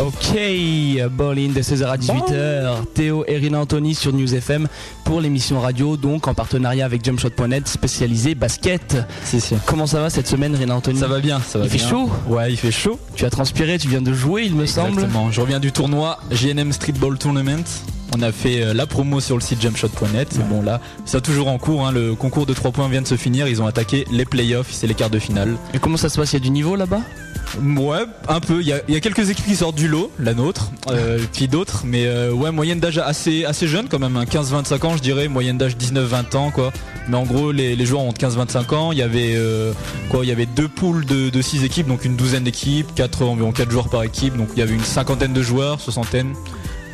Ok, Ball de 16h à 18h. Théo et Rina Anthony sur News FM pour l'émission radio, donc en partenariat avec Jumpshot.net spécialisé basket. Comment ça va cette semaine, Rina Anthony? Ça va bien, ça va Il fait chaud? Ouais, il fait chaud. Tu as transpiré, tu viens de jouer, il me semble. Exactement. Je reviens du tournoi GNM Streetball Tournament. On a fait euh, la promo sur le site jumpshot.net. Et Bon là, c'est toujours en cours. hein. Le concours de 3 points vient de se finir. Ils ont attaqué les playoffs, c'est les quarts de finale. Et comment ça se passe? Il y a du niveau là-bas? Ouais, un peu. Il y, a, il y a quelques équipes qui sortent du lot, la nôtre, euh, puis d'autres. Mais euh, ouais, moyenne d'âge assez, assez jeune quand même, hein. 15-25 ans je dirais, moyenne d'âge 19-20 ans quoi. Mais en gros, les, les joueurs ont 15-25 ans. Il y avait euh, quoi Il y avait deux poules de, de 6 équipes, donc une douzaine d'équipes, quatre, environ 4 joueurs par équipe. Donc il y avait une cinquantaine de joueurs, soixantaine.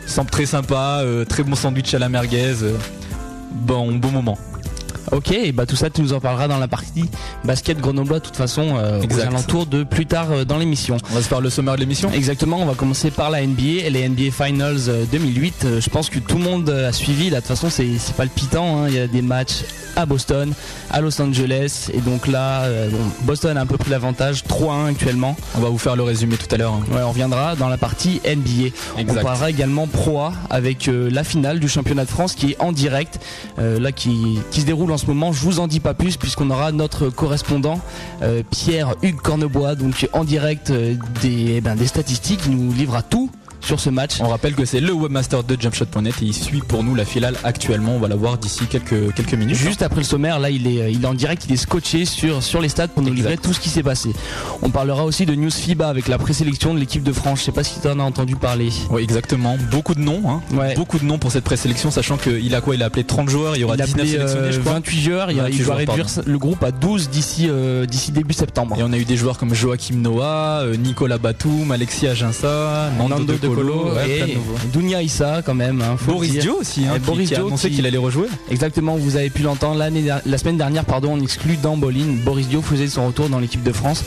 Semble très sympa, euh, très bon sandwich à la merguez. euh, bon, bon moment. Ok, et bah tout ça tu nous en parleras dans la partie basket grenoblois de toute façon euh, aux alentours de plus tard euh, dans l'émission. On va se faire le sommaire de l'émission. Exactement, on va commencer par la NBA et les NBA Finals euh, 2008. Euh, Je pense que tout le monde euh, a suivi. Là, de toute façon, c'est palpitant. hein. Il y a des matchs à Boston, à Los Angeles, et donc là, euh, bon, Boston a un peu pris l'avantage, 3-1 actuellement. On va vous faire le résumé tout à l'heure. hein. Ouais, on reviendra dans la partie NBA. On parlera également Pro A avec euh, la finale du championnat de France qui est en direct, euh, là qui, qui se déroule en ce moment. Je vous en dis pas plus puisqu'on aura notre correspondant euh, Pierre Hugues Cornebois, donc en direct euh, des, eh ben, des statistiques, il nous livrera tout sur ce match. On rappelle que c'est le webmaster de jumpshot.net et il suit pour nous la finale actuellement. On va la voir d'ici quelques, quelques minutes. Juste après le sommaire, là il est, il est en direct, il est scotché sur, sur les stades pour nous livrer tout ce qui s'est passé. On parlera aussi de News FIBA avec la présélection de l'équipe de France. Je sais pas si tu en as entendu parler. Oui, exactement. Beaucoup de noms. Hein. Ouais. Beaucoup de noms pour cette présélection, sachant qu'il a quoi? Il a appelé 30 joueurs, il y aura il a 19 appelé, sélectionnés, euh, je crois. 28 joueurs, il, a- 28 il joueurs, réduire le groupe à 12 d'ici euh, d'ici début septembre. Et on a eu des joueurs comme Joachim Noah, euh, Nicolas Batum, Alexis Aginsa, Nando, Nando De Colo, et. Dunia Issa quand même. hein, faut Boris. Dio aussi, hein, Boris qui Dio qui- qu'il allait rejouer. Exactement, vous avez pu l'entendre l'année la semaine dernière, pardon, on exclut dans Bolin. Boris Dio faisait son retour dans l'équipe de France.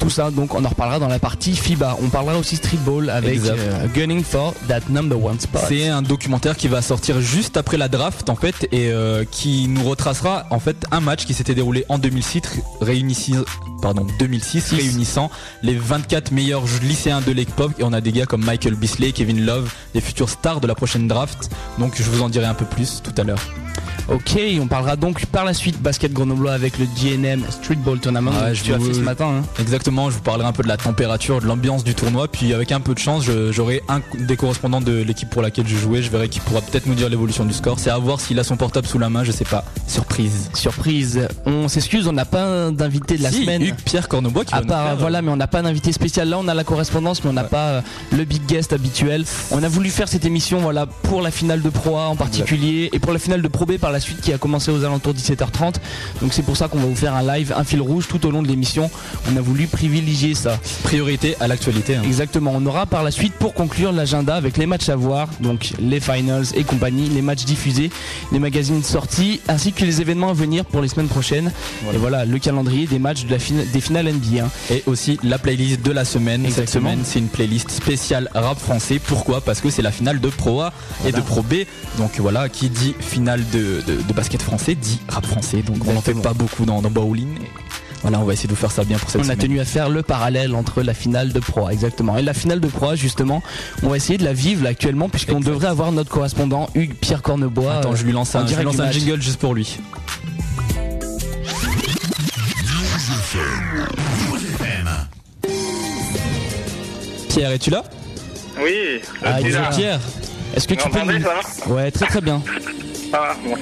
Tout ça, donc, on en reparlera dans la partie FIBA. On parlera aussi streetball avec euh, Gunning for that number one spot. C'est un documentaire qui va sortir juste après la draft en fait et euh, qui nous retracera en fait un match qui s'était déroulé en 2006 réunissant pardon 2006 Six. réunissant les 24 meilleurs lycéens de l'époque et on a des gars comme Michael Bisley, Kevin Love, des futurs stars de la prochaine draft. Donc je vous en dirai un peu plus tout à l'heure. Ok, on parlera donc par la suite basket grenoblois avec le GNM Streetball Tournament Ouais, que je tu as fait ce matin. hein. Exactement, je vous parlerai un peu de la température, de l'ambiance du tournoi, puis avec un peu de chance, j'aurai un des correspondants de l'équipe pour laquelle je jouais, je verrai qui pourra peut-être nous dire l'évolution du score. C'est à voir s'il a son portable sous la main, je sais pas. Surprise. Surprise, on s'excuse, on n'a pas d'invité de la Si, semaine. Hugues Pierre Cornebois qui À va nous part, faire, voilà, mais on n'a pas d'invité spécial. Là, on a la correspondance, mais on n'a Ouais. pas euh, le big guest habituel. On a voulu faire cette émission, voilà, pour la finale de Pro A en particulier et pour la finale de Pro B par la suite qui a commencé aux alentours de 17h30. Donc c'est pour ça qu'on va vous faire un live, un fil rouge tout au long de l'émission. On a voulu privilégier ça. priorité à l'actualité. hein. Exactement. On aura par la suite pour conclure l'agenda avec les matchs à voir, donc les finals et compagnie, les matchs diffusés, les magazines sortis, ainsi que les événements à venir pour les semaines prochaines. Voilà. Et voilà le calendrier des matchs de la fina- des finales NBA. hein. Et aussi la playlist de la semaine. Cette Exactement. semaine, c'est une playlist spéciale rap français. Pourquoi? Parce que c'est la finale de Pro A et Voilà. de Pro B. Donc voilà, qui dit finale de, de- de basket français dit rap français. Donc on n'en fait pas beaucoup dans, dans Bowling. Et voilà, on va essayer de vous faire ça bien pour cette On a semaine. tenu à faire le parallèle entre la finale de Pro A, exactement. Et la finale de Pro A, justement, on va essayer de la vivre là, actuellement, puisqu'on devrait avoir notre correspondant Hugues Pierre Cornebois. Attends, je lui lance un, je lui direct lance un jingle juste pour lui. Pierre, es-tu là? Oui, Ah. Pierre, Est-ce que Vous tu peux m'entendez, nous... ça va Ouais, très très bien. Bon, cool.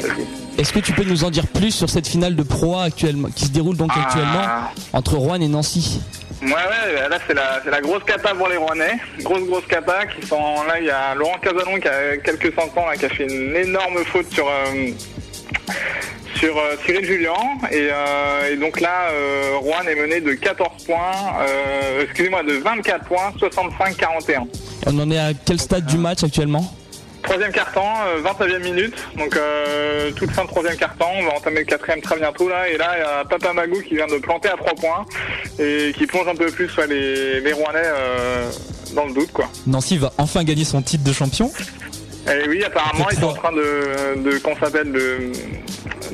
Est-ce que tu peux nous en dire plus sur cette finale de Pro A actuellement, qui se déroule donc actuellement Ah, entre Rouen et Nancy? Ouais, ouais, là c'est la, la grosse cata pour les Rouennais. Grosse, grosse cata qui sont. Là, il y a Laurent Casalon qui a quelques centaines là, qui a fait une énorme faute sur. euh, sur euh, Cyril Julien. Et, euh, et donc là euh, Rouen est mené de 14 points euh, excusez-moi de 24 points 65-41 On en est à quel stade du match actuellement? Troisième carton, euh, 29e minute, donc euh, toute fin de troisième carton, on va entamer le quatrième très bientôt là, et là il y a Papa Magou qui vient de planter à 3 points et qui plonge un peu plus les, les Rouennais euh, dans le doute quoi. Nancy va enfin gagner son titre de champion? Et oui, apparemment, ils sont en train de, de qu'on s'appelle de,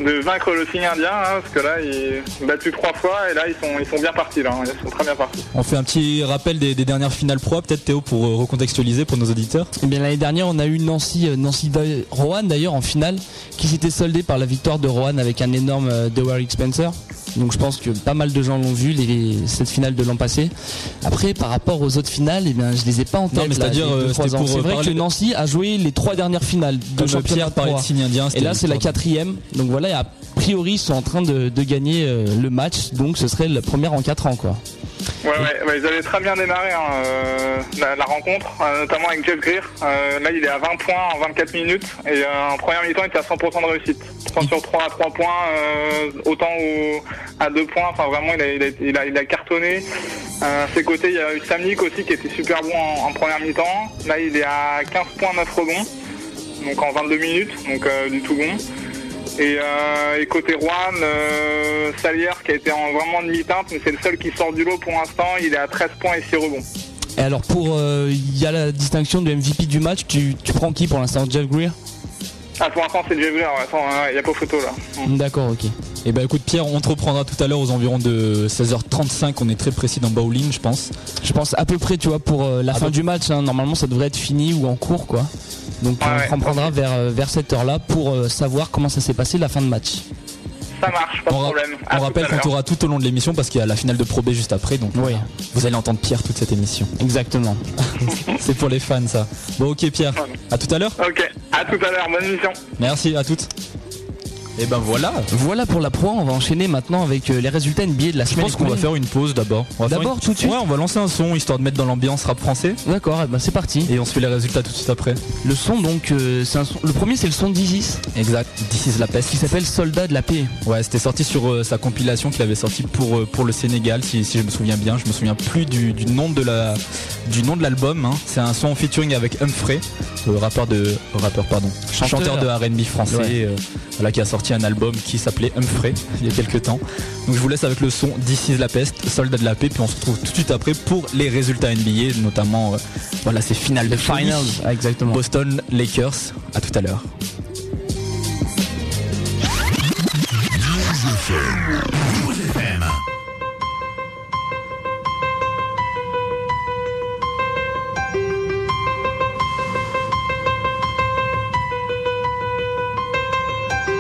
de vaincre le signe indien, hein, parce que là, ils ont battu trois fois et là, ils sont, ils sont bien partis. Là, hein. ils sont très bien partis. On fait un petit rappel des, des dernières finales pro, peut-être Théo, pour euh, recontextualiser pour nos auditeurs. Eh bien l'année dernière, on a eu Nancy, euh, Nancy Rohan d'ailleurs en finale, qui s'était soldée par la victoire de Rohan avec un énorme euh, de Warwick Spencer. Donc je pense que pas mal de gens l'ont vu les, cette finale de l'an passé. Après, par rapport aux autres finales, eh bien je les ai pas en tête. Non, mais là, c'est-à-dire, C'est vrai que de- Nancy a joué les trois dernières finales de Comme championnat Pierre indien. Et là, c'est la quatrième. Donc voilà, et a priori, ils sont en train de, de gagner euh, le match. Donc ce serait la première en 4 ans, quoi. Ouais, ouais, ouais, ils avaient très bien démarré hein, euh, la, la rencontre, euh, notamment avec Jeff Greer. Euh, là, il est à 20 points en 24 minutes et euh, en première mi-temps, il était à 100% de réussite. 3 sur 3 à 3 points, euh, autant au- à 2 points. Enfin, vraiment, il a, il a, il a, il a cartonné. Euh, à ses côtés, il y a eu Samnik aussi qui était super bon en, en première mi-temps. Là, il est à 15 points, 9 rebonds, donc en 22 minutes, donc du tout bon. Et, euh, et côté Rouen, euh, Salière qui a été en vraiment demi-teinte, mais c'est le seul qui sort du lot pour l'instant. Il est à 13 points et 6 rebonds. Et alors pour, euh, il y a la distinction de MVP du match. Tu, tu prends qui pour l'instant, Jeff Greer? Ah, pour l'instant, c'est Jeff Greer. Attends, il n'y a pas photo là. D'accord, ok. Et bah écoute Pierre, on te reprendra tout à l'heure aux environs de 16h35. On est très précis dans bowling, je pense. Je pense à peu près, tu vois, pour euh, la Ah fin du match. hein. Normalement, ça devrait être fini ou en cours, quoi. Donc Ouais, on ouais. reprendra vers, euh, vers cette heure-là pour euh, savoir comment ça s'est passé la fin de match. Ça marche, pas de on, problème. on À rappelle qu'on t'aura tout au long de l'émission parce qu'il y a la finale de Pro B juste après. Donc Oui. euh, vous allez entendre Pierre toute cette émission. Exactement. C'est pour les fans ça. Bon ok Pierre, à tout à l'heure. Ok, à tout à l'heure. Bonne mission. Merci, à toutes. Et ben voilà. Voilà pour la pro. On va enchaîner maintenant avec euh, les résultats NBA de la Je semaine. pense qu'on va faire une pause d'abord. D'abord, une- tout de suite Ouais, on va lancer un son histoire de mettre dans l'ambiance rap français D'accord, eh ben, c'est parti. et on se fait les résultats tout de suite après. Le son, donc, euh, c'est un son- le premier, c'est le son d'Isis Exact. This is la peste. qui s'appelle Soldat de la paix. Ouais, c'était sorti sur euh, sa compilation qu'il avait sorti pour euh, pour le Sénégal, si, si je me souviens bien. Je me souviens plus du, du nom de la du nom de l'album. hein. C'est un son featuring avec Humphrey, rappeur de rappeur pardon, Chanteur. chanteur, de R&B français, Ouais. voilà, qui a sorti un album qui s'appelait Humphrey il y a quelques temps. Donc je vous laisse avec le son This is la peste, Soldat de la paix, puis on se retrouve tout de suite après pour les résultats NBA, notamment euh, voilà ces finales de. Finals. Ah, exactement. Boston Lakers. À tout à l'heure.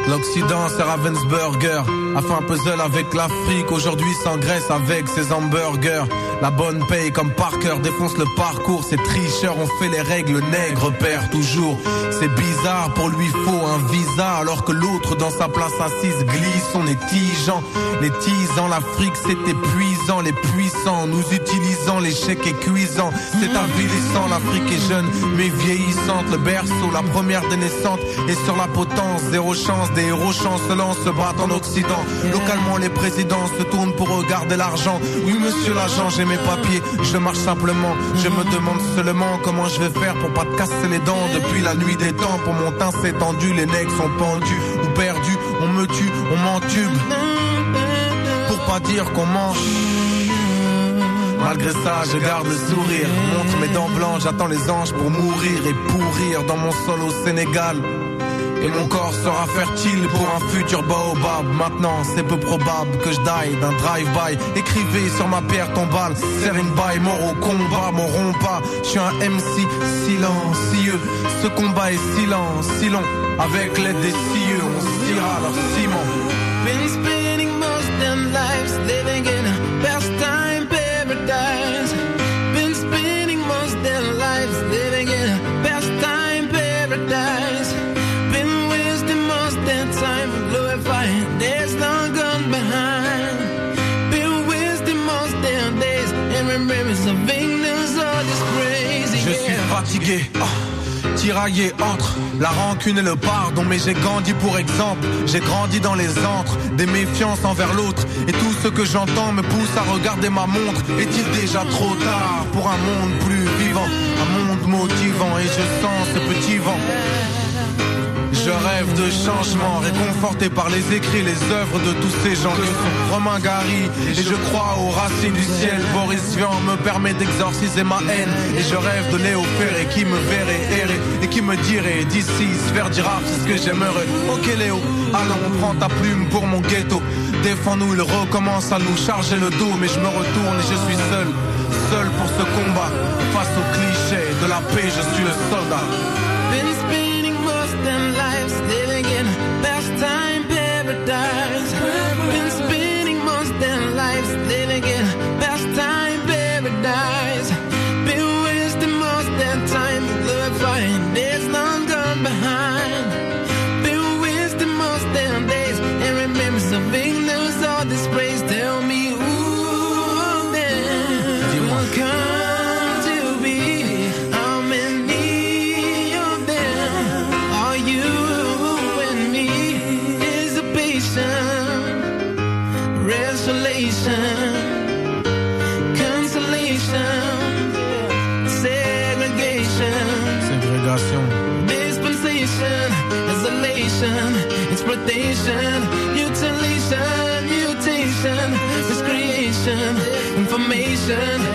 L'Occident c'est Ravensburger A fait un puzzle avec l'Afrique. Aujourd'hui s'engraisse avec ses hamburgers. La bonne paye comme Parker défonce le parcours. Ces tricheurs ont fait les règles Nègre perd toujours. C'est bizarre pour lui faut un visa. Alors que l'autre dans sa place assise glisse On est tigeant Les tisans l'Afrique c'est épuisant Les puissants nous utilisant L'échec est cuisant C'est avilissant L'Afrique est jeune mais vieillissante. Le berceau la première des naissantes Et sur la potence. Zéro chance Des héros chancelants se battent en Occident Localement les présidents se tournent pour regarder l'argent. Oui monsieur l'agent j'ai mes papiers. Je marche simplement. Je me demande seulement comment je vais faire Pour pas te casser les dents. Depuis la nuit des temps Pour mon teint s'est tendu Les nègres sont pendus ou perdus. On me tue, on m'entube pas dire qu'on mange Malgré ça, je garde le sourire. Montre mes dents blanches, j'attends les anges pour mourir et pourrir dans mon sol au Sénégal. Et mon corps sera fertile pour un futur baobab. Maintenant, c'est peu probable que je die d'un drive-by. Écrivez sur ma pierre tombale, Serine by, mort au combat, mourront pas. Je suis un MC silencieux. Ce combat est silence, si long. Avec l'aide des cieux, on se tira leur ciment. Lives living in a pastime paradise. Been spending most them lives living in a pastime paradise. Been wasting most their time glorifying days long gone behind. Been wasting most their days in remembrance of ignorance all this crazy. Je suis yeah. fatigué, entre la rancune et le pardon. Mais j'ai grandi pour exemple, j'ai grandi dans les antres, des méfiances envers l'autre. Et tout ce que j'entends me pousse à regarder ma montre. Est-il déjà trop tard pour un monde plus vivant, un monde motivant Et je sens ce petit vent? Je rêve de changement, réconforté par les écrits, les œuvres de tous ces gens qui sont Romain Gary. Et je crois aux racines du ciel. Boris Vian me permet d'exorciser ma haine. Et je rêve de Léo Ferré qui me verrait errer et qui me dirait d'ici se faire dire ah, c'est ce que j'aimerais. Ok Léo, allons, prends ta plume pour mon ghetto. Défends-nous, il recommence à nous charger le dos, mais je me retourne et je suis seul, seul pour ce combat. Face aux clichés de la paix, je suis le soldat. Paradise. Information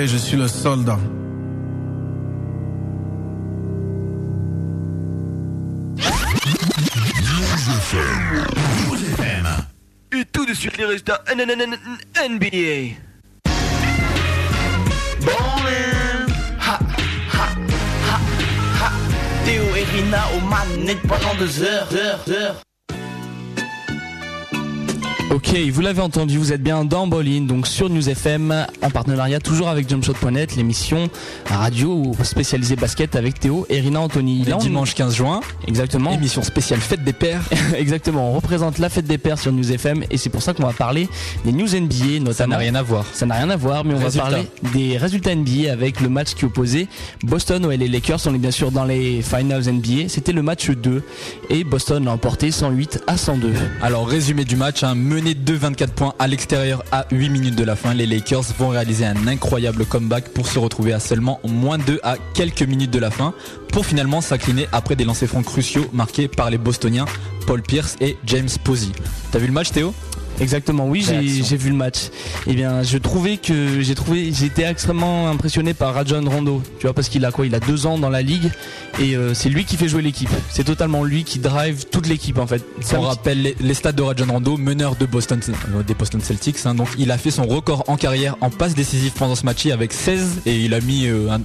je suis le soldat. Et tout de suite les résultats NBA. Ballin'. Ha, ha, ha, ha. Théo et Rina aux manettes pendant deux heures, heures, heures. Ok, vous l'avez entendu, vous êtes bien dans Bolin, donc sur News FM, en partenariat toujours avec jumpshot.net, l'émission radio spécialisée basket avec Théo et Rina Anthony. Le dimanche 15 juin, Exactement. émission spéciale fête des pères. Exactement, on représente la fête des pères sur News FM et c'est pour ça qu'on va parler des news NBA notamment. Ça n'a rien à voir. Ça n'a rien à voir, mais on va parler des résultats NBA avec le match qui opposait Boston aux LA Lakers. On est bien sûr dans les finals NBA. C'était le match 2 et Boston l'a emporté 108 à 102. Alors résumé du match, hein, mené de 24 points à l'extérieur à 8 minutes de la fin, les Lakers vont réaliser un incroyable comeback pour se retrouver à seulement moins 2 à quelques minutes de la fin, pour finalement s'incliner après des lancers francs cruciaux marqués par les Bostoniens Paul Pierce et James Posey. T'as vu le match Théo? Exactement, oui, j'ai vu le match. Eh bien, je trouvais que j'ai trouvé, j'étais extrêmement impressionné par Rajon Rondo. Tu vois, parce qu'il a quoi? Il a deux ans dans la ligue et euh, c'est lui qui fait jouer l'équipe. C'est totalement lui qui drive toute l'équipe en fait. C'est On rappelle les, les stats de Rajon Rondo, meneur de Boston, euh, des Boston Celtics. hein. donc il a fait son record en carrière en passe décisive pendant ce match avec 16 et il a mis euh, un-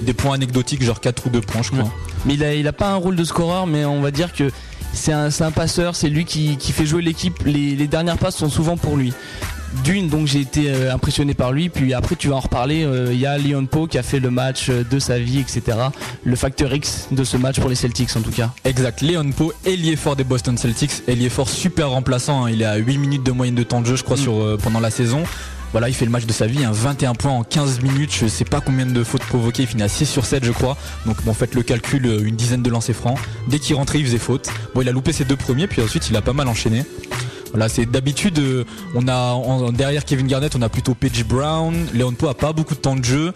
des points anecdotiques, genre 4 ou 2 points je crois. Mais il a, il a pas un rôle de scoreur, mais on va dire que c'est un, un passeur, c'est lui qui, qui fait jouer l'équipe. Les, les dernières passes sont souvent pour lui. D'une, donc j'ai été euh, impressionné par lui. Puis après, tu vas en reparler. euh, Il y a Leon Poe qui a fait le match euh, de sa vie, etc. Le facteur X de ce match pour les Celtics en tout cas. Exact, Léon Poe, ailier fort des Boston Celtics, ailier fort super remplaçant, hein. il est à 8 minutes de moyenne de temps de jeu je crois Mm. sur, pendant la saison. Voilà, il fait le match de sa vie, hein, 21 points en 15 minutes, je sais pas combien de fautes provoquées, il finit à 6 sur 7 je crois. Donc bon, faites le calcul, euh, une dizaine de lancers francs. Dès qu'il rentrait, il faisait faute. Bon, il a loupé ses deux premiers, puis ensuite il a pas mal enchaîné. Voilà, c'est d'habitude, euh, on a en- derrière Kevin Garnett, on a plutôt Paige Brown. Léon Poe a pas beaucoup de temps de jeu.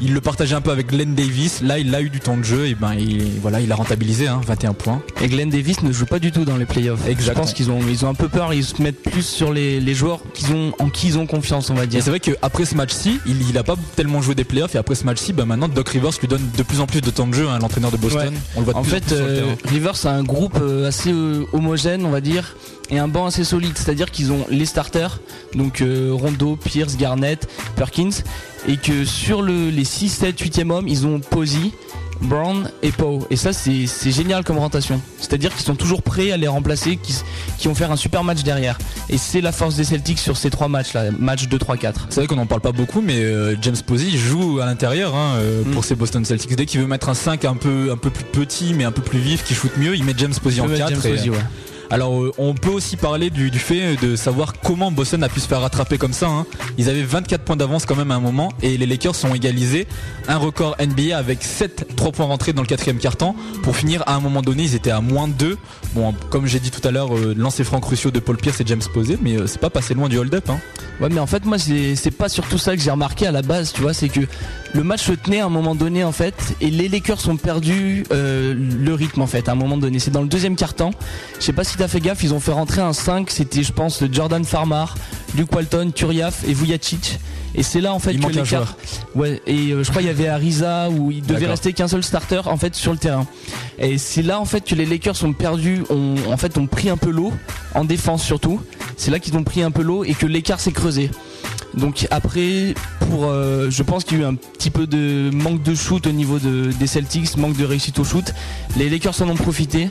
Il le partageait un peu avec Glenn Davis. Là, il a eu du temps de jeu et ben, il, voilà, il a rentabilisé, hein, 21 points. Et Glenn Davis ne joue pas du tout dans les playoffs. Exact. Je pense qu'ils ont, ils ont un peu peur. Ils se mettent plus sur les, les joueurs qu'ils ont, en qui ils ont confiance, on va Et dire. c'est vrai qu'après ce match-ci, il, il a pas tellement joué des playoffs et après ce match-ci, bah maintenant Doc Rivers lui donne de plus en plus de temps de jeu, hein, l'entraîneur de Boston. Ouais. On le voit de En plus fait, plus euh. Rivers a un groupe euh, assez homogène, on va dire. Et un banc assez solide. C'est-à-dire qu'ils ont les starters, donc euh, Rondo, Pierce, Garnett, Perkins, et que sur le, les 6, 7, 8e hommes, ils ont Posey, Brown et Poe. Et ça, c'est génial comme rotation. C'est-à-dire qu'ils sont toujours prêts à les remplacer, qui, qui vont faire un super match derrière. Et c'est la force des Celtics sur ces trois matchs-là, match 2, 3, 4. C'est vrai qu'on en parle pas beaucoup, mais euh, James Posey joue à l'intérieur hein, euh, Mm. pour ces Boston Celtics. Dès qu'il veut mettre un 5 un peu, un peu plus petit, mais un peu plus vif, qui shoot mieux, il met James Posey en James 4. et- Posey, ouais. Alors euh, on peut aussi parler du, fait de savoir comment Boston a pu se faire rattraper comme ça. hein. Ils avaient 24 points d'avance quand même à un moment et les Lakers ont égalisé un record NBA avec 7 3 points rentrés dans le quatrième quart-temps pour finir à un moment donné ils étaient à moins 2. Bon comme j'ai dit tout à l'heure euh, lancer francs de Paul Pierce et James Posey mais euh, c'est pas passé loin du hold-up. Hein. Ouais, mais en fait, moi, c'est pas surtout ça que j'ai remarqué à la base, tu vois, c'est que le match se tenait à un moment donné, en fait, et les Lakers ont perdu le rythme, en fait, à un moment donné. C'est dans le deuxième quart-temps. Je t'as fait gaffe, ils ont fait rentrer un 5, c'était, je pense, Jordan Farmar, Luke Walton, Turiaf et Vujacic. Et c'est là, en fait, Il que l'écart. Ouais, et euh, je crois qu'il y avait Ariza où il devait rester qu'un seul starter, en fait, sur le terrain. Et c'est là, en fait, que les Lakers ont perdu, ont, en fait, ont pris un peu l'eau, en défense surtout. C'est là qu'ils ont pris un peu l'eau et que l'écart s'est creusé. Donc après, pour, euh, je pense qu'il y a eu un petit peu de manque de shoot au niveau de, des Celtics, manque de réussite au shoot. Les Lakers en ont profité.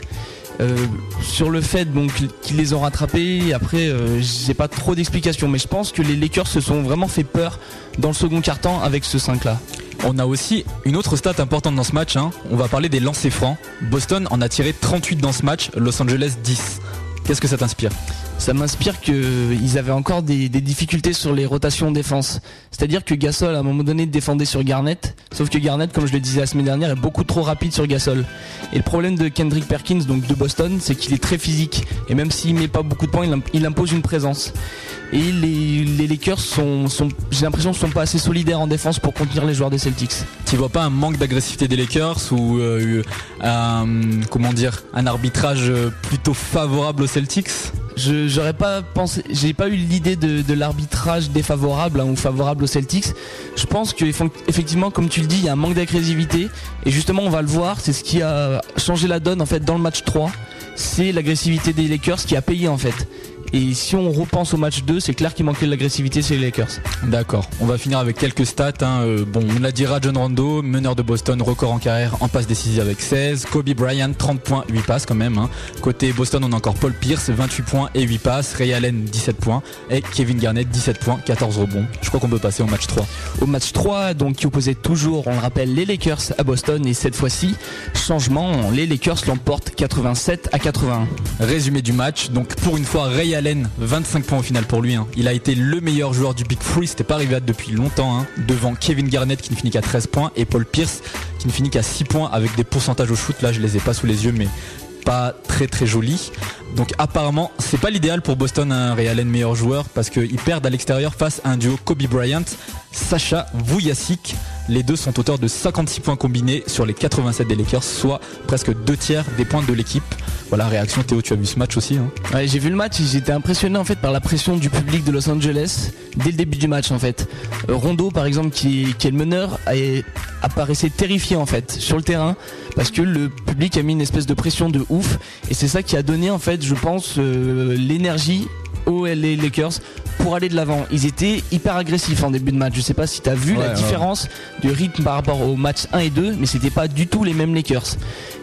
Euh, sur le fait donc qu'ils les ont rattrapés, après euh, j'ai pas trop d'explications, mais je pense que les Lakers se sont vraiment fait peur dans le second quart-temps avec ce 5 là. On a aussi une autre stat importante dans ce match. hein. On va parler des lancers francs. Boston en a tiré 38 dans ce match, Los Angeles 10. Qu'est-ce que ça t'inspire? Ça m'inspire qu'ils avaient encore des, des difficultés sur les rotations en défense. C'est-à-dire que Gasol à un moment donné défendait sur Garnett, sauf que Garnett, comme je le disais la semaine dernière, est beaucoup trop rapide sur Gasol. Et le problème de Kendrick Perkins, donc de Boston, c'est qu'il est très physique. Et même s'il met pas beaucoup de points, il, imp- il impose une présence. Et les, les Lakers sont, sont j'ai l'impression, sont pas assez solidaires en défense pour contenir les joueurs des Celtics. Tu vois pas un manque d'agressivité des Lakers ou euh, un, comment dire un arbitrage euh, plutôt favorable aux Celtics? Je j'aurais pas j'ai pas eu l'idée de, l'arbitrage défavorable hein, ou favorable aux Celtics. Je pense que eff- effectivement, comme tu le dis, il y a un manque d'agressivité et justement, on va le voir, c'est ce qui a changé la donne en fait dans le match 3. C'est l'agressivité des Lakers qui a payé en fait. Et si on repense au match 2, c'est clair qu'il manquait de l'agressivité chez les Lakers. D'accord. On va finir avec quelques stats. hein. Euh, bon, on l'a dit, Rajon Rondo, meneur de Boston, record en carrière en passe décisive avec 16. Kobe Bryant, 30 points, 8 passes quand même. hein. Côté Boston, on a encore Paul Pierce, 28 points et 8 passes. Ray Allen, 17 points. Et Kevin Garnett, 17 points, 14 rebonds. Je crois qu'on peut passer au match 3. Au match 3, donc qui opposait toujours, on le rappelle, les Lakers à Boston et cette fois-ci, changement, les Lakers l'emportent 87 à 81. Résumé du match, donc pour une fois Ray Allen, 25 points au final pour lui. hein. Il a été le meilleur joueur du Big Free, c'était pas arrivé depuis longtemps, hein. devant Kevin Garnett qui ne finit qu'à 13 points et Paul Pierce qui ne finit qu'à 6 points avec des pourcentages au shoot. Là je les ai pas sous les yeux mais pas très très jolis. Donc apparemment c'est pas l'idéal pour Boston un Ray meilleur joueur parce qu'ils perdent à l'extérieur face à un duo Kobe Bryant, Sacha Vujacic. Les deux sont auteurs de 56 points combinés sur les 87 des Lakers, soit presque deux tiers des points de l'équipe. Voilà, réaction Théo, tu as vu ce match aussi hein? J'ai vu le match j'étais impressionné en fait par la pression du public de Los Angeles dès le début du match en fait. Euh, Rondo par exemple qui, est le meneur apparaissait terrifié en fait sur le terrain parce que le public a mis une espèce de pression de ouf et c'est ça qui a donné en fait je pense euh, l'énergie aux LA Lakers pour aller de l'avant. Ils étaient hyper agressifs en début de match. Je sais pas si tu as vu Ouais, la ouais. différence de rythme par rapport au match 1 et 2, mais c'était pas du tout les mêmes Lakers.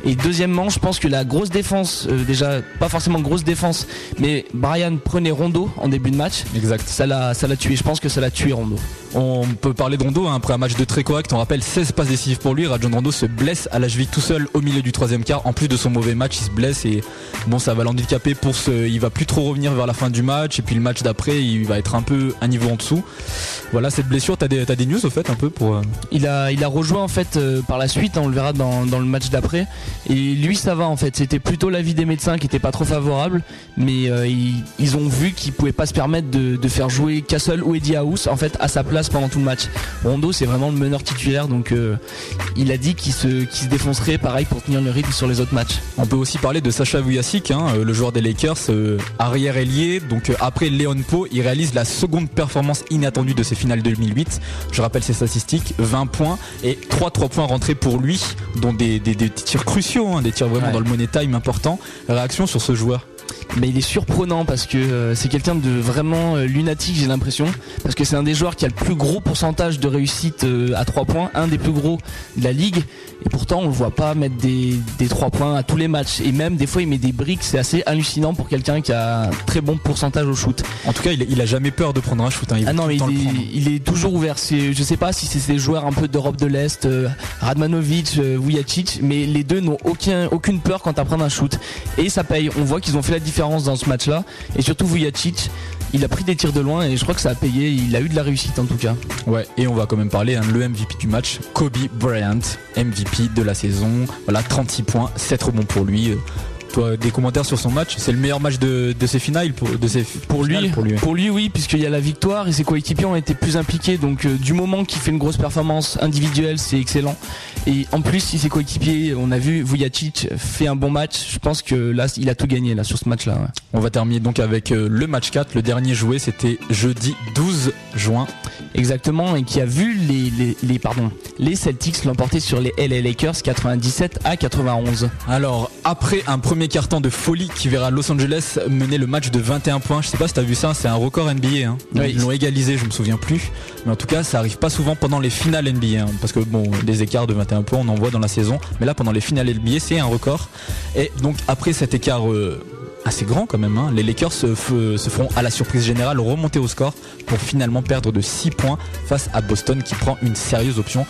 Et deuxièmement, je pense que la grosse défense, euh, déjà pas forcément grosse défense, mais Brian prenait Rondo en début de match. Exact. Ça l'a, ça l'a tué. Je pense que ça l'a tué Rondo. On peut parler de Rondo hein, après un match de très correct. On rappelle 16 passes décisives pour lui. Rajon Rondo se blesse à la cheville tout seul au milieu du troisième quart. En plus de son mauvais match, il se blesse et bon, ça va l'handicaper pour ce. Il va plus trop revenir vers la fin du match et puis le match d'après, il va être un peu un niveau en dessous. Voilà cette blessure. T'as des, des news au fait un peu pour. euh, Il a, il a rejoint en fait euh, par la suite, hein, on le verra dans, dans le match d'après. Et lui, ça va en fait. C'était plutôt l'avis des médecins qui était pas trop favorable, mais euh, ils, ils ont vu qu'ils pouvaient pas se permettre de, de faire jouer Castle ou Eddie House en fait à sa place pendant tout le match. Rondo, c'est vraiment le meneur titulaire, donc euh, il a dit qu'il se, qu'il se défoncerait pareil pour tenir le rythme sur les autres matchs. On peut aussi parler de Sacha Vujacic, hein, le joueur des Lakers, arrière ailier. Donc euh, après Léon Po, il réalise la seconde performance inattendue de ses finales 2008. Je rappelle ses statistiques 20 points et 3 3 points rentrés pour lui, dont des, des- des tirs cruciaux, hein, des tirs vraiment Ouais. dans le money time important. Réaction sur ce joueur mais il est surprenant parce que euh, c'est quelqu'un de vraiment euh, lunatique, j'ai l'impression. Parce que c'est un des joueurs qui a le plus gros pourcentage de réussite euh, à 3 points, un des plus gros de la ligue. Et pourtant, on le voit pas mettre des, des 3 points à tous les matchs. Et même, des fois, il met des briques. C'est assez hallucinant pour quelqu'un qui a un très bon pourcentage au shoot. En tout cas, il, il a jamais peur de prendre un shoot. hein. Il Ah non, mais il est, prendre. il est toujours ouvert. Je sais pas si c'est ces joueurs un peu d'Europe de l'Est, Radmanovic, Vujacic, mais les deux n'ont aucun, aucune peur quant à prendre un shoot. Et ça paye. On voit qu'ils ont fait la différence dans ce match-là. Et surtout Vujacic, il a pris des tirs de loin et je crois que ça a payé. Il a eu de la réussite en tout cas. Ouais, et on va quand même parler hein, le MVP du match, Kobe Bryant, MVP de la saison. Voilà, 36 points, 7 rebonds pour lui. Toi, des commentaires sur son match C'est le meilleur match de, de ses finales pour, de ses Pour lui, pour lui. pour lui, oui, puisqu'il y a la victoire et ses coéquipiers ont été plus impliqués. Donc, euh, du moment qu'il fait une grosse performance individuelle, c'est excellent. Et en plus, si ses coéquipiers, on a vu Vujacic fait un bon match, je pense que là, il a tout gagné là sur ce match-là. ouais. On va terminer donc avec euh, le match 4. Le dernier joué, c'était jeudi 12 juin. Exactement, et qui a vu les, les, les, pardon, les Celtics l'emporter sur les LA Lakers 97 à 91. Alors, après un premier carton de folie qui verra Los Angeles mener le match de 21 points, je sais pas si t'as vu ça, c'est un record NBA. Hein. Oui. Ils l'ont égalisé, je me souviens plus. Mais en tout cas, ça arrive pas souvent pendant les finales NBA. hein, parce que bon, des écarts de 21 points, on en voit dans la saison. Mais là, pendant les finales NBA, c'est un record. Et donc, après cet écart euh, assez grand quand même, hein, les Lakers se, se feront à la surprise générale remonter au score pour finalement perdre de 6 points face à Boston qui prend une sérieuse option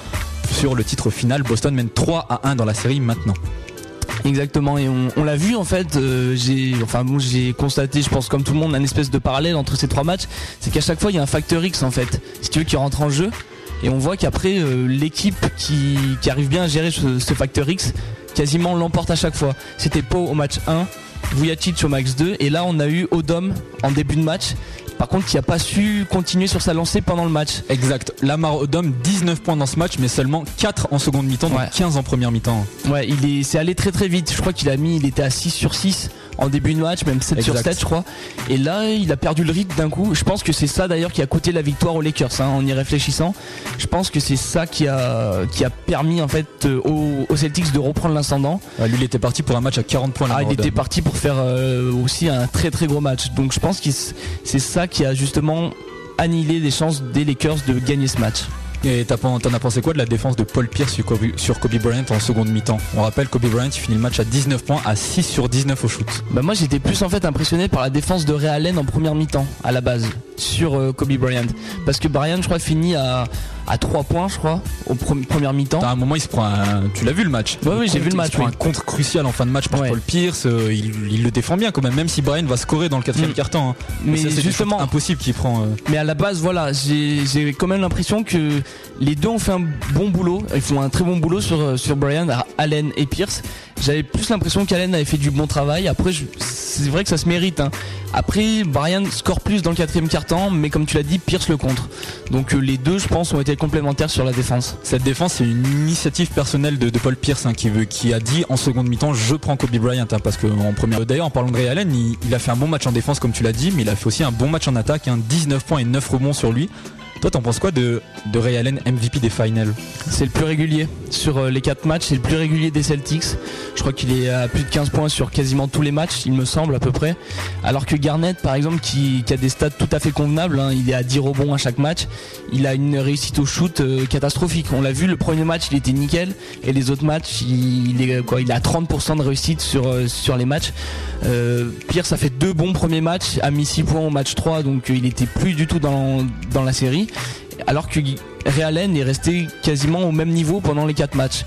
sur le titre final. Boston mène 3 à 1 dans la série maintenant. Exactement, et on, on l'a vu en fait, euh, j'ai enfin bon, j'ai constaté, je pense comme tout le monde, un espèce de parallèle entre ces trois matchs, c'est qu'à chaque fois il y a un facteur X en fait, si tu veux, qui rentre en jeu, et on voit qu'après euh, l'équipe qui, qui arrive bien à gérer ce, ce facteur X, quasiment l'emporte à chaque fois. C'était Pau au match 1, Vujacic au max 2, et là on a eu Odom en début de match, par contre qui a pas su continuer sur sa lancée pendant le match. Exact. Lamar Odom, 19 points dans ce match, mais seulement 4 en seconde mi-temps, donc Ouais. 15 en première mi-temps. Ouais, il est, c'est allé très très vite. Je crois qu'il a mis, il était à 6 sur 6 en début de match, même 7 sur Exact. 7 je crois. Et là, il a perdu le rythme d'un coup. Je pense que c'est ça d'ailleurs qui a coûté la victoire aux Lakers, hein, en y réfléchissant. Je pense que c'est ça qui a, qui a permis en fait euh, aux, aux Celtics de reprendre l'incendant. Lui, il était parti pour un match à 40 points. Ah, il était parti pour faire euh, aussi un très très gros match. Donc je pense que c'est ça qui a justement annihilé les chances des Lakers de gagner ce match. Et t'en as pensé quoi de la défense de Paul Pierce sur Kobe, Bryant en seconde mi-temps? On rappelle, Kobe Bryant, finit le match à 19 points, à 6 sur 19 au shoot. Bah moi j'étais plus en fait impressionné par la défense de Ray Allen en première mi-temps à la base sur euh, Kobe Bryant parce que Bryant je crois finit à à 3 points je crois au pre- première mi-temps. À un moment, il se prend un... Tu l'as vu le match Ouais, oui, j'ai vu le match, Il se prend oui. un contre crucial en fin de match par Ouais. Paul Pierce. euh, il, il le défend bien quand même, même si Bryant va scorer dans le quatrième Mm. carton. hein. Mais c'est justement- impossible qu'il prend. euh. Mais à la base voilà, j'ai j'ai quand même l'impression que les deux ont fait un bon boulot, ils font un très bon boulot sur euh, sur Bryant, Allen et Pierce. J'avais plus l'impression qu'Allen avait fait du bon travail. Après je- c'est vrai que ça se mérite hein. Après Bryant score plus dans le quatrième quart-temps, mais comme tu l'as dit, Pierce le contre. Donc euh, les deux je pense ont été complémentaires sur la défense. Cette défense, c'est une initiative personnelle de, Paul Pierce hein, qui, veut, qui a dit en seconde mi-temps je prends Kobe Bryant hein, parce que en première. D'ailleurs, en parlant de Ray Allen, il, a fait un bon match en défense comme tu l'as dit, mais il a fait aussi un bon match en attaque, hein, 19 points et 9 rebonds sur lui. Toi, t'en penses quoi de, Ray Allen MVP des finals C'est le plus régulier sur euh, les 4 matchs, c'est le plus régulier des Celtics. Je crois qu'il est à plus de 15 points sur quasiment tous les matchs, il me semble à peu près. Alors que Garnett, par exemple, qui, a des stats tout à fait convenables, hein, il est à 10 rebonds à chaque match, il a une réussite au shoot euh, catastrophique. On l'a vu, le premier match, il était nickel, et les autres matchs, il, est quoi Il a 30% de réussite sur euh, sur les matchs. Euh, Pierce a fait deux bons premiers matchs, a mis 6 points au match 3, donc il était plus du tout dans dans la série. Alors que Ray Allen est resté quasiment au même niveau pendant les 4 matchs.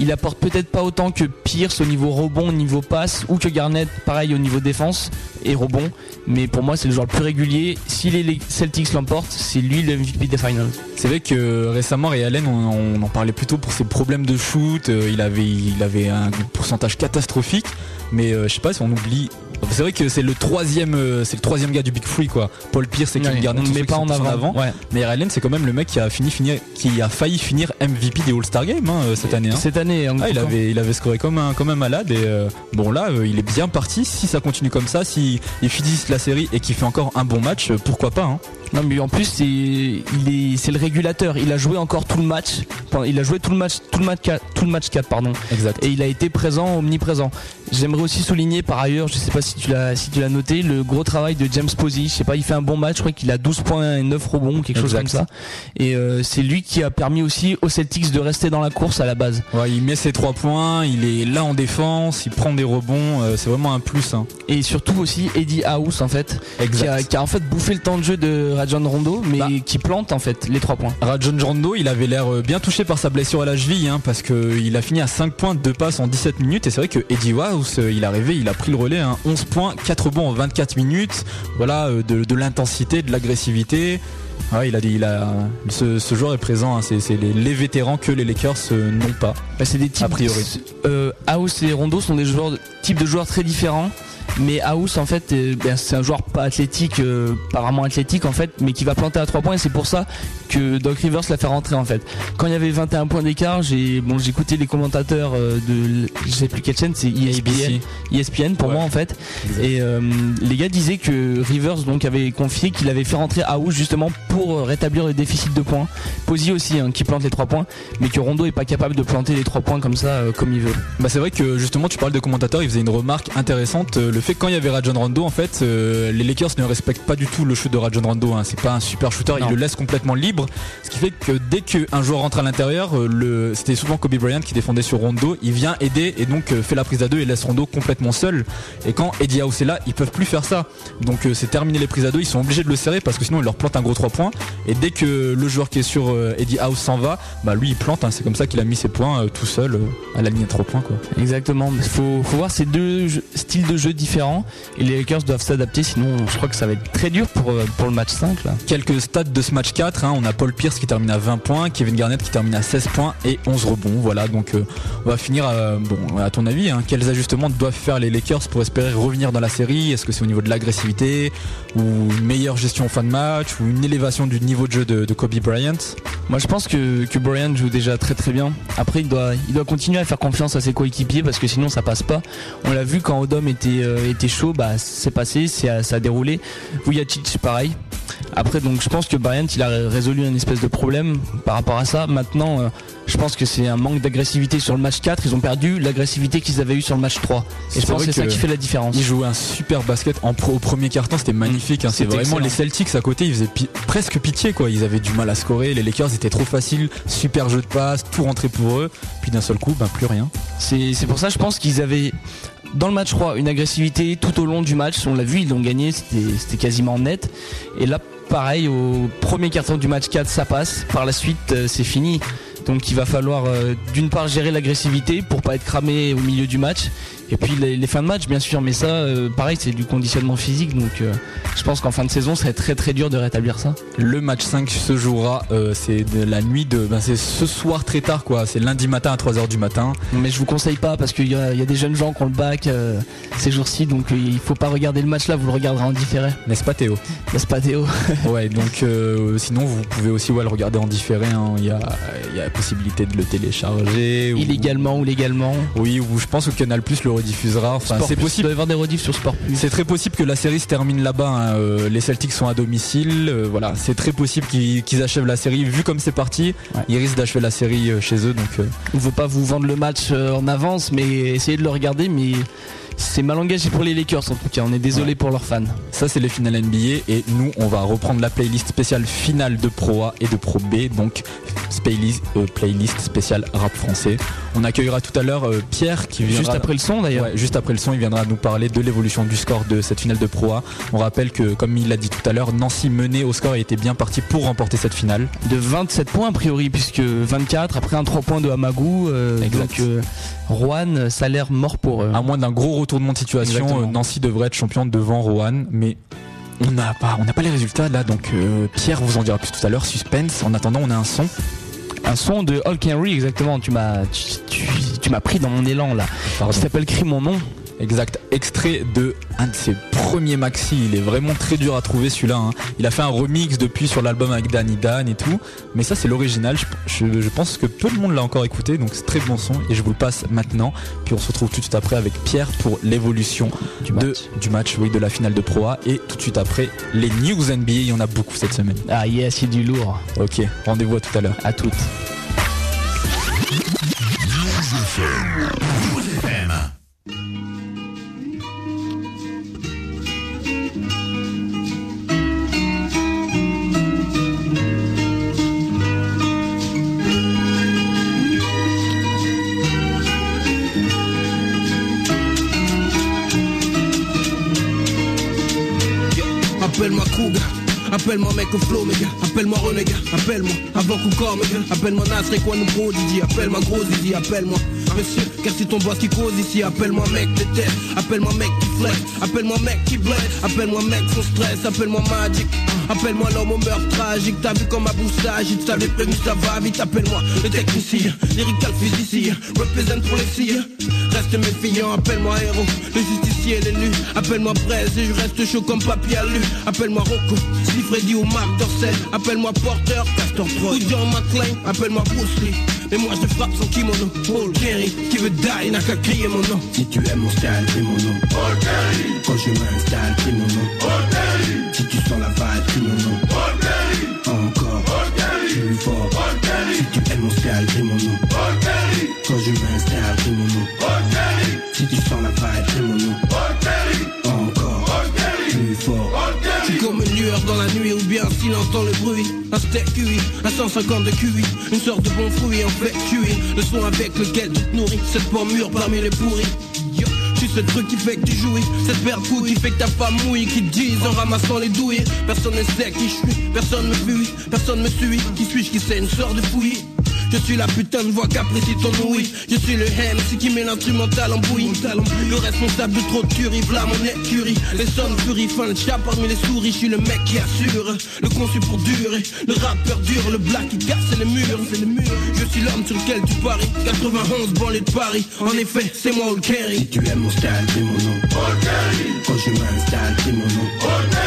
Il apporte peut-être pas autant que Pierce au niveau rebond, au niveau passe, ou que Garnett, pareil au niveau défense et rebond. Mais pour moi, c'est le joueur le plus régulier. Si les Celtics l'emportent, c'est lui le MVP des finals. C'est vrai que récemment, Ray on, en parlait plutôt pour ses problèmes de shoot. euh, il avait, il avait un pourcentage catastrophique, mais euh, je sais pas si on oublie. C'est vrai que c'est le troisième, euh, c'est le troisième gars du Big Free quoi. Paul Pierce et Kevin Ouais, Garnett, on ne met qui pas en avant. Ouais. Mais Allen, c'est quand même le mec qui a fini, finir, qui a failli finir MVP des All-Star Games hein, cette année. hein. Cette année, en Ah, il avait, il avait scoré comme un, comme un malade et euh, bon là euh, il est bien parti. Si ça continue comme ça, si il finit la série et qu'il fait encore un bon match, euh, pourquoi pas hein. Non mais en plus c'est il est c'est le régulateur. Il a joué encore tout le match. Il a joué tout le match tout le match 4, tout le match 4 pardon. Exact. Et il a été présent, omniprésent. J'aimerais aussi souligner par ailleurs, je sais pas si tu l'as si tu l'as noté, le gros travail de James Posey. Je sais pas, il fait un bon match. Je crois qu'il a 12 points et 9 rebonds, quelque chose Exact. comme ça. Et euh, c'est lui qui a permis aussi aux Celtics de rester dans la course à la base. Ouais, il met ses trois points, il est là en défense, il prend des rebonds, euh, c'est vraiment un plus. Hein. Et surtout aussi Eddie House en fait, qui a, qui a en fait bouffé le temps de jeu de Rajon Rondo, mais Bah. qui plante en fait les trois points. Rajon Rondo, il avait l'air euh, bien touché par sa blessure à la cheville, hein, parce qu'il a fini à 5 points, 2 passes en 17 minutes. Et c'est vrai que Eddie House, euh, il est arrivé, il a pris le relais, hein, 11 points, 4 rebonds en 24 minutes. Voilà, euh, de, de l'intensité, de l'agressivité. Ouais, il a dit, il a, ce, ce joueur est présent. hein, c'est c'est les, les vétérans que les Lakers euh, n'ont pas. Bah, c'est des types. A priori. Euh, House et Rondo sont des joueurs, types de joueurs très différents. Mais House en fait, euh, ben, c'est un joueur pas athlétique, euh, pas vraiment athlétique en fait, mais qui va planter à 3 points. Et c'est pour ça que Doc Rivers l'a fait rentrer en fait. Quand il y avait 21 points d'écart, j'ai bon, écouté les commentateurs euh, de, je sais plus quelle chaîne, c'est E ESPN. ESPN pour Ouais. moi en fait. Et euh, les gars disaient que Rivers donc avait confié qu'il avait fait rentrer House justement pour rétablir le déficit de points. Posey aussi hein, qui plante les 3 points, mais que Rondo est pas capable de planter les 3 points comme ça euh, comme il veut. Bah c'est vrai que justement tu parles de commentateurs, il faisait une remarque intéressante. Le fait que quand il y avait Rajon Rondo, en fait, euh, les Lakers ne respectent pas du tout le shoot de Rajon Rondo. Hein. C'est pas un super shooter, Non. il le laisse complètement libre. Ce qui fait que dès qu'un joueur rentre à l'intérieur, euh, le... c'était souvent Kobe Bryant qui défendait sur Rondo. Il vient aider et donc euh, fait la prise à deux et laisse Rondo complètement seul. Et quand Eddie House est là, ils peuvent plus faire ça. Donc c'est terminé les prises à deux, ils sont obligés de le serrer parce que sinon il leur plante un gros 3 points. Et dès que le joueur qui est sur Eddie House s'en va, bah lui il plante. hein. C'est comme ça qu'il a mis ses points tout seul à la ligne à 3 points quoi. Exactement. Il faut, faut voir ces deux styles de jeu différents et les Lakers doivent s'adapter. Sinon, je crois que ça va être très dur pour, euh, pour le match 5 là. Quelques stats de ce match 4, hein. on a Paul Pierce qui termine à 20 points, Kevin Garnett qui termine à 16 points et 11 rebonds. Voilà, donc euh, on va finir, euh, bon, à ton avis, hein, quels ajustements doivent faire les Lakers pour espérer revenir dans la série? Est-ce que c'est au niveau de l'agressivité ou une meilleure gestion en fin de match ou une élévation du niveau de jeu de, de Kobe Bryant? Moi, je pense que, que Brian joue déjà très très bien. Après, il doit, il doit continuer à faire confiance à ses coéquipiers parce que sinon ça passe pas. On l'a vu quand Odom était, euh, était chaud, bah c'est passé, c'est- ça a déroulé. Vujacic, pareil. Après, donc je pense que Bryant il a résolu un espèce de problème par rapport à ça. Maintenant, euh, je pense que c'est un manque d'agressivité sur le match 4. Ils ont perdu l'agressivité qu'ils avaient eu sur le match 3. Et C'est je pense que c'est ça qui fait la différence. Il jouait un super basket en pro- au premier carton, c'était magnifique. hein. C'est vraiment excellent. les Celtics à côté, ils faisaient pi- presque pitié quoi. Ils avaient du mal à scorer. Les Lakers étaient trop faciles, super jeu de passe, tout rentrait pour eux. Puis d'un seul coup, ben plus rien. C'est c'est pour ça, je pense qu'ils avaient dans le match 3 une agressivité tout au long du match. On l'a vu, ils l'ont gagné, c'était quasiment net. Et là, pareil, au premier carton du match 4, ça passe. Par la suite, euh, c'est fini. Donc il va falloir euh, d'une part gérer l'agressivité pour pas être cramé au milieu du match. Et puis les, les fins de match, bien sûr. Mais ça, euh, pareil, c'est du conditionnement physique. Donc euh, je pense qu'en fin de saison, être très très dur de rétablir ça. Le match 5 se jouera, euh, c'est la nuit de, ben c'est ce soir très tard quoi. C'est lundi matin à 3h du matin. Mais je vous conseille pas parce qu'il y, a il y a des jeunes gens qui ont le bac ces jours-ci. Donc il faut pas regarder le match là, vous le regarderez en différé. N'est-ce pas Théo? N'est-ce pas Théo? Ouais, donc sinon vous pouvez aussi ouais, le regarder en différé. hein. Il y, a, il y a la possibilité de le télécharger. ou- Illégalement ou légalement. Oui, ou je pense que Canal Plus le rediffusera. Enfin, Sport c'est Il possible. doit y avoir des rediffs sur Sport Plus. C'est très possible que la série se termine là-bas. hein. Euh, les Celtics sont à domicile. Euh, voilà, c'est très possible qu'ils achèvent la série. Vu comme c'est parti, Ouais. ils risquent d'achever la série euh, chez eux. Donc euh, On veut pas vous vendre le match en avance, mais essayez de le regarder. Mais c'est mal engagé pour les Lakers en tout cas. On est désolé Ouais. pour leurs fans. ça, c'est les finales NBA. Et nous, on va reprendre la playlist spéciale finale de Pro A et de Pro B. Donc playlist, euh, playlist spéciale rap français. On accueillera tout à l'heure euh, Pierre qui viendra Juste après le son d'ailleurs. Ouais, juste après le son, il viendra nous parler de l'évolution du score de cette finale de Pro A. On rappelle que, comme il l'a dit tout à l'heure, Nancy menait au score et était bien parti pour remporter cette finale. De 27 points a priori, puisque 24 après un 3 points de Hamagou. euh, donc euh, Rouen, ça a l'air mort pour eux. À moins d'un gros retournement de situation, Exactement. euh, Nancy devrait être championne devant Rohan, mais on n'a pas, on n'a pas les résultats là. Donc euh, Pierre vous en dira plus tout à l'heure. Suspense. En attendant, on a un son. Un son de Hulk Henry exactement. Tu m'as, tu, tu- tu m'as pris dans mon élan là. Pardon. Qui s'appelle Crie mon nom. Exact, extrait de un de ses premiers maxi. Il est vraiment très dur à trouver celui-là. hein. Il a fait un remix depuis sur l'album avec Danny Dan et tout. Mais ça, c'est l'original. Je, je- je pense que peu de monde l'a encore écouté. Donc c'est très bon son. Et je vous le passe maintenant. Puis on se retrouve tout de suite après avec Pierre pour l'évolution Du de- match. du match, oui, de la finale de Pro A. Et tout de suite après, les news NBA. Il y en a beaucoup cette semaine. Ah yes, il y a du lourd. Ok, rendez-vous à tout à l'heure. À toutes. Appelle-moi mec au flow, gars. Appelle-moi Renégat, appelle-moi avant qu'on mes gars. Appelle-moi Nasré, quoi nous gros Didi. Appelle-moi gros Didi, appelle-moi monsieur. Car c'est ton boss qui cause ici. Appelle-moi mec de tête, appelle-moi mec qui flex. Appelle-moi mec qui blesse, appelle-moi mec sans stress. Appelle-moi Magic, appelle-moi l'homme au meurtre tragique. T'as vu comme ma boustage, il t'avait prévu, ça va vite. Appelle-moi le technicien, lyrical physicien. Représente pour les filles, reste méfiant. Appelle-moi héros, le justicier, l'élu. Appelle-moi Braise et je reste chaud comme papier alu. Appelle-moi Rocco, si Freddy ou Marc Dorcel. Appelle-moi Porter, Castor Troy ou John McClane. Appelle-moi Bruce Lee. Mais moi je frappe son kimono. Paul Kerry qui veut die n'a qu'à crier mon nom. Si tu aimes mon style, crie mon nom. Paul Kerry Quand je m'installe, crie mon nom. Paul Kerry Si tu sens la vibe, crie mon nom. Paul Kerry Encore. Paul Kerry Plus fort. Paul Kerry Si tu aimes mon style, crie mon nom. Paul Kerry Quand je m'installe, mon nom dans le bruit Un steak cuit, un 150 de QI Une sorte de bon fruit en fait cuit Le son avec lequel tu te nourris Cette pomme mûre parmi les pourris. Suis ce truc qui fait que tu jouis Cette paire qui fait que ta femme mouille Qui te disent en ramassant les douilles. Personne ne sait qui je suis Personne me fuit, personne me suit. Qui suis-je qui sait une sorte de fouillis? Je suis la putain de voix qu'apprécie ton ouïe Je suis le MC qui met l'instrumental en bouillie Le responsable de trop de v'là mon écurie. Les sons furie, fin le chat parmi les souris. Je suis le mec qui assure, le conçu pour durer. Le rappeur dur, le black qui casse les murs. C'est Je suis l'homme sur lequel tu paries. 91 banlieue de Paris. En effet, c'est moi All Carry tu aimes mon style, c'est mon nom Quand je m'installe, c'est mon nom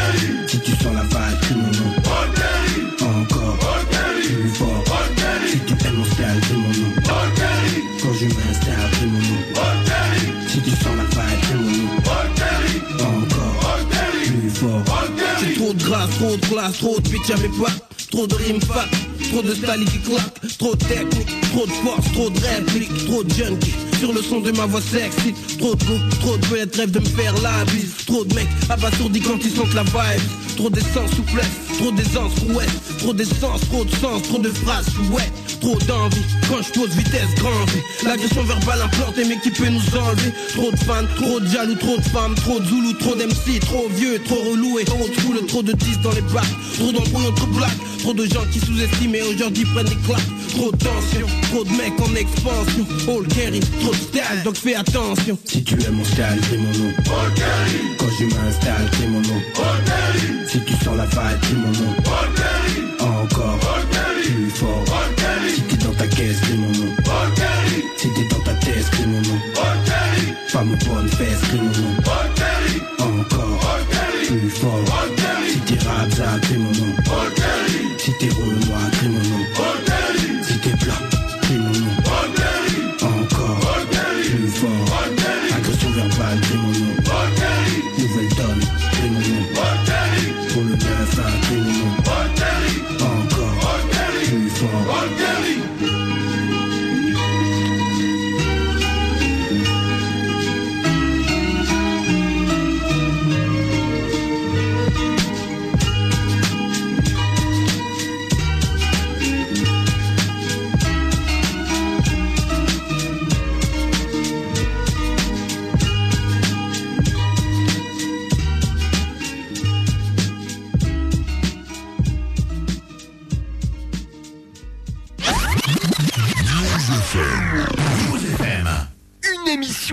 trop de grâce, trop de classe, trop de bitch à mes pattes Trop de rimes fat, trop de style qui claque Trop de technique, trop de force, trop de réplique Trop de junkie sur le son de ma voix sexy Trop de go, trop de vedettes rêvent de me faire la bise Trop de mecs abasourdis quand ils sentent la vibe Trop d'essence, souplesse, trop d'aisance, prouesse Trop d'essence, trop de sens, trop de phrases chouettes Trop d'envie, quand je pose vitesse, grand V L'agression verbale implantée mais qui peut nous enlever Trop de fans, trop de jaloux, trop de femmes Trop de zoulous, trop d'MC, trop vieux, trop relou et trop de foule Trop de 10 dans les bacs, trop d'embrouillons, trop black Trop de gens qui sous-estiment aujourd'hui prennent claques Trop de tension, trop de mecs en expansion. All carry, trop de style, donc fais attention. Si tu aimes mon style, c'est mon nom. All carry Quand je m'installe, c'est mon nom. All Si tu sens la vibe, c'est mon nom. All Encore Plus fort. All carry Si t'es dans ta caisse, c'est mon nom. All carry Si t'es dans ta tête, c'est mon nom. All carry bonnes fesses, c'est mon nom. Encore Plus fort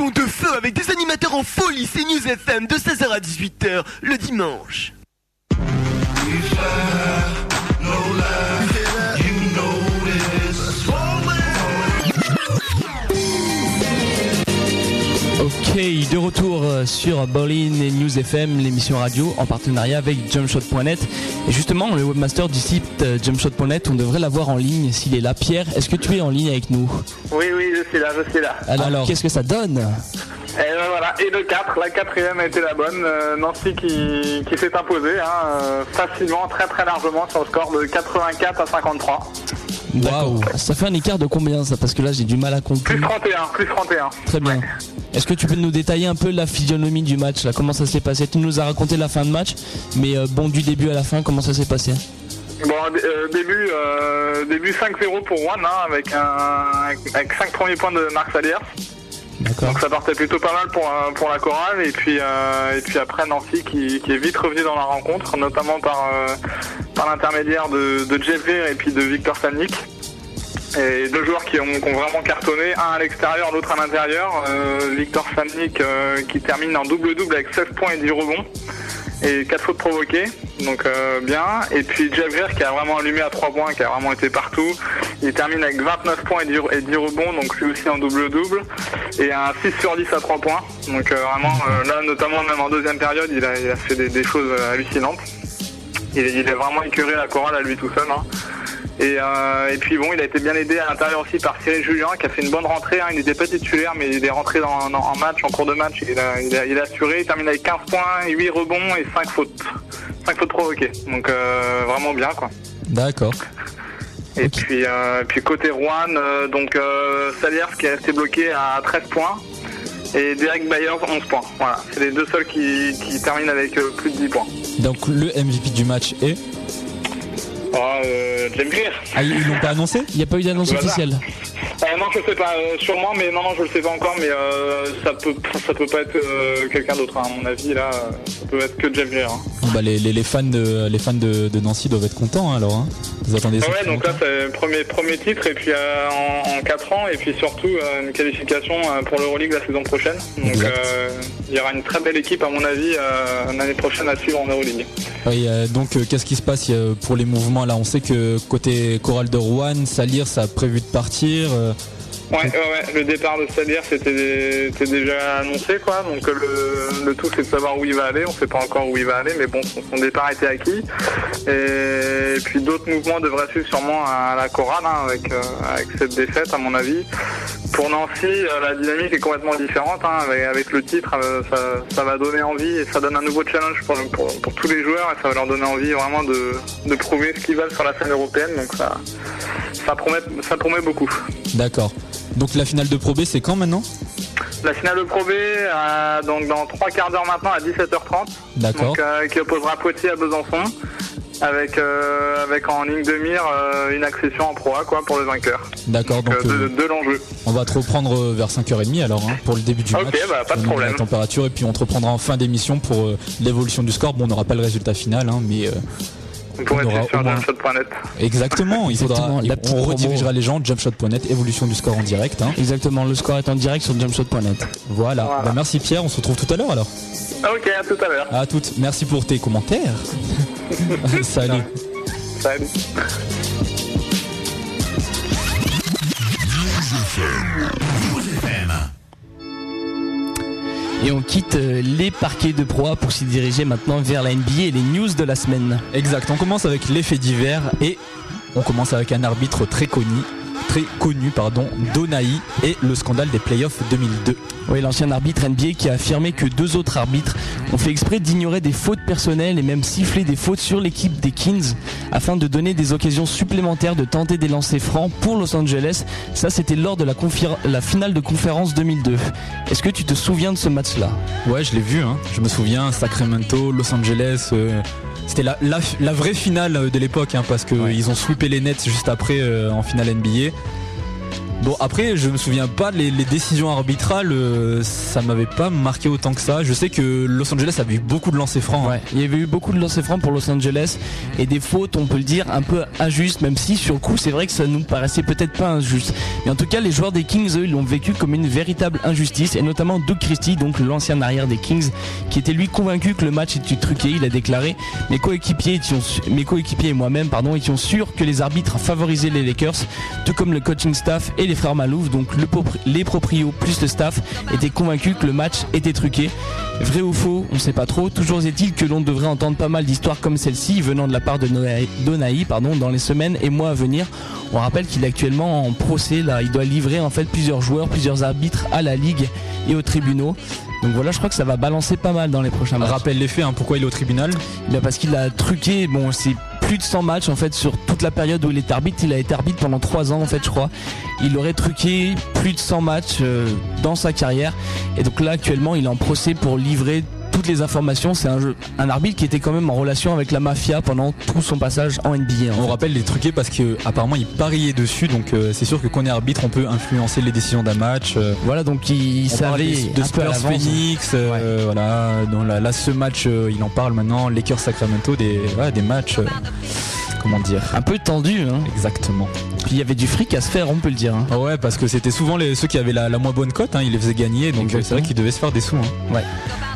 de feu avec des animateurs en folie, c'est News FM de 16h à 18h le dimanche. Ok, de retour euh, sur Berlin et News FM, l'émission radio en partenariat avec Jumpshot.net. Et justement, le webmaster du site euh, Jumpshot.net, on devrait l'avoir en ligne s'il est là. Pierre, est-ce que tu es en ligne avec nous? Oui, oui, je suis là, je suis là. Alors, Alors. qu'est-ce que ça donne? Et ben voilà, et le 4, la quatrième a été la bonne. Euh, Nancy qui, qui s'est imposée hein, facilement, très très largement sur le score de 84 à 53. Waouh Ça fait un écart de combien ça Parce que là j'ai du mal à compter. Plus 31, plus 31. Très bien. Est-ce que tu peux nous détailler un peu la physionomie du match là Comment ça s'est passé Tu nous as raconté la fin de match, mais euh, bon du début à la fin, comment ça s'est passé Bon, euh, début, euh, début 5-0 pour One, hein, avec, un, avec 5 premiers points de Marc Salière. Donc ça partait plutôt pas mal pour, euh, pour la chorale. Et puis, euh, et puis après Nancy qui, qui est vite revenu dans la rencontre, notamment par, euh, par l'intermédiaire de, de Jeff et puis de Victor Salnik. Et deux joueurs qui ont, qui ont vraiment cartonné, un à l'extérieur, l'autre à l'intérieur. Euh, Victor Salnik euh, qui termine en double-double avec 16 points et 10 rebonds. Et 4 fautes provoquées, donc euh, bien. Et puis Jeff Veer qui a vraiment allumé à 3 points, qui a vraiment été partout. Il termine avec 29 points et 10, et 10 rebonds, donc lui aussi en double-double. Et un 6 sur 10 à 3 points. Donc euh, vraiment, euh, là notamment même en deuxième période, il a, il a fait des, des choses euh, hallucinantes. Il, il a vraiment écuré la chorale à lui tout seul. hein. Et, euh, et puis bon, il a été bien aidé à l'intérieur aussi par Cyril Julien qui a fait une bonne rentrée. hein. Il n'était pas titulaire, mais il est rentré dans, dans- en match, en cours de match. Il a, il a, il a assuré. Il termine avec 15 points, 8 rebonds et 5 fautes. 5 fautes provoquées. Donc euh, vraiment bien quoi. D'accord. Et puis, euh, puis côté Rouen, donc Saliers qui est resté bloqué à 13 points. Et Derek Byers 11 points. Voilà, c'est les deux seuls qui, qui terminent avec plus de 10 points. Donc le MVP du match est. Ah, euh, James Greer. Ah, ils l'ont pas annoncé Il n'y a pas eu d'annonce officielle. Euh, non, je sais pas, euh, sûrement, mais non, non, je le sais pas encore, mais euh, ça peut, ça peut pas être euh, quelqu'un d'autre, hein, à mon avis, là, ça peut être que Jeff Greer. hein. Bon, bah, les, les- les fans, de, les fans de, de Nancy doivent être contents hein, alors. Hein. Vous attendez ça Ah ouais, donc là, c'est le premier, premier titre, et puis euh, en, en 4 ans, et puis surtout euh, une qualification euh, pour l'Euroleague la saison prochaine. Donc euh, il y aura une très belle équipe, à mon avis, euh, l'année prochaine à suivre en Euroleague. Oui, euh, donc euh, qu'est-ce qui se passe pour les mouvements là On sait que côté chorale de Rouen, Salir, ça a prévu de partir. euh, Ouais, ouais, le départ de Sadir c'était déjà annoncé quoi, donc le, le tout c'est de savoir où il va aller, on sait pas encore où il va aller, mais bon, son, départ été acquis. Et, puis d'autres mouvements devraient suivre sûrement à la chorale hein, avec, euh, avec cette défaite à mon avis. Pour Nancy, euh, la dynamique est complètement différente, hein, avec, avec le titre, euh, ça, ça va donner envie et ça donne un nouveau challenge pour, pour, pour tous les joueurs et ça va leur donner envie vraiment de, de prouver ce qu'ils valent sur la scène européenne, donc ça, ça, promet, ça promet beaucoup. D'accord. Donc la finale de Pro B, c'est quand maintenant? La finale de Pro B, euh, donc dans trois quarts d'heure maintenant à 17h30. D'accord. Donc, euh, qui opposera Poitiers à Besançon. Avec, euh, avec en ligne de mire euh, une accession en Pro A quoi, pour le vainqueur. D'accord, donc Euh, de, euh, de l'enjeu. on va te reprendre euh, vers 5h30 alors hein, pour le début du Ok, match. bah, pas de problème. La température et puis on te reprendra en fin d'émission pour euh, l'évolution du score. Bon, on n'aura pas le résultat final, hein, mais euh, On pourrait être sur moins- jumpshot.net. exactement. Il faudra, Exactement, on redirigera les gens jumpshot.net, évolution du score en direct. hein. Exactement, le score est en direct sur jumpshot.net. Voilà. Voilà. Bah, merci Pierre, on se retrouve tout à l'heure alors. Ok, à tout à l'heure. À toutes. Merci pour tes commentaires. Salut. Salut. Et on quitte euh, les parquets de proie pour s'y diriger maintenant vers la NBA et les news de la semaine. Exact. On commence avec l'effet divers et on commence avec un arbitre très connu, très connu pardon, Donaï et le scandale des playoffs 2002. Oui, l'ancien arbitre NBA qui a affirmé que deux autres arbitres ont fait exprès d'ignorer des fautes personnelles et même siffler des fautes sur l'équipe des Kings afin de donner des occasions supplémentaires de tenter des lancers francs pour Los Angeles. Ça, c'était lors de la finale de conférence 2002. Est-ce que tu te souviens de ce match-là? Ouais, je l'ai vu. Hein. Je me souviens, Sacramento, Los Angeles. euh, c'était la, la, la vraie finale de l'époque hein, parce qu'ils Ouais. ont sweepé les Nets juste après euh, en finale NBA. Bon après je me souviens pas les, décisions arbitrales euh, ça m'avait pas marqué autant que ça. Je sais que Los Angeles avait eu beaucoup de lancers francs. hein. Ouais, il y avait eu beaucoup de lancers francs pour Los Angeles et des fautes, on peut le dire, un peu injustes, même si sur le coup, c'est vrai que ça nous paraissait peut-être pas injuste. Mais en tout cas, les joueurs des Kings, eux, ils l'ont vécu comme une véritable injustice et notamment Doug Christie, donc l'ancien arrière des Kings, qui était lui convaincu que le match était truqué. Il a déclaré Mes coéquipiers, mes coéquipiers et moi-même, pardon, étions sûrs que les arbitres favorisaient les Lakers, tout comme le coaching staff et les frères Malouf, donc le propri- les proprios plus le staff, étaient convaincus que le match était truqué. Vrai ou faux, on sait pas trop. Toujours est-il que l'on devrait entendre pas mal d'histoires comme celle-ci venant de la part de Noé- Donaï pardon, dans les semaines et mois à venir. On rappelle qu'il est actuellement en procès là, il doit livrer en fait plusieurs joueurs, plusieurs arbitres à la ligue et aux tribunaux. Donc voilà, je crois que ça va balancer pas mal dans les prochains matchs. Rappelle les faits, hein, pourquoi il est au tribunal? Eh bien, parce qu'il a truqué, bon, c'est plus de 100 matchs en fait sur toute la période où il est arbitre. Il a été arbitre pendant 3 ans en fait, je crois. Il aurait truqué plus de 100 matchs euh, dans sa carrière. Et donc là, actuellement, il est en procès pour livrer toutes les informations. C'est un, jeu- un arbitre qui était quand même en relation avec la mafia pendant tout son passage en NBA. en On fait. rappelle les truqués parce que apparemment il pariait dessus, donc euh, c'est sûr que quand on est arbitre, on peut influencer les décisions d'un match. euh, Voilà, donc il, il savait de Spurs. Phoenix, euh, voilà. Dans la- là, ce match, il en parle maintenant. Lakers Sacramento, des, des matchs. comment dire? Un peu tendu, hein. Exactement. Puis il y avait du fric à se faire, on peut le dire. hein. Ah ouais, parce que c'était souvent les, ceux qui avaient la, la moins bonne cote, hein, ils les faisaient gagner, donc c'est vrai qu'ils devaient se faire des sous. hein. Ouais.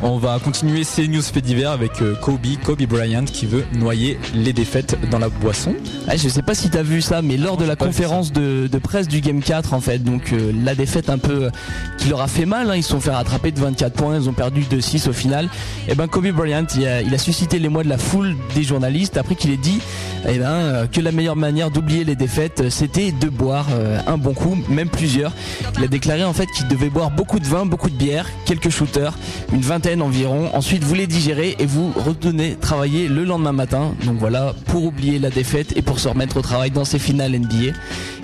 On va continuer ces news faits divers avec euh, Kobe, Kobe Bryant qui veut noyer les défaites dans la boisson. Ah, je sais pas si t'as vu ça, mais lors de la conférence de, de presse du Game 4, en fait, donc euh, la défaite un peu euh, qui leur a fait mal, hein, ils se sont fait rattraper de 24 points, ils ont perdu de 6 au final. Et ben Kobe Bryant, il a, il a suscité l'émoi de la foule des journalistes après qu'il ait dit eh ben, euh, que la meilleure manière d'oublier les défaites, c'était de boire un bon coup, même plusieurs. Il a déclaré en fait qu'il devait boire beaucoup de vin, beaucoup de bière, quelques shooters, une vingtaine environ. Ensuite, vous les digérez et vous retournez travailler le lendemain matin. Donc voilà, pour oublier la défaite et pour se remettre au travail dans ces finales NBA.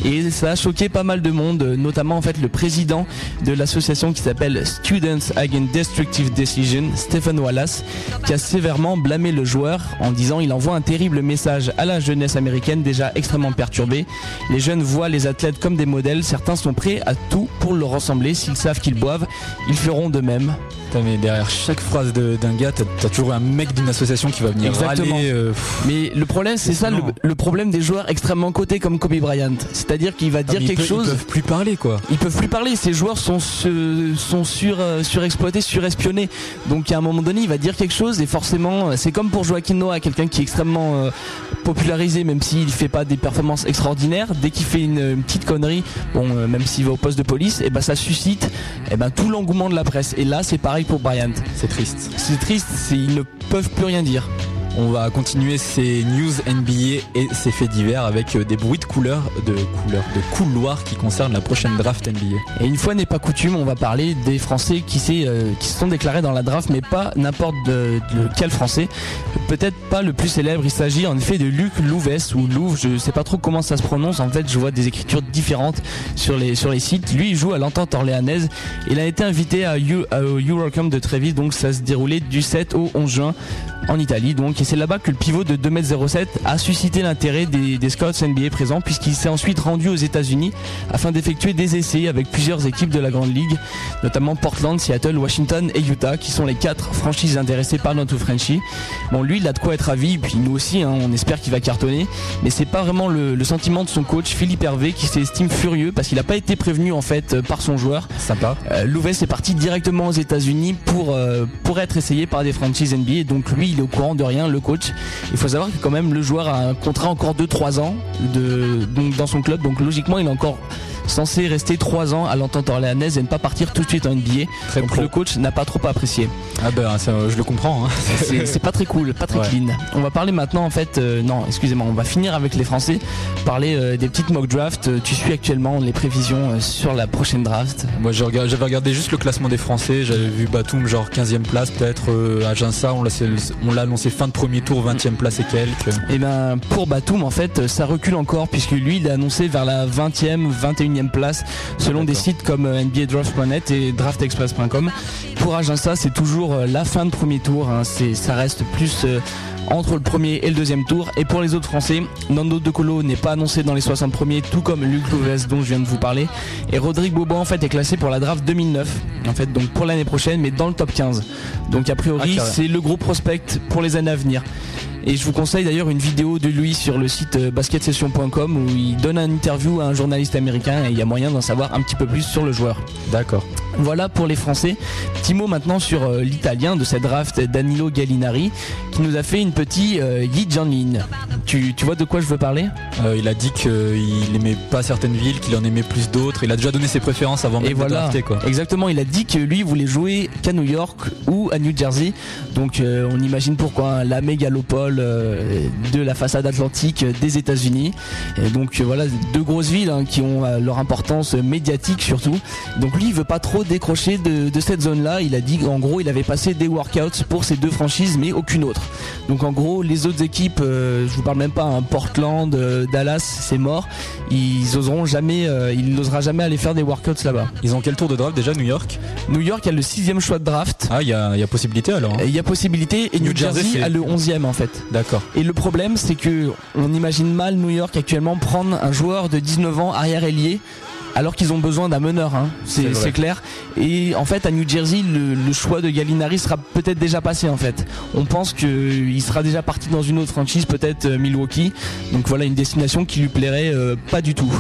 Et ça a choqué pas mal de monde, notamment en fait le président de l'association qui s'appelle Students Against Destructive Decision, Stephen Wallace, qui a sévèrement blâmé le joueur en disant il envoie un terrible message à la jeunesse américaine déjà extrêmement perturbée. Les jeunes voient les athlètes comme des modèles, certains sont prêts à tout pour leur ressembler, s'ils savent qu'ils boivent, ils feront de même. Derrière chaque phrase d'un gars, t'as toujours un mec d'une association qui va venir Exactement. râler, euh, pff, Mais le problème, c'est ça le, problème des joueurs extrêmement cotés comme Kobe Bryant. C'est-à-dire qu'il va dire mais ils quelque chose. Ils peuvent plus parler quoi. Ils peuvent plus parler, ces joueurs sont, sont sur, euh, surexploités, surespionnés. Donc à un moment donné, il va dire quelque chose et forcément, euh, c'est comme pour Joaquin Noah, quelqu'un qui est extrêmement euh, popularisé, même s'il fait pas des performances extraordinaires. Dès qu'il fait une, une petite connerie, bon, euh, même s'il va au poste de police, et ben ça suscite et ben tout l'engouement de la presse. Et là, c'est pareil pour Bryant. C'est triste. C'est triste, c'est- ils ne peuvent plus rien dire. On va continuer ces news NBA et ces faits divers avec euh, des bruits de couleurs, de couleurs, de couloirs qui concernent la prochaine draft NBA. Et une fois n'est pas coutume, on va parler des Français qui, euh, se sont déclarés dans la draft, mais pas n'importe quel Français. Peut-être pas le plus célèbre. Il s'agit en effet de Luc Louves ou Louve. Je sais pas trop comment ça se prononce. En fait, je vois des écritures différentes sur les sites. Lui, il joue à l'entente orléanaise. Il a été invité à, You- à- au Eurocamp de Trévis, donc ça se déroulait du 7 au 11 juin en Italie. Donc, et c'est là-bas que le pivot de 2m07 a suscité l'intérêt des, des scouts NBA présents, puisqu'il s'est ensuite rendu aux États-Unis afin d'effectuer des essais avec plusieurs équipes de la Grande Ligue, notamment Portland, Seattle, Washington et Utah, qui sont les quatre franchises intéressées par notre Frenchie. Bon, lui, il a de quoi être ravi, puis nous aussi, hein, on espère qu'il va cartonner, mais c'est pas vraiment le, le sentiment de son coach Philippe Hervé qui s'estime furieux parce qu'il n'a pas été prévenu en fait euh, par son joueur. Sympa. Euh, Louves est parti directement aux États-Unis pour euh, pour être essayé par des franchises NBA. Donc lui, il est au courant de rien, le coach. Il faut savoir que quand même le joueur a un contrat encore de 3 ans de donc dans son club. Donc logiquement, il est encore censé rester 3 ans à l'entente orléanaise et ne pas partir tout de suite en NBA. Très Donc pro. le coach n'a pas trop apprécié. Ah ben ça, je le comprends. hein. C'est pas très cool, pas très Ouais. clean. On va parler maintenant en fait, euh, non, excusez-moi, on va finir avec les Français, parler euh, des petites mock drafts. Euh, Tu suis actuellement les prévisions euh, sur la prochaine draft. Moi regardé- j'avais regardé juste le classement des Français, j'avais vu Batum genre 15e place peut-être, euh, Aginsa on l'a on l'a annoncé fin de premier tour, 20e place et quelques. Et ben pour Batum en fait ça recule encore puisque lui il est annoncé vers la 20e, 21e place selon des sites comme euh, NBA Draft.net et DraftExpress.com. Pour Aginsa c'est toujours euh, la fin de premier tour, hein. c'est ça reste plus euh, entre le premier et le deuxième tour. Et pour les autres Français, Nando De Colo n'est pas annoncé dans les 60 premiers, tout comme Luc Louves dont je viens de vous parler. Et Rodrigue Bobo en fait est classé pour la draft 2009, en fait donc pour l'année prochaine, mais dans le top 15. Donc a priori Ah, c'est le gros prospect pour les années à venir. Et je vous conseille d'ailleurs une vidéo de lui sur le site euh, basketsession.com où il donne une interview à un journaliste américain et il y a moyen d'en savoir un petit peu plus sur le joueur. D'accord. Voilà pour les Français. Petit mot maintenant sur euh, l'italien de cette draft, Danilo Gallinari, qui nous a fait une petite euh, Yi Jianlin. Tu, tu vois de quoi je veux parler? Euh, il a dit qu'il aimait pas certaines villes, qu'il en aimait plus d'autres. Il a déjà donné ses préférences avant même Et drafté, quoi. exactement. Il a dit que lui voulait jouer qu'à New York ou à New Jersey. Donc euh, on imagine pourquoi hein, la mégalopole euh, de la façade atlantique des États-Unis. Et donc euh, voilà, deux grosses villes hein, qui ont euh, leur importance médiatique surtout. Donc lui, il veut pas trop décrocher de, de cette zone-là. Il a dit qu'en gros, il avait passé des workouts pour ces deux franchises, mais aucune autre. Donc en gros, les autres équipes, euh, je vous parle même pas, hein, Portland, euh, Dallas, c'est mort. Ils oseront jamais, euh, il n'osera jamais aller faire des workouts là-bas. Ils ont quel tour de draft déjà, New York? New York a le sixième choix de draft. Ah, il y a, il y a possibilité alors. hein. Il y a possibilité et New, New Jersey, a le onzième en fait. D'accord. Et le problème c'est que on imagine mal New York actuellement prendre un joueur de 19 ans arrière ailier alors qu'ils ont besoin d'un meneur, hein. C'est clair. Et en fait, à New Jersey, le, le choix de Gallinari sera peut-être déjà passé en fait. On pense qu'il sera déjà parti dans une autre franchise, peut-être euh, Milwaukee. Donc voilà une destination qui lui plairait euh, pas du tout.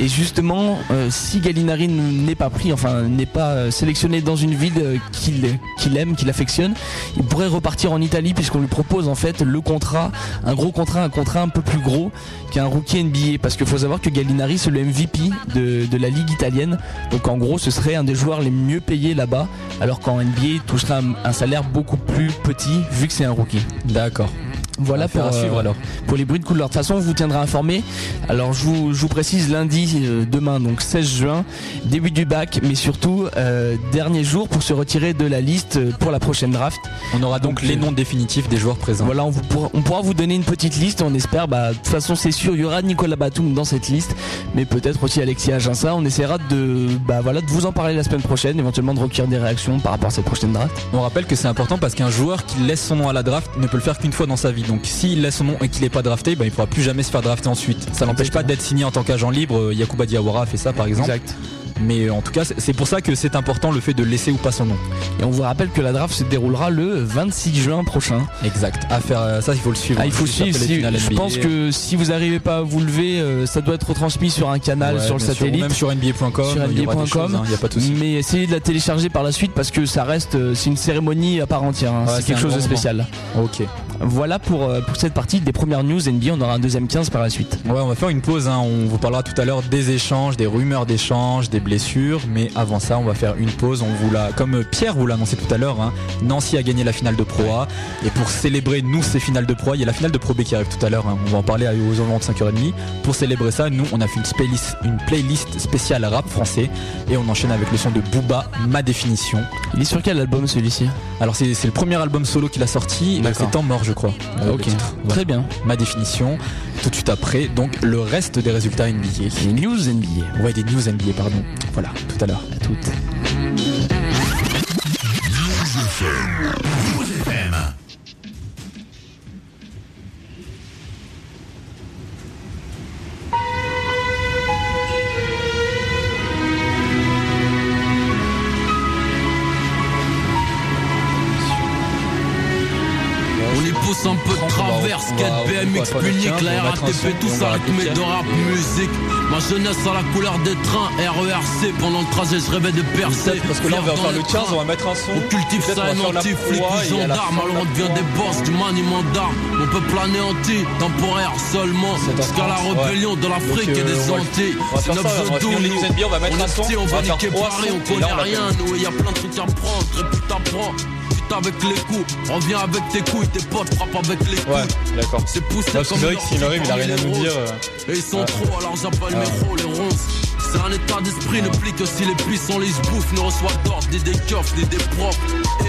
Et justement, euh, si Gallinari n'est pas pris, enfin n'est pas euh, sélectionné dans une ville euh, qu'il qu'il aime, qu'il affectionne, il pourrait repartir en Italie puisqu'on lui propose en fait le contrat, un gros contrat, un contrat un peu plus gros qu'un rookie NBA. Parce qu'il faut savoir que Gallinari c'est le MVP de, de la ligue italienne. Donc en gros, ce serait un des joueurs les mieux payés là-bas, alors qu'en NBA, il toucherait un, un salaire beaucoup plus petit vu que c'est un rookie. D'accord. Voilà pour, à suivre, euh, alors. pour les bruits de couleur. De toute façon, on vous tiendra informé. Alors, je vous, je vous précise lundi, euh, demain, donc 16 juin, début du bac, mais surtout euh, dernier jour pour se retirer de la liste euh, pour la prochaine draft. On aura donc, Donc, les euh, noms définitifs des joueurs présents. Voilà, on, vous pourra, on pourra vous donner une petite liste. On espère, bah, de toute façon, c'est sûr, il y aura Nicolas Batum dans cette liste, mais peut-être aussi Alexis Aginsa. On essaiera de, bah, voilà, de vous en parler la semaine prochaine, éventuellement de recueillir des réactions par rapport à cette prochaine draft. On rappelle que c'est important parce qu'un joueur qui laisse son nom à la draft ne peut le faire qu'une fois dans sa vie. Donc s'il laisse son nom et qu'il n'est pas drafté, bah, il ne pourra plus jamais se faire drafter ensuite. Ça n'empêche pas d'être signé en tant qu'agent libre. Euh, Yacouba Diawara a fait ça par exemple. Exact. Mais euh, en tout cas, c'est- pour ça que c'est important le fait de laisser ou pas son nom. Et on vous rappelle que la draft se déroulera le 26 juin prochain. Exact. À faire euh, ça, il faut le suivre. Ah, il faut suivre. si- je pense que si vous n'arrivez pas à vous lever, ça doit être retransmis sur un canal Ouais, sur le sûr. Ou satellite. même sur NBA.com. sur hein, Il n'y a pas de souci. mais essayez de la télécharger par la suite parce que ça reste, c'est une cérémonie à part entière. hein. Ouais, c'est quelque chose de spécial. Ok. Voilà pour, euh, pour cette partie des premières news NBA. On aura un deuxième 15 par la suite. Ouais, on va faire une pause. hein. On vous parlera tout à l'heure des échanges, des rumeurs d'échanges, des blessures. Mais avant ça, on va faire une pause. On vous l'a, comme Pierre vous l'a annoncé tout à l'heure, hein, Nancy a gagné la finale de Pro A. Et pour célébrer nous ces finales de Pro A, il y a la finale de Pro B qui arrive tout à l'heure. hein. On va en parler à- aux environs de 5h30. Pour célébrer ça, nous, on a fait une playlist, une playlist spéciale rap français. Et on enchaîne avec le son de Booba, Ma Définition. Il est sur quel album celui-ci? Alors c'est, c'est le premier album solo qu'il a sorti. C'est Temps mort, je crois. euh, le Ok, titre. Voilà. très bien. Ma définition. Tout de suite après, donc le reste des résultats NBA. Les news NBA. Ouais, des news NBA, pardon. Voilà, tout à l'heure. À toutes. Pousse un peu de travers, on va- skate, on va- BMX, on va Punique, la RATP, tout ça rythmé de rap musique. Ma jeunesse à la couleur des trains, RERC, pendant le trajet je rêvais de percer. Parce que là, on va faire le les 15, trains. on va mettre un son. On cultive ça on va et faire la anti flic proie, ou et gendarme Alors on devient des boss du maniement d'armes On peut planer anti, temporaire seulement C'est en Jusqu'à la rébellion de l'Afrique et euh, des Antilles on va faire ça, on va mettre un est son, on va niquer Paris, on et connaît rien Nous il y a plein de trucs à prendre, répute t'apprends Putain avec les coups, reviens avec tes couilles Tes potes frappent avec les couilles Ouais, d'accord. C'est poussé Parce que comme c'est vrai que s'il arrive, il a rien à nous les dire. euh, Et ils sont trop, alors j'appelle mes les ronces. C'est un état d'esprit, ne plie que si les puissants les bouffent, ne reçoit d'ordre, ni des keufs, ni des profs.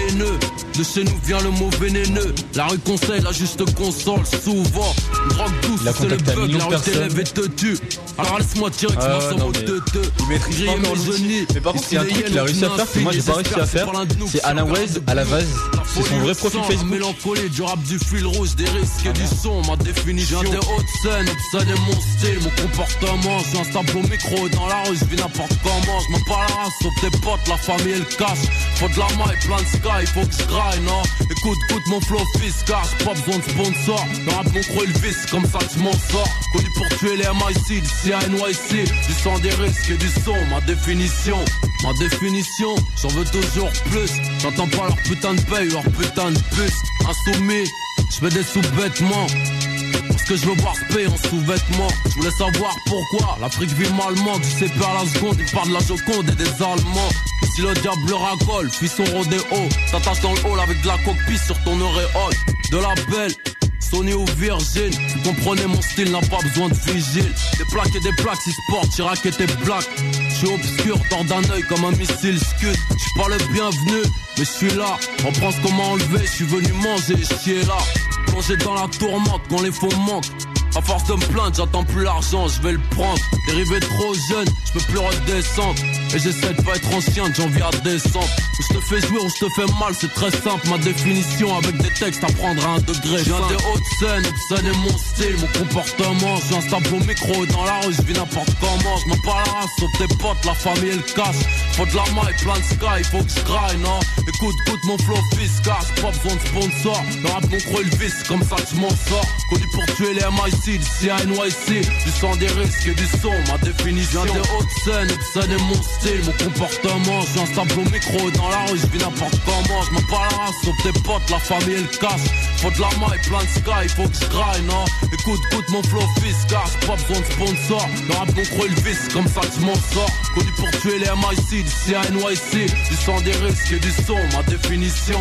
Haineux, de chez nous vient le mot vénéneux. La rue conseille, la juste console, souvent. Drogue douce, c'est le un bug, la de rue t'élève et te tue. Alors laisse-moi tirer que Ah non, mais deux deux. il maîtrise pas encore l'outil. Mais par contre, il y a un truc qu'il a réussi à faire que moi, j'ai pas réussi à faire. C'est Alain Wade, à la base. C'est son vrai profil Facebook. mélancolie du rap du fil rouge, des risques et du son, ma définition. J'ai des hautes scènes, obscène et mon style, mon comportement. Je suis instable au micro dans je vis n'importe comment. Je m'en race, sauf tes potes, la famille le cash. Faut de la maille, plein de sky, faut que je non. Écoute, écoute mon flow fiscal, j'ai pas besoin de sponsor. Le rap, mon gros, le comme ça je m'en sors. Connu pour tuer les MIC, d'ici à NYC. Du des risques et du son, ma définition. Ma définition, j'en veux toujours plus. J'entends pas leur putain de paye, leur putain de puce. Insoumis, je fais des sous-vêtements. Parce que je veux voir pays en sous-vêtements. Je voulais savoir pourquoi l'Afrique vit mal manque. Je sais pas la seconde, il parle de la Joconde et des Allemands. Si le diable le racole, puis son rodéo, t'attaches dans le hall avec de la coquille sur ton auréole. De la belle, Sony ou Virgin, vous comprenez mon style n'a pas besoin de vigile. Des plaques et des plaques, si sport, Chirac tes black. Je suis obscur, tord d'un œil comme un missile scud. Je suis pas le bienvenu, mais je suis là. On pense comment enlever, je suis venu manger, chier là. Plongé dans la tourmente quand les faux manquent. À force de me plaindre, j'attends plus l'argent, je vais le prendre. Dérivé trop jeune, je peux plus redescendre. Et j'essaie de pas être ancien, de janvier à. Où je te fais jouer, ou je te fais mal, c'est très simple. Ma définition avec des textes à prendre à un degré. Viens des hautes scènes, obscène est mon style, mon comportement. Je un stable au micro dans la rue, je vis n'importe comment. Je m'en pas la race, sauf tes potes, la famille et le cash. Faut de la maille, plein de sky, faut que je graille, non? Écoute, écoute mon flow fiscal, j'ai pas besoin de sponsor. Le rap mon gros le vice, comme ça je m'en sors. Connu pour tuer les MIC, d'ici à NYC. Du sang des risques et du son, ma définition. Viens des hautes scènes, obscène est mon style, mon comportement. Je un stable au micro dans la rue, je vis n'importe comment. Je m'en race, sauf tes potes, la famille et le cash. Faut de la maille, plein de sky, faut que je graille, non? Écoute, écoute mon flow fiscal, j'ai pas besoin de sponsor. Le rap gros le vice, comme ça je m'en sors. Connu pour tuer les MIC, d'ici à NYC. Du sang des risques et du son, ma définition.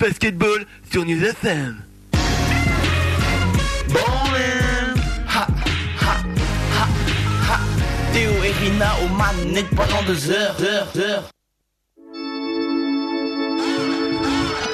Basketball sur News FM. Ballin', ha, ha, ha, ha. Théo et Rina aux manettes pendant deux heures, heures, heures.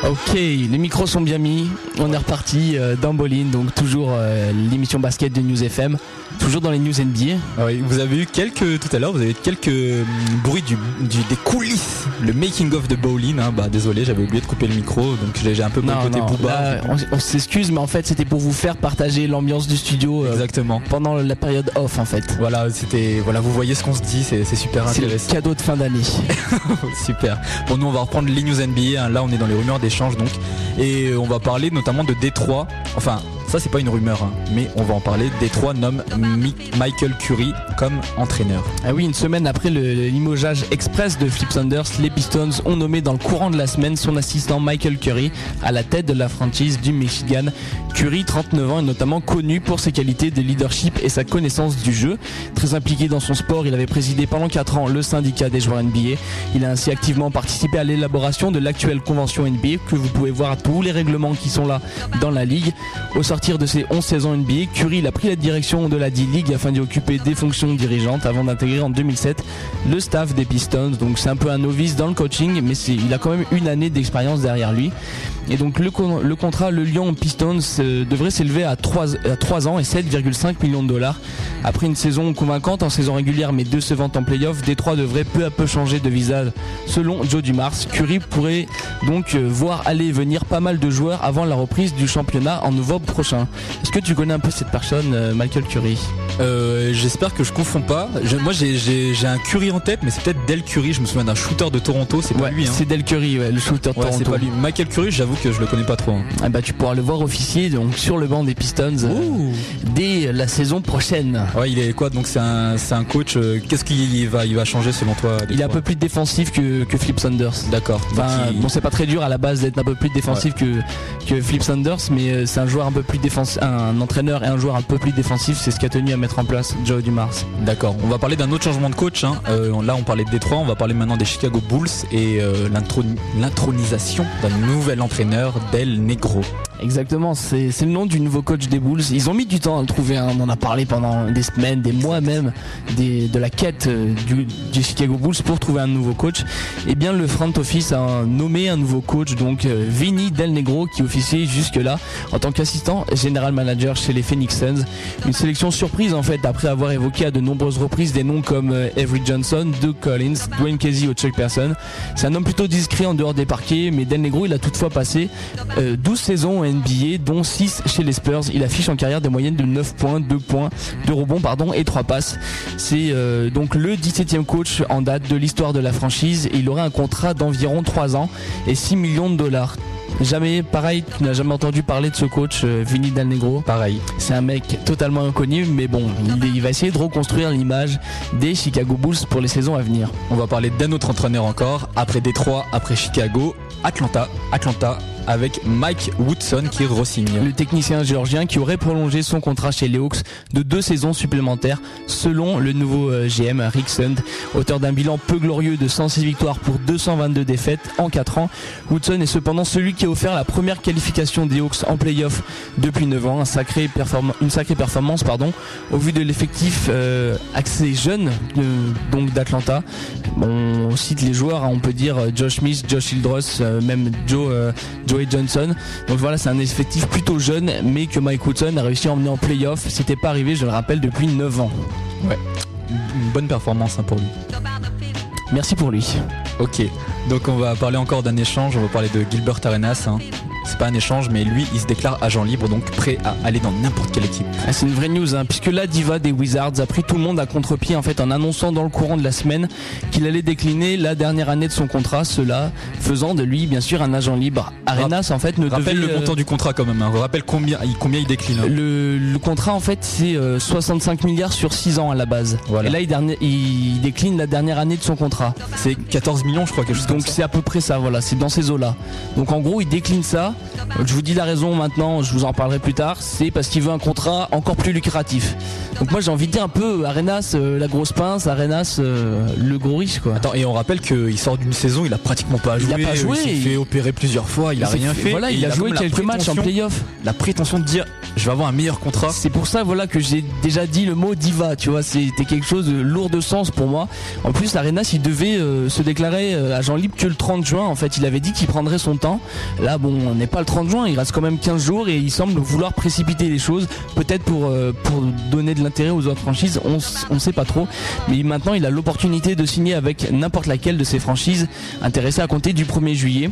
Ok, les micros sont bien mis. On est reparti euh, dans Bolin, donc toujours euh, l'émission basket de News FM, toujours dans les news NBA. Ah oui, vous avez eu quelques tout à l'heure, vous avez eu quelques hum, bruits du, du- des coulisses, le making of de bowling. Hein, bah désolé, j'avais oublié de couper le micro, donc j'ai un peu non, booba. là, on, on s'excuse, mais en fait c'était pour vous faire partager l'ambiance du studio euh, Exactement. pendant la période off en fait. Voilà, c'était voilà, vous voyez ce qu'on se dit, c'est c'est super C'est le intéressant. cadeau de fin d'année. Super. Bon, nous on va reprendre les news NBA. hein. Là, on est dans les rumeurs d'échange donc, et euh, on va parler notamment de Détroit. Enfin, ça c'est pas une rumeur, hein, mais on va en parler. Détroit nomme Mi- Michael Curry comme entraîneur. Ah oui, une semaine après le limogeage express de Flip Saunders, les Pistons ont nommé dans le courant de la semaine son assistant Michael Curry à la tête de la franchise du Michigan. Curry, 39 ans, est notamment connu pour ses qualités de leadership et sa connaissance du jeu. Très impliqué dans son sport, il avait présidé pendant 4 ans le syndicat des joueurs NBA. Il a ainsi activement participé à l'élaboration de l'actuelle convention NBA que vous pouvez voir à tous les règlements qui sont là dans la ligue. Au sortir de ses 11 saisons NBA, Curry a pris la direction de la D-League afin d'y occuper des fonctions dirigeantes avant d'intégrer en 2007 le staff des Pistons. Donc c'est un peu un novice dans le coaching, mais il a quand même une année d'expérience derrière lui. Et donc le, con- le contrat Le Lyon Pistons euh, devrait s'élever à 3, à 3 ans et 7,5 millions de dollars. Après une saison convaincante en saison régulière mais décevante en playoff, Détroit devrait peu à peu changer de visage. Selon Joe Dumars, Curry pourrait donc euh, voir aller venir pas mal de joueurs avant la reprise du championnat en novembre prochain. Est-ce que tu connais un peu cette personne, euh, Michael Curry? Euh, J'espère que je confonds pas. Je- moi, j'ai- un Curry en tête, mais c'est peut-être Del Curry. Je me souviens d'un shooter de Toronto. C'est pas Ouais, lui. Hein. c'est Del Curry, ouais, le shooter de c'est Toronto. pas lui. Michael Curry, j'avoue que je le connais pas trop. hein. Ah bah tu pourras le voir officier donc sur le banc des Pistons euh, dès la saison prochaine. Ouais, il est quoi? Donc c'est un, un coach. euh, Qu'est-ce qu'il va, il va changer selon toi Il est un peu plus défensif que, que Flip Saunders. D'accord. Enfin, il- bon, c'est pas très dur à la base d'être un peu plus défensif que, que Flip Saunders, mais euh, c'est un joueur un peu plus défensif, un entraîneur et un joueur un peu plus défensif. C'est ce qu'a tenu à mettre en place Joe Dumars. D'accord. On va parler d'un autre changement de coach. hein. Euh, là, on parlait de Détroit. On va parler maintenant des Chicago Bulls et euh, l'intro- l'intronisation d'un nouvel entraîneur, Del Negro. Exactement, c'est le nom du nouveau coach des Bulls. Ils ont mis du temps à le trouver, hein. on en a parlé pendant des semaines, des mois même, des- de la quête euh, du, du Chicago Bulls pour trouver un nouveau coach. Et bien le front office a nommé un nouveau coach, donc Vinny Del Negro, qui officiait jusque-là en tant qu'assistant général manager chez les Phoenix Suns. Une sélection surprise en fait, après avoir évoqué à de nombreuses reprises des noms comme euh, Avery Johnson, Doug Collins, Dwayne Casey ou Chuck Person. C'est un homme plutôt discret en dehors des parquets, mais Del Negro il a toutefois passé euh, 12 saisons NBA, dont 6 chez les Spurs. Il affiche en carrière des moyennes de 9 points, 2 points, 2 rebonds et 3 passes. C'est euh, donc le 17e coach en date de l'histoire de la franchise il aurait un contrat d'environ 3 ans et 6 millions de dollars. Jamais, pareil, tu n'as jamais entendu parler de ce coach, euh, Vinny Del Negro. Pareil. C'est un mec totalement inconnu, mais bon, il, il va essayer de reconstruire l'image des Chicago Bulls pour les saisons à venir. On va parler d'un autre entraîneur encore, après Détroit, après Chicago, Atlanta, Atlanta avec Mike Woodson qui re-signe. Le technicien géorgien qui aurait prolongé son contrat chez les Hawks de deux saisons supplémentaires selon le nouveau euh, GM Rick Sund, auteur d'un bilan peu glorieux de 106 victoires pour 222 défaites en 4 ans. Woodson est cependant celui qui a offert la première qualification des Hawks en playoff depuis 9 ans, un sacré une sacrée performance pardon, au vu de l'effectif euh, assez jeune donc d'Atlanta. On cite les joueurs, hein, on peut dire euh, Josh Smith, Josh Hildress, euh, même Joe, euh, Joey Johnson. Donc voilà, c'est un effectif plutôt jeune, mais que Mike Woodson a réussi à emmener en playoff. C'était pas arrivé, je le rappelle, depuis 9 ans. Une bonne performance hein, pour lui. Merci pour lui. Ok, donc on va parler encore d'un échange, on va parler de Gilbert Arenas. hein. C'est pas un échange, mais lui, il se déclare agent libre, donc prêt à aller dans n'importe quelle équipe. Ah, c'est une vraie news, hein, puisque la diva des Wizards a pris tout le monde à contre-pied en fait en annonçant dans le courant de la semaine qu'il allait décliner la dernière année de son contrat, cela faisant de lui bien sûr un agent libre. Arenas en fait ne Rappelle devait le euh, montant du contrat quand même, hein. rappelle combien il, combien il décline. hein. Le, le contrat en fait c'est euh, 65 milliards sur 6 ans à la base. Voilà. Et là il, dernier- il décline la dernière année de son contrat. C'est 14 millions je crois, quelque chose Donc c'est à peu près ça, voilà, c'est dans ces eaux-là. Donc en gros il décline ça. Je vous dis la raison maintenant, je vous en parlerai plus tard, c'est parce qu'il veut un contrat encore plus lucratif. Donc moi j'ai envie de dire un peu Arenas euh, la grosse pince, Arenas euh, le gros riche quoi. Attends, et on rappelle qu'il sort d'une saison, il a pratiquement pas Il joué. a pas joué, Il s'est il- fait opérer plusieurs fois, il a s'est rien fait. Voilà, il, a, joué quelques matchs en playoff. La prétention de dire, je vais avoir un meilleur contrat. C'est pour ça voilà que j'ai déjà dit le mot diva, tu vois, c'était quelque chose de lourd de sens pour moi. En plus, l'Arenas, il devait euh, se déclarer euh, agent libre que le 30 juin. En fait, il avait dit qu'il prendrait son temps. Là, bon, on pas le 30 juin, il reste quand même 15 jours et il semble vouloir précipiter les choses, peut-être pour euh, pour donner de l'intérêt aux autres franchises. On on sait pas trop, mais maintenant, il a l'opportunité de signer avec n'importe laquelle de ces franchises intéressées à compter du 1er juillet.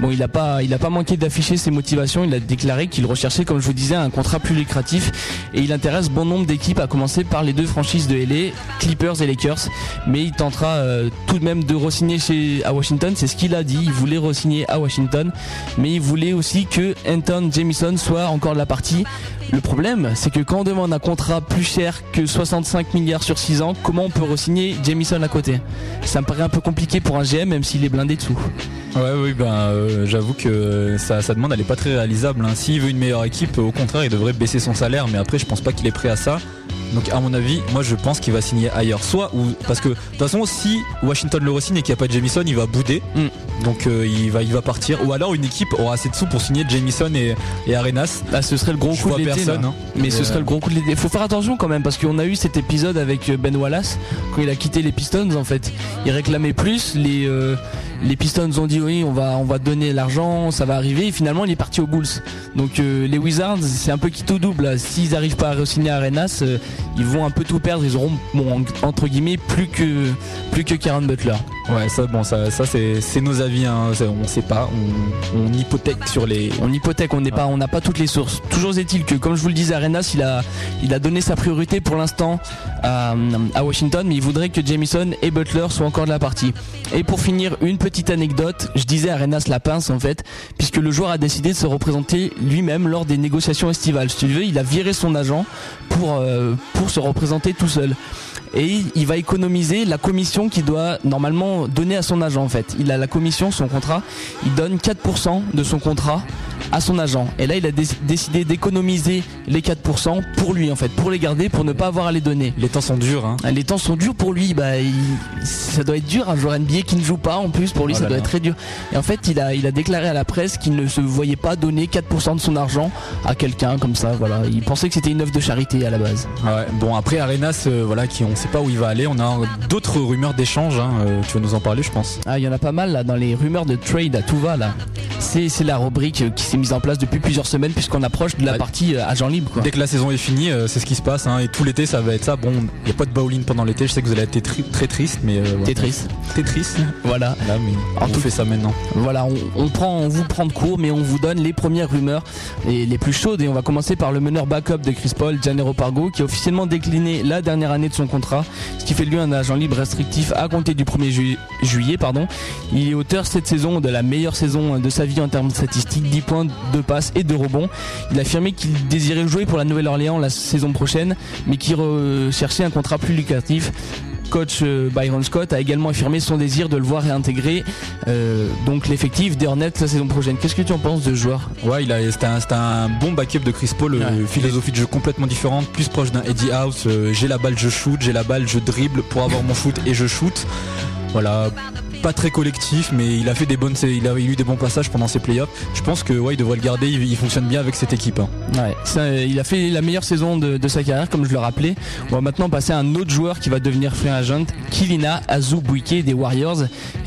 Bon, il a pas il a pas manqué d'afficher ses motivations. Il a déclaré qu'il recherchait, comme je vous disais, un contrat plus lucratif et il intéresse bon nombre d'équipes, à commencer par les deux franchises de LA, Clippers et Lakers. Mais il tentera euh, tout de même de re-signer chez à Washington. C'est ce qu'il a dit. Il voulait re-signer à Washington, mais il voulait aussi que Anton Jamison soit encore de la partie. Le problème, c'est que quand on demande un contrat plus cher que 65 milliards sur 6 ans, comment on peut re-signer Jamison à côté? Ça me paraît un peu compliqué pour un GM, même s'il est blindé dessous. Ouais, oui, ben euh, j'avoue que sa, sa demande elle est pas très réalisable. hein. S'il veut une meilleure équipe, au contraire, il devrait baisser son salaire, mais après, je pense pas qu'il est prêt à ça. Donc, à mon avis, moi je pense qu'il va signer ailleurs. Soit, ou parce que de toute façon, si Washington le re-signe et qu'il n'y a pas de Jamison, il va bouder. Mm. Donc, euh, il, va, il va partir. Ou alors, une équipe aura assez de sous pour signer Jamison et, et Arenas. Là, ce serait le gros Je coup de l'été. personne, hein. Mais ce serait le gros coup de l'été. Faut faire attention quand même parce qu'on a eu cet épisode avec euh, Ben Wallace quand il a quitté les Pistons en fait. Il réclamait plus. Les euh, les Pistons ont dit oui, on va on va donner l'argent, ça va arriver. Et finalement, il est parti aux Bulls. Donc euh, les Wizards, c'est un peu qui tout double. S'ils n'arrivent pas à re-signer Arenas, euh, ils vont un peu tout perdre. Ils auront bon entre guillemets plus que plus que Karen Butler. Ouais, ça, bon, ça, ça c'est c'est nos avis. Hein. On sait pas. On, on hypothèque sur les. On hypothèque, on n'est pas, on n'a pas toutes les sources. Toujours est-il que, comme je vous le disais, Arenas, il a, il a donné sa priorité pour l'instant à, à Washington, mais il voudrait que Jamison et Butler soient encore de la partie. Et pour finir, une petite anecdote, je disais Arenas la pince en fait, puisque le joueur a décidé de se représenter lui-même lors des négociations estivales. Si tu veux, il a viré son agent pour, euh, pour se représenter tout seul et il va économiser la commission qu'il doit normalement donner à son agent en fait. Il a la commission, son contrat, il donne 4% de son contrat à son agent. Et là, il a dé- décidé d'économiser les 4% pour lui en fait, pour les garder, pour ne pas avoir à les donner. Les temps sont durs. Hein. Les temps sont durs pour lui, bah, il- ça doit être dur un joueur NBA qui ne joue pas en plus pour lui Oh ça doit être très dur. Et en fait il a, il a déclaré à la presse qu'il ne se voyait pas donner 4% de son argent à quelqu'un comme ça, voilà. Il pensait que c'était une œuvre de charité à la base. Ouais, bon après Arenas, euh, voilà, qui on sait pas où il va aller. On a d'autres rumeurs d'échange. Hein. euh, tu vas nous en parler, je pense. Ah, il y en a pas mal là dans les rumeurs de trade à tout va là. C'est c'est la rubrique euh, qui s'est mise en place depuis plusieurs semaines puisqu'on approche de la Ouais. partie euh, agent libre. quoi. Dès que la saison est finie, euh, c'est ce qui se passe. hein, et tout l'été, ça va être ça. Bon, il n'y a pas de bowling pendant l'été. Je sais que vous allez être tri- très triste, mais. Euh, voilà. Tetris. Tetris. Voilà. Là, mais En on tout- fait ça maintenant. Voilà, on, on prend, on vous prend de court, mais on vous donne les premières rumeurs et les plus chaudes. Et on va commencer par le meneur backup de Chris Paul, Janero Pargo, qui a officiellement décliné la dernière année de son contrat, ce qui fait de lui un agent libre restrictif à compter du 1er ju- juillet. Il est auteur cette saison de la meilleure saison de sa vie en termes statistiques, 10 points, 2 passes et 2 rebonds. Il a affirmé qu'il désirait jouer pour la Nouvelle-Orléans la saison prochaine, mais qu'il recherchait un contrat plus lucratif. Coach euh, Byron Scott a également affirmé son désir de le voir réintégrer euh, donc l'effectif des Hornets la saison prochaine. Qu'est-ce que tu en penses de ce joueur? Ouais, il a, c'était un, un bon backup de Chris Paul, euh, philosophie de jeu complètement différente, plus proche d'un Eddie House. euh, j'ai la balle, je shoot, j'ai la balle, je dribble pour avoir mon shoot et je shoot. Voilà, pas très collectif, mais il a fait des bonnes, il a eu des bons passages pendant ses playoffs. Je pense que ouais, il devrait le garder. Il, il fonctionne bien avec cette équipe. hein. Ouais, ça, il a fait la meilleure saison de, de sa carrière, comme je le rappelais. On va maintenant passer à un autre joueur qui va devenir free agent, Kilina Azubuike des Warriors,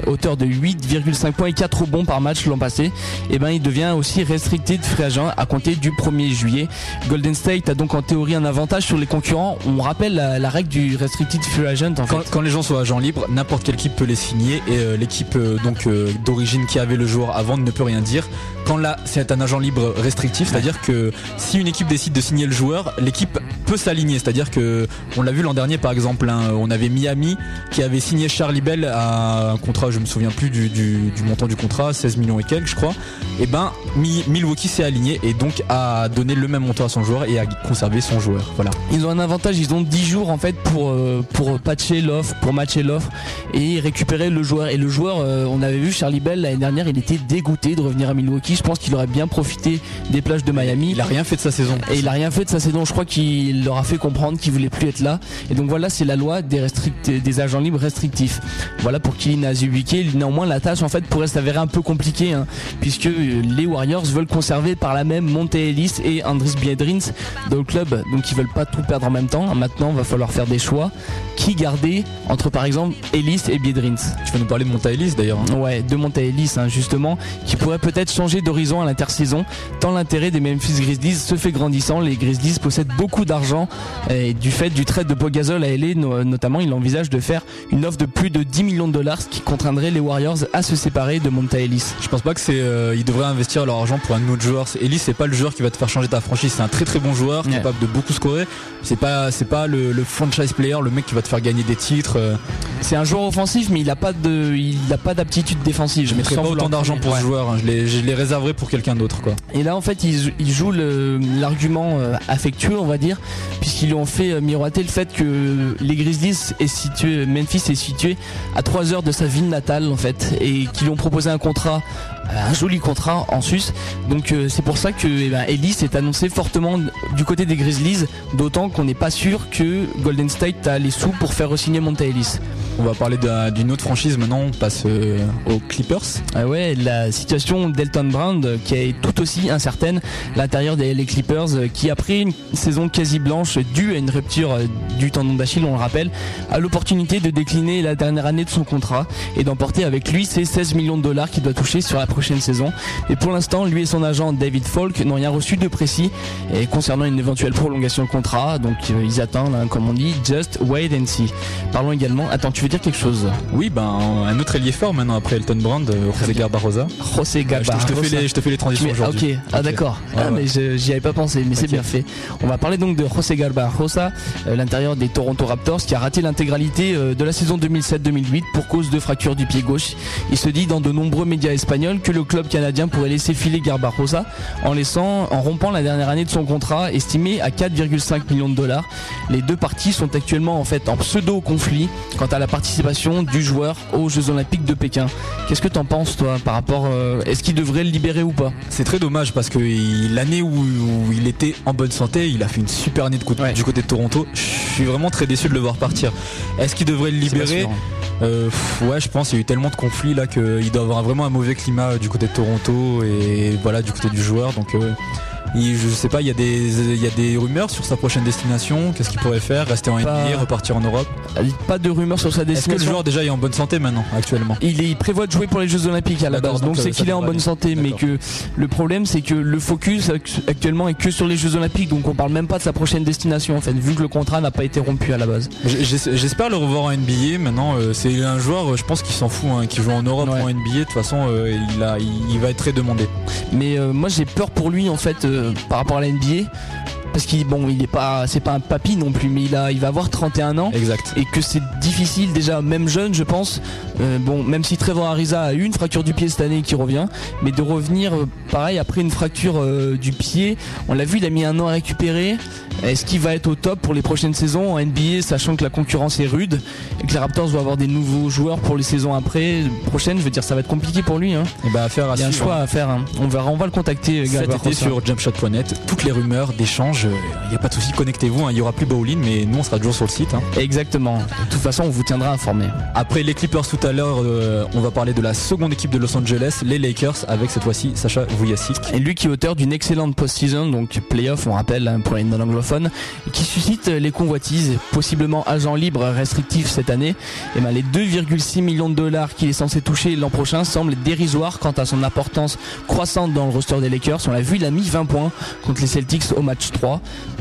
auteur de 8,5 points et 4 rebonds par match l'an passé. Et ben, il devient aussi restricted free agent à compter du 1er juillet. Golden State a donc en théorie un avantage sur les concurrents. On rappelle la, la règle du restricted free agent en Quand, fait. quand les gens sont agents libres, n'importe quelle équipe peut les signer et euh, l'équipe euh, donc euh, d'origine qui avait le joueur avant ne peut rien dire. Quand là c'est un agent libre restrictif, c'est-à-dire que si une équipe décide de signer le joueur, l'équipe peut s'aligner. C'est-à-dire que on l'a vu l'an dernier par exemple, hein, on avait Miami qui avait signé Charlie Bell à un contrat, je me souviens plus du, montant du contrat, 16 millions et quelques je crois. Et ben Mi- Milwaukee s'est aligné et donc a donné le même montant à son joueur et a conservé son joueur. Voilà. Ils ont un avantage, ils ont 10 jours en fait euh, pour patcher l'offre, pour matcher l'offre et récupérer le joueur. Et le joueur, euh, on avait vu Charlie Bell l'année dernière, il était dégoûté de revenir à Milwaukee. Je pense qu'il aurait bien profité des plages de Miami. Il a rien fait de sa saison. Et il a rien fait de sa saison. Je crois qu'il leur a fait comprendre qu'il voulait plus être là. Et donc voilà, c'est la loi des agents libres restrictifs. Voilà pour Kylian Azubuike. Néanmoins, la tâche en fait pourrait s'avérer un peu compliquée, hein, puisque euh, les Warriors veulent conserver par la même Monte Ellis et Andris Biedrins dans le club. Donc ils veulent pas tout perdre en même temps. Maintenant, va falloir faire des choix. Qui garder entre par exemple Ellis et Biedrins? Tu vas nous parler de Monta Ellis d'ailleurs. hein. Ouais, de Monta Ellis hein, justement, qui pourrait peut-être changer d'horizon à l'intersaison, tant l'intérêt des Memphis Grizzlies se fait grandissant. Les Grizzlies possèdent beaucoup d'argent et du fait du trade de Pogazol à LA no- notamment, il envisage de faire une offre de plus de 10 millions de dollars, ce qui contraindrait les Warriors à se séparer de Monta Ellis. Je pense pas que c'est. euh, ils devraient investir leur argent pour un autre joueur. Ellis, c'est pas le joueur qui va te faire changer ta franchise. C'est un très très bon joueur, Ouais. capable de beaucoup scorer. C'est pas, c'est pas le, le franchise player, le mec qui va te faire gagner des titres. euh. C'est un joueur offensif, mais il a pas de, il a pas d'aptitude défensive. Je mettrais pas autant d'argent pour Ouais. ce joueur. hein. Je les réserverais pour quelqu'un d'autre, quoi. Et là, en fait, ils, ils jouent l'argument euh, affectueux, on va dire, puisqu'ils lui ont fait euh, miroiter le fait que les Grizzlies est situé, Memphis est situé à 3 heures de sa ville natale, en fait, et qu'ils lui ont proposé un contrat, un joli contrat en Suisse. Donc euh, c'est pour ça que eh ben, Ellis est annoncé fortement du côté des Grizzlies, d'autant qu'on n'est pas sûr que Golden State a les sous pour faire re-signer Monta Ellis. On va parler d'un- d'une autre franchise maintenant. On passe euh, aux Clippers. Ah ouais, la situation d'Elton Brand euh, qui est tout aussi incertaine, l'intérieur des LA Clippers euh, qui après une saison quasi blanche due à une rupture euh, du tendon d'Achille, on le rappelle, a l'opportunité de décliner la dernière année de son contrat et d'emporter avec lui ses 16 millions de dollars qu'il doit toucher sur la prochaine saison. Et pour l'instant, lui et son agent David Falk n'ont rien reçu de précis et concernant une éventuelle prolongation de contrat, donc euh, ils attendent, hein, comme on dit, just wait and see. Parlons également, attends, tu veux dire quelque chose? Oui, ben un autre ailier fort maintenant après Elton Brand, euh, José Garbarosa. José Je te, Gabba. je te fais les, je te fais les transitions aujourd'hui. ok, ah d'accord. Ah, ouais. mais j'y avais pas pensé, mais c'est bien fait. On va parler donc de José Garbajosa, euh, l'intérieur des Toronto Raptors, qui a raté l'intégralité euh, de la saison 2007-2008 pour cause de fracture du pied gauche. Il se dit dans de nombreux médias espagnols que le club canadien pourrait laisser filer Garbajosa en laissant, en rompant la dernière année de son contrat, estimé à 4,5 millions de dollars. Les deux parties sont actuellement en fait en pseudo conflit quant à la participation du joueur aux Jeux Olympiques de Pékin. Qu'est-ce que t'en penses toi par rapport, euh, est-ce qu'il devrait le libérer ou pas? C'est très dommage parce que il- l'année où, où il était en bonne santé, il a fait une super année de Ouais. du côté de Toronto. Je suis vraiment très déçu de le voir partir. Est-ce qu'il devrait le libérer? Euh, pff, Ouais, je pense qu'il y a eu tellement de conflits là qu'il doit avoir vraiment un mauvais climat du côté de Toronto et voilà du côté du joueur. Donc euh, il- je sais pas, il y a des, il y a des rumeurs sur sa prochaine destination. Qu'est-ce qu'il pourrait faire Rester en NBA, repartir en Europe Pas de rumeurs sur sa Est-ce que le destination. joueur déjà est en bonne santé maintenant, actuellement? Il, est- il prévoit de jouer pour les Jeux Olympiques à la base, donc ça- c'est qu'il est en bonne santé, mais que le problème c'est que le focus act- actuellement est que sur les Jeux Olympiques, donc on parle même pas de sa prochaine destination en fait, vu que le contrat n'a pas été rompu à la base. J'espère le revoir en NBA. Maintenant, euh, c'est un joueur, euh, je pense qu'il s'en fout, hein, qui joue en Europe Ouais. ou en NBA. De toute façon, euh, il, a, il, il va être très demandé. Mais euh, moi j'ai peur pour lui en fait euh, par rapport à la NBA, parce qu'il bon il est pas c'est pas un papy non plus, mais il a il va avoir 31 ans. Exact. et que c'est difficile déjà même jeune je pense euh, bon même si Trevor Ariza a eu une fracture du pied cette année qui revient mais de revenir euh, pareil après une fracture euh, du pied on l'a vu il a mis un an à récupérer est-ce qu'il va être au top pour les prochaines saisons en NBA sachant que la concurrence est rude et que les Raptors vont avoir des nouveaux joueurs pour les saisons après prochaines? Je veux dire ça va être compliqué pour lui hein. Et bah, affaire à il y a un choix à faire hein. on verra on va le contacter Cet été sur jumpshot.net, toutes les rumeurs d'échanges, il n'y a pas de souci, connectez-vous, hein, il y aura plus bowling, mais nous on sera toujours sur le site. hein. exactement de toute façon on vous tiendra informé Après les Clippers tout à l'heure, euh, on va parler de la seconde équipe de Los Angeles, les Lakers, avec cette fois-ci Sacha Vujacic. Et lui qui est auteur d'une excellente post-season, donc playoff, on rappelle hein, pour les non-anglophones, qui suscite les convoitises, possiblement agent libre restrictif cette année. Et ben les 2,6 millions de dollars qu'il est censé toucher l'an prochain semblent dérisoires quant à son importance croissante dans le roster des Lakers. On l'a vu, il a mis 20 points contre les Celtics au match 3.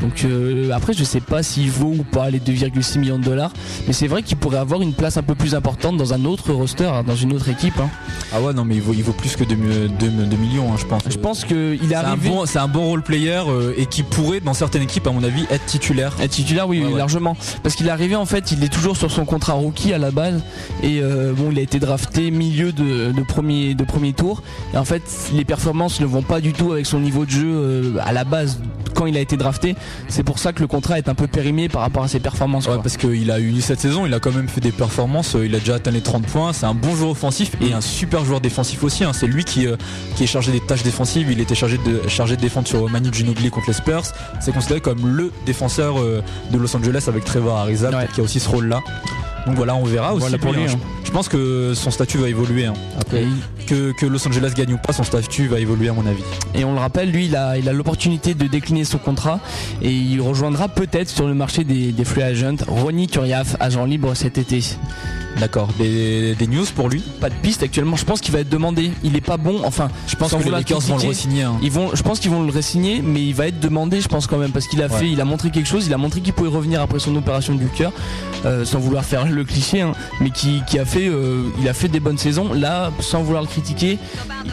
Donc euh, après, je sais pas s'il vaut ou pas les 2,6 millions de dollars, mais c'est vrai qu'il pourrait avoir une place un peu plus importante dans un autre roster, hein, dans une autre équipe. hein. Ah ouais, non, mais il vaut, il vaut plus que 2 millions, hein, je pense. Je pense qu'il est arrivé. bon, c'est un bon role player euh, et qui pourrait, dans certaines équipes, à mon avis, être titulaire. Être titulaire, oui, Ouais, oui, ouais. largement. Parce qu'il est arrivé, en fait, il est toujours sur son contrat rookie à la base. Et euh, bon, il a été drafté milieu de, de premier, de premier tour. Et en fait, les performances ne vont pas du tout avec son niveau de jeu à la base quand il a été drafté. C'est pour ça que le contrat est un peu périmé par rapport à ses performances. Ouais, quoi. parce qu'il a eu cette saison, il a quand même fait des performances, euh, il a déjà atteint les 30 points, c'est un bon joueur offensif et un super joueur défensif aussi. hein. C'est lui qui, euh, qui est chargé des tâches défensives, il était chargé de, chargé de défendre sur Manu Ginobili contre les Spurs. C'est considéré comme le défenseur euh, de Los Angeles avec Trevor Ariza Ouais. qui a aussi ce rôle-là. Donc voilà, on verra aussi. Voilà pour lui, lui, hein. Je, pense que son statut va évoluer. hein. Après, que, que Los Angeles gagne ou pas, son statut va évoluer à mon avis. Et on le rappelle, lui, il a il a l'opportunité de décliner son contrat et il rejoindra peut-être sur le marché des, des free agents Ronnie Turiaf, agent libre cet été. D'accord. Des, des news pour lui Pas de piste actuellement. Je pense qu'il va être demandé. Il est pas bon. Enfin, Je pense que les Lakers vont le re-signer. hein. Ils vont, je pense qu'ils vont le résigner, mais il va être demandé, je pense quand même, parce qu'il a Ouais. fait, il a montré quelque chose, il a montré qu'il pouvait revenir après son opération du cœur, euh, sans vouloir faire le cliché, hein, mais qui, qui a fait, euh, il a fait des bonnes saisons. Là, sans vouloir le critiquer,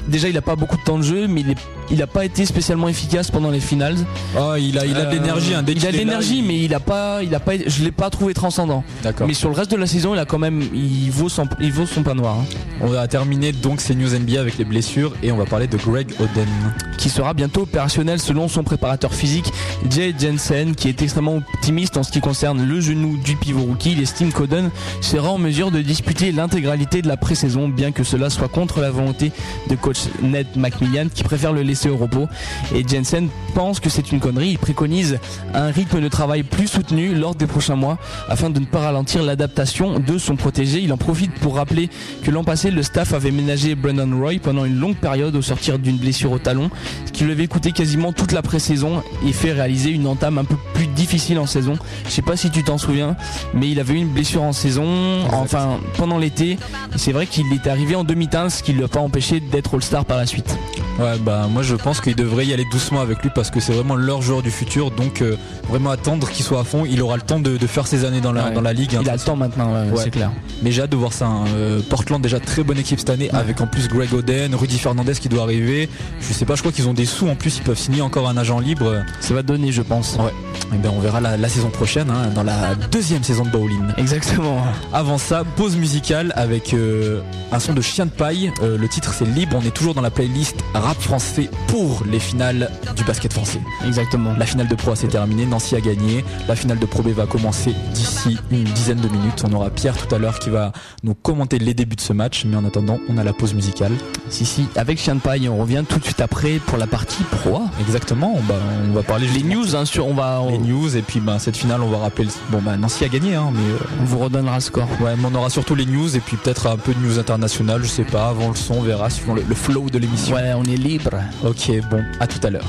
déjà il a pas beaucoup de temps de jeu, mais il est, il a pas été spécialement efficace pendant les finals. Oh, il a, il a de Euh, l'énergie. hein. Dès il a de l'énergie, mais il a pas, il a pas, je l'ai pas trouvé transcendant. D'accord. Mais sur le reste de la saison, il a quand même, il vaut son, il vaut son pain noir. hein. On va terminer donc ces news NBA avec les blessures et on va parler de Greg Oden. qui sera bientôt opérationnel selon son préparateur physique Jay Jensen qui est extrêmement optimiste en ce qui concerne le genou du pivot rookie. Il estime qu'Oden sera en mesure de disputer l'intégralité de la pré-saison bien que cela soit contre la volonté de coach Ned McMillan qui préfère le laisser au repos. Et Jensen pense que c'est une connerie. Il préconise un rythme de travail plus soutenu lors des prochains mois afin de ne pas ralentir l'adaptation de son protégé. Il en profite pour rappeler que l'an passé, le staff avait ménagé Brendan Roy pendant une longue période au sortir d'une blessure au talon, ce qui lui avait coûté quasiment toute la pré-saison et fait réaliser une entame un peu plus difficile en saison. Je sais pas si tu t'en souviens, mais il avait eu une blessure en saison, enfin pendant l'été. C'est vrai qu'il est arrivé en demi-teinte, ce qui ne l'a pas empêché d'être All-Star par la suite. Ouais, bah moi je pense qu'il devrait y aller doucement avec lui parce que c'est vraiment leur joueur du futur. Donc euh, vraiment attendre qu'il soit à fond. Il aura le temps de, de faire ses années dans la, Ouais. dans la ligue. hein. Il a le temps maintenant, ouais, Ouais. c'est clair. Mais j'ai hâte de voir ça. hein. Euh, Portland déjà très bonne équipe cette année avec en plus Greg Oden, Rudy Fernandez qui doit arriver. Je sais pas, je crois qu'ils ont des sous en plus. Ils peuvent signer encore un agent libre. Ça va donner, je pense. Ouais. Et ben on verra la, la saison prochaine hein, dans la deuxième saison de bowling. Exactement. Avant ça, pause musicale avec euh, un son de Chien de paille. Le titre c'est Libre. On est toujours dans la playlist rap français pour les finales du basket français. Exactement. La finale de Pro A s'est terminée, Nancy a gagné. La finale de Pro B va commencer d'ici une dizaine de minutes. On aura Pierre tout à l'heure qui va nous commenter les débuts de ce match. Mais en attendant, on a la pause musicale. Si, si, avec Chien de Paille, on revient tout de suite après pour la partie Pro A. Exactement. On va, on va parler Les news, hein, sur, on va, les news et puis ben, cette finale, on va rappeler. le- Bon bah Nancy a gagné, hein, mais euh, on vous redonnera le score. ouais, mais on aura surtout les news et puis peut-être un peu de news internationales. Je sais pas. Avant le son, on verra suivant le, le flow de l'émission. Ouais, on est libre. Ok, bon, à tout à l'heure.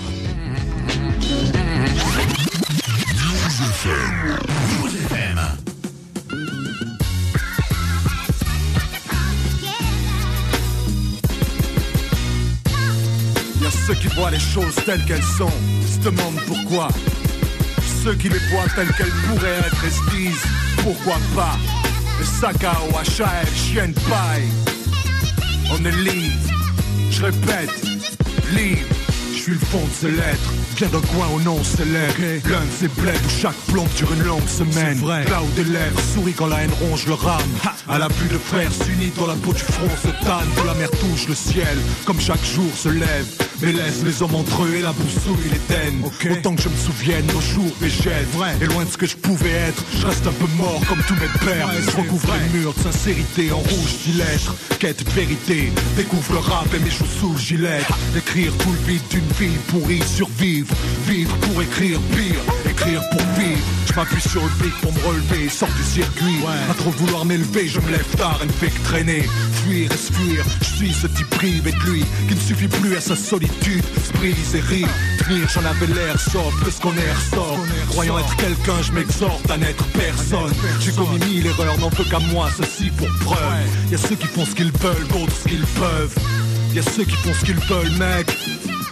Y a ceux qui voient les choses telles qu'elles sont, se demandent pourquoi. Ceux qui les voient telles qu'elles pourraient être et se disent pourquoi pas. Et Sakao, HAL, chien paille. On est libre, je répète, libre. Je suis le fond de ces lettres, viens d'un coin au nom célèbre. L'un de ces bleds où chaque plombe dure une longue semaine. Là où des lèvres sourit quand la haine ronge le rame. À la vue de frères s'unissent dans la peau du front se tanne. Que la mer touche le ciel, comme chaque jour se lève. Mais laisse les hommes entre eux et la boussouille les taine. Autant que je me souvienne, nos jours végètent. Et loin de ce que je pouvais être, je reste un peu mort comme tous mes pères. Je recouvre les murs de sincérité en rouge lettres. Quête de vérité, découvre le rap et mes le gilet. Écrire tout le vide d'une vie pour y survivre. Vivre pour écrire pire, écrire pour vivre. Je m'appuie sur le pic pour me relever, sors du circuit. À trop vouloir m'élever, je me lève tard et ne fais que traîner. Fuir et se fuir, je suis ce type privé de lui qui ne suffit plus à sa solitude. Se brise et rire, tenir, j'en avais l'air sobre que ce qu'on est ressort. Croyant être quelqu'un, je m'exhorte à n'être personne. J'ai commis mille erreurs, n'en veux qu'à moi, ceci pour preuve. Y a ceux qui font ce qu'ils veulent, d'autres ce qu'ils peuvent. Y a ceux qui font ce qu'ils veulent, mec.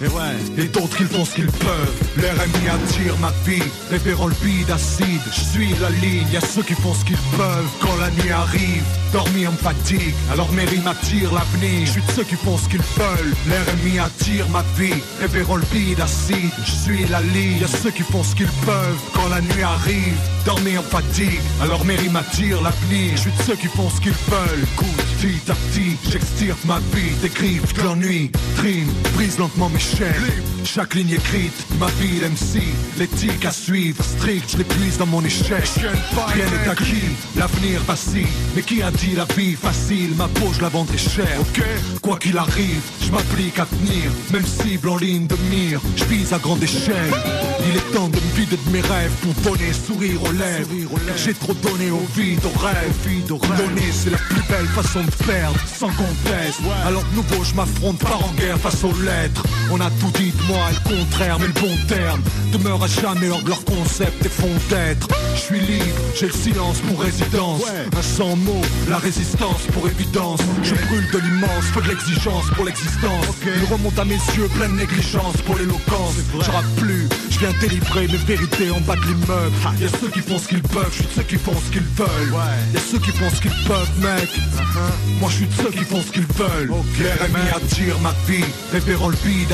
Et et d'autres ils font ce qu'ils peuvent. L'RMI attire ma vie, révérant le bide acide. Je suis la ligne, y a ceux qui font ce qu'ils peuvent. Quand la nuit arrive, dormir me fatigue. Alors mes rimes attirent l'avenir. Je suis de ceux qui font ce qu'ils veulent. L'RMI attire ma vie, révérant le bide acide. Je suis la ligne, y a ceux qui font ce qu'ils peuvent. Quand la nuit arrive, dormir me fatigue. Alors mes rimes attirent l'avenir. Je suis de ceux qui font ce qu'ils veulent. Écoute, petit à petit, j'extirpe ma vie, décrive de l'ennui. Trime, brise lentement mes Chaque ligne écrite, ma vie d'MC, l'éthique à suivre, strict, je l'épuise dans mon échec. Rien n'est acquis, l'avenir vacille. Mais qui a dit la vie facile? Ma peau, je la vendrai cher. Quoi qu'il arrive, je m'applique à tenir. Même cible en ligne de mire, je vise à grande échelle. Il est temps de me vider de mes rêves pour donner sourire aux lèvres. J'ai trop donné au vide, aux rêves. Donner, c'est la plus belle façon de perdre, sans conteste. Alors de nouveau, je m'affronte pas en guerre face aux lettres. On a tout dit de moi et le contraire, mais le bon terme demeure à jamais hors de leur concept et fond d'être. Je suis libre, j'ai le silence pour résidence. Un sans mots, la résistance pour évidence. Je brûle de l'immense, feu de l'exigence pour l'existence. Il remonte à mes yeux, pleine négligence pour l'éloquence. Je rappe plus, je viens délivrer mes vérités en bas de l'immeuble. Y'a ceux qui font ce qu'ils peuvent, je suis de ceux qui font ce qu'ils veulent. Y'a ceux qui font ce qu'ils peuvent, mec. Moi je suis de ceux qui font ce qu'ils veulent. Ma vie, révérant le vide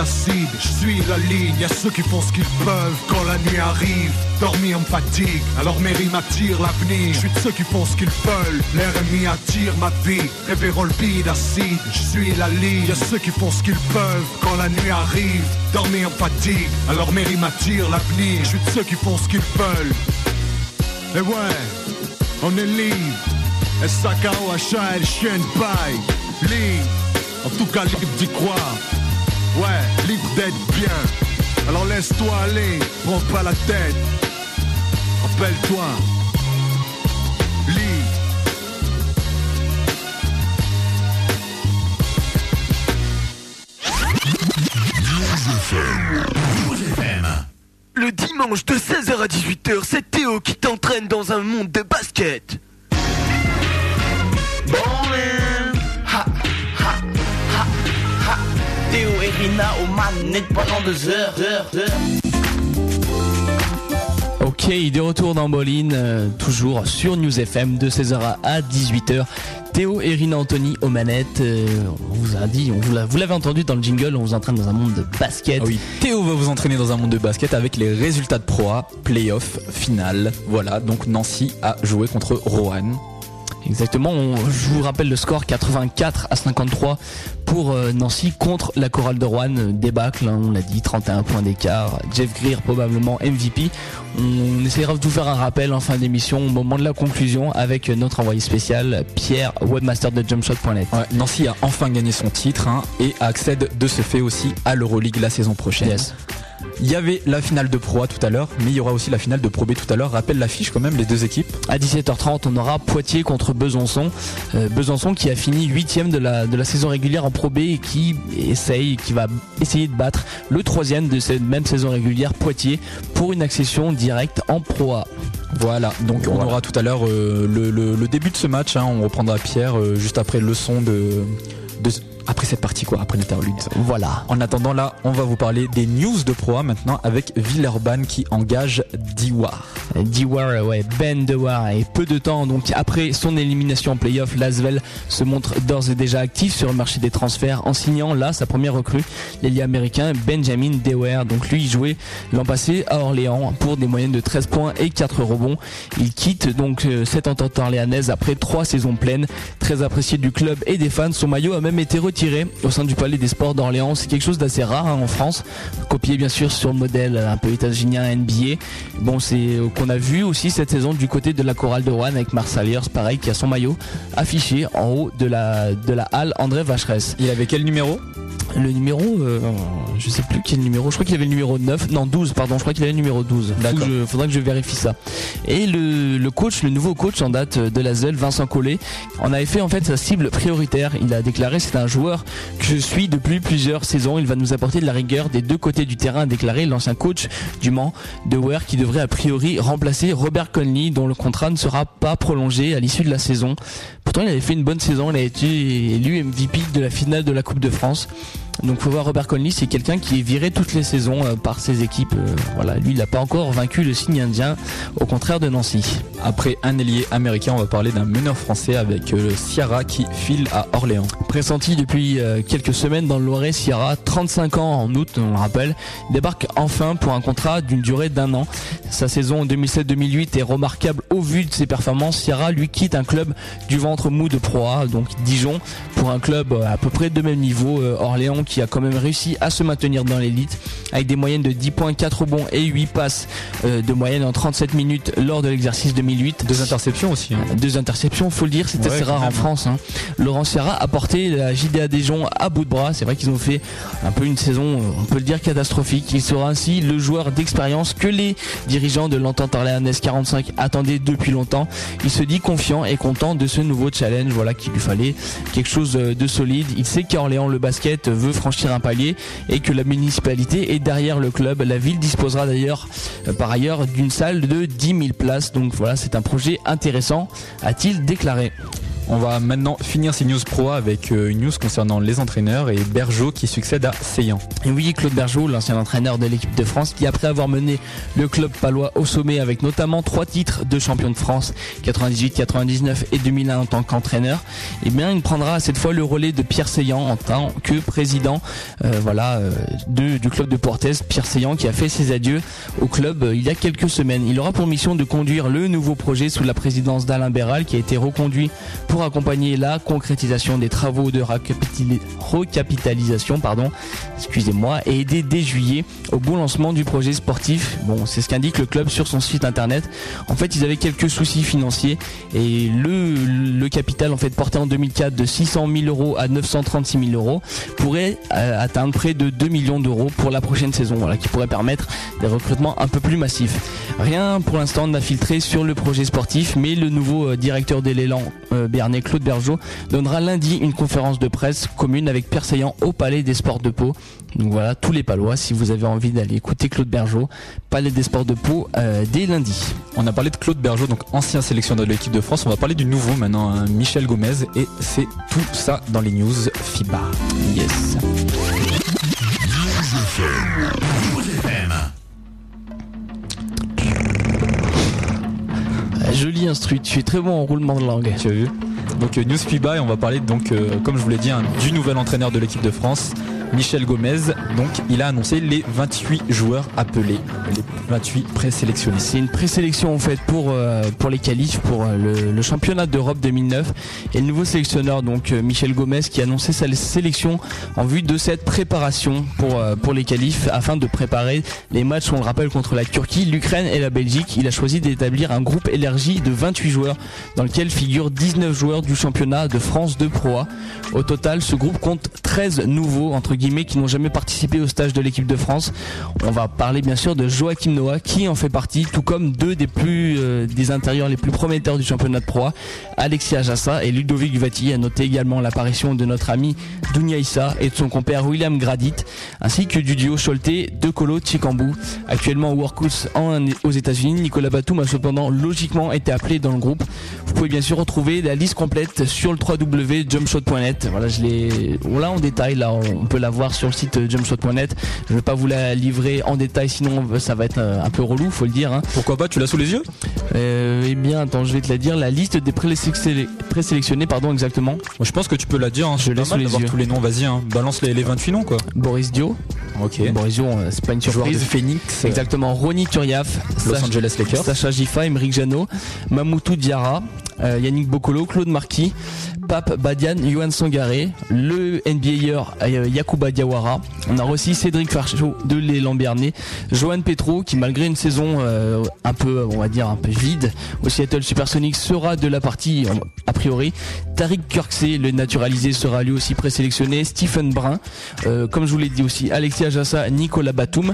Je suis la ligne, y'a ceux qui font ce qu'ils peuvent. Quand la nuit arrive, dormir me fatigue. Alors mes rimes attirent l'avenir. Je suis de ceux qui font ce qu'ils veulent. L'RMI attire ma vie, révérant le acide. Je suis la ligne, y'a ceux qui font ce qu'ils peuvent. Quand la nuit arrive, dormir me fatigue. Alors mes rimes attirent l'avenir. Je suis de ceux qui font ce qu'ils veulent. Et ouais, on est libre. HL, chien paille. Libre, en tout cas libre d'y croire. Ouais, libre d'être bien. Alors laisse-toi aller, prends pas la tête. Rappelle-toi. Le dimanche de 16h à 18h, c'est Théo qui t'entraîne dans un monde de basket. Ballin'. Théo et Rina aux manettes pendant deux heures, heures, heures. Ok, de retour dans Boline, euh, toujours sur News FM de 16h à 18h. Théo et Rina Anthony aux manettes. euh, on vous a dit, on vous l'a- vous l'avez entendu dans le jingle, on vous entraîne dans un monde de basket. Ah oui, Théo va vous entraîner dans un monde de basket avec les résultats de Pro A, playoff, finale. Voilà, donc Nancy a joué contre Rohan. Exactement, on- je vous rappelle le score 84 à 53 pour euh, Nancy contre la chorale de Rouen. Débâcle, hein, on l'a dit, 31 points d'écart. Jeff Greer probablement MVP. On essaiera de vous faire un rappel en fin d'émission au moment de la conclusion avec notre envoyé spécial Pierre, webmaster de jumpshot.net. Ouais, Nancy a enfin gagné son titre hein, et accède de ce fait aussi à l'Euroleague la saison prochaine. Yes. Il y avait la finale de Pro A tout à l'heure, mais il y aura aussi la finale de Pro B tout à l'heure. Rappelle l'affiche quand même, les deux équipes. À 17h30, on aura Poitiers contre Besançon. Euh, Besançon qui a fini huitième de la, de la saison régulière en Pro B et qui essaye, qui va essayer de battre le troisième de cette même saison régulière, Poitiers, pour une accession directe en Pro A. Voilà, donc on aura tout à l'heure euh, le, le- le début de ce match. hein. on reprendra Pierre euh, juste après le son de, de- après cette partie quoi, après l'interlude. Voilà. En attendant là, on va vous parler des news de Pro A maintenant avec Villeurbanne qui engage Diwar. Dewar, ouais, Ben Dewar. Et peu de temps donc après son élimination en playoff, Lasvel se montre d'ores et déjà actif sur le marché des transferts en signant là sa première recrue, l'ailier américain Benjamin Dewar. Donc lui, il jouait l'an passé à Orléans pour des moyennes de 13 points et 4 rebonds. Il quitte donc euh, cette entente orléanaise après trois saisons pleines. Très apprécié du club et des fans, son maillot a même été retiré au sein du Palais des Sports d'Orléans. C'est quelque chose d'assez rare hein, en France, copié bien sûr sur le modèle un peu états-unien NBA. Bon, c'est euh, qu'on a vu aussi cette saison du côté de la chorale de Rouen avec Marsaliers, pareil, qui a son maillot affiché en haut de la, de la halle André Vacheresse. Il avait quel numéro? Le numéro, euh, je sais plus quel numéro, je crois qu'il avait le numéro 9, non 12, pardon, je crois qu'il avait le numéro 12. Faut D'accord. je- faudra que je vérifie ça. Et le, le coach, le nouveau coach en date de la ZEL, Vincent Collet, en avait fait en fait sa cible prioritaire. Il a déclaré c'est un joueur que je suis depuis plusieurs saisons. Il va nous apporter de la rigueur des deux côtés du terrain, a déclaré l'ancien coach du Mans, De Ware, qui devrait a priori remplacer Robert Conley, dont le contrat ne sera pas prolongé à l'issue de la saison. Pourtant, il avait fait une bonne saison. Il a été élu MVP de la finale de la Coupe de France. Donc faut voir Robert Conley, c'est quelqu'un qui est viré toutes les saisons euh, par ses équipes. Euh, voilà, lui il n'a pas encore vaincu le signe indien, au contraire de Nancy. Après un ailier américain, on va parler d'un meneur français avec euh, Ciara qui file à Orléans. Pressenti depuis quelques semaines dans le Loiret, Sierra, 35 ans en août, on le rappelle, débarque enfin pour un contrat d'une durée d'un an. Sa saison 2007-2008 est remarquable au vu de ses performances. Sierra lui quitte un club du ventre mou de Pro A, donc Dijon, pour un club à peu près de même niveau, Orléans, qui a quand même réussi à se maintenir dans l'élite, avec des moyennes de 10 points, 4 rebonds et 8 passes euh, de moyenne en 37 minutes lors de l'exercice 2008. Deux interceptions aussi. hein. Deux interceptions, faut le dire, c'est Ouais, rare en. France. hein. Laurent Sierra a porté la JDA Dijon à bout de bras. C'est vrai qu'ils ont fait un peu une saison, on peut le dire, catastrophique. Il sera ainsi le joueur d'expérience que les dirigeants de l'entente orléanaise 45 attendaient depuis longtemps. Il se dit confiant et content de ce nouveau challenge. Voilà qu'il lui fallait quelque chose de solide. Il sait qu'à Orléans, le basket veut franchir un palier et que la municipalité est derrière le club. La ville disposera d'ailleurs, euh, par ailleurs, d'une salle de 10 000 places. Donc voilà, c'est un projet intéressant, a-t-il déclaré. On va maintenant finir ces news pro avec euh, une news concernant les entraîneurs et Bergeau qui succède à Seyan. Et oui, Claude Bergeau, l'ancien entraîneur de l'équipe de France, qui après avoir mené le club palois au sommet avec notamment trois titres de champion de France, 98, 99 et 2001 en tant qu'entraîneur, eh bien, il prendra cette fois le relais de Pierre Seyan en tant que président, euh, voilà, euh, de- du club de Portez, Pierre Seyan qui a fait ses adieux au club il y a quelques semaines. Il aura pour mission de conduire le nouveau projet sous la présidence d'Alain Béral qui a été reconduit pour accompagner la concrétisation des travaux de recapitali- recapitalisation, pardon, excusez-moi, et aider dès juillet au bon lancement du projet sportif. Bon, c'est ce qu'indique le club sur son site internet. En fait, ils avaient quelques soucis financiers et le, le capital en fait porté en 2004 de 600 000 euros à 936 000 euros pourrait euh, atteindre près de 2 millions d'euros pour la prochaine saison, voilà, qui pourrait permettre des recrutements un peu plus massifs. Rien pour l'instant n'a filtré sur le projet sportif, mais le nouveau euh, directeur de l'élan euh, Claude Bergeau, donnera lundi une conférence de presse commune avec Pierre Saillant au Palais des Sports de Pau. Donc voilà, tous les Palois, si vous avez envie d'aller écouter Claude Bergeau, Palais des Sports de Pau euh, dès lundi. On a parlé de Claude Bergeau, donc ancien sélectionneur de l'équipe de France. On va parler du nouveau maintenant, hein, Michel Gomez, et c'est tout ça dans les news FIBA. Yes. Joli instru, tu es très bon en roulement de langue. Tu as vu? Donc euh, news on va parler donc, euh, comme je vous l'ai dit, hein, du nouvel entraîneur de l'équipe de France, Michel Gomez. Donc il a annoncé les 28 joueurs appelés, les 28 présélectionnés. C'est une présélection en fait pour euh, pour les qualifs pour euh, le, championnat d'Europe 2009 et le nouveau sélectionneur donc euh, Michel Gomez qui a annoncé sa sélection en vue de cette préparation pour pour les qualifs afin de préparer les matchs on le rappelle contre la Turquie, l'Ukraine et la Belgique. Il a choisi d'établir un groupe élargi de 28 joueurs dans lequel figurent 19 joueurs du championnat de France de Pro A. Au total, ce groupe compte 13 nouveaux entre qui n'ont jamais participé au stage de l'équipe de France. On va parler bien sûr de Joachim Noah qui en fait partie, tout comme deux des plus euh, des intérieurs les plus prometteurs du championnat de proie, Alexis Ajassa et Ludovic Vati. A noté également l'apparition de notre ami Dounia Issa et de son compère William Gradit, ainsi que du duo Cholte de Colo Chikambu. Actuellement au en, aux États-Unis, Nicolas Batum a cependant logiquement été appelé dans le groupe. Vous pouvez bien sûr retrouver la liste complète sur le www.jumpshot.net. Voilà, je l'ai là en détail, là on peut la voir sur le site euh, jumpshot.net. Je vais pas vous la livrer en détail, sinon euh, ça va être euh, un peu relou, faut le dire. hein. Pourquoi pas Tu l'as sous les yeux? Euh, eh bien, attends, je vais te la dire. La liste des présélectionnés, pardon, exactement. Je pense que tu peux la dire. Hein, Je c'est l'ai pas sous les yeux. tous les noms. Vas-y, hein. balance les, les 28 noms quoi. Boris Dio. Ok. Boris Dio, c'est pas une Joueur Phoenix. Exactement. Ronny Turiaf, Los Sach- Angeles Lakers. Sacha Gifa, Emeric Jano, Mamoutou Diarra, euh, Yannick Bokolo, Claude Marquis, Pape Badian, Johan Sangaré, le NBAer euh, On a aussi Cédric Farchot de l'élan Bernet, Johan Petro qui malgré une saison euh, un peu, on va dire un peu vide au Seattle Supersonics sera de la partie a priori. Tariq Kirksey, le naturalisé, sera lui aussi présélectionné. Stephen Brun, euh, comme je vous l'ai dit aussi, Alexis Ajassa, Nicolas Batum.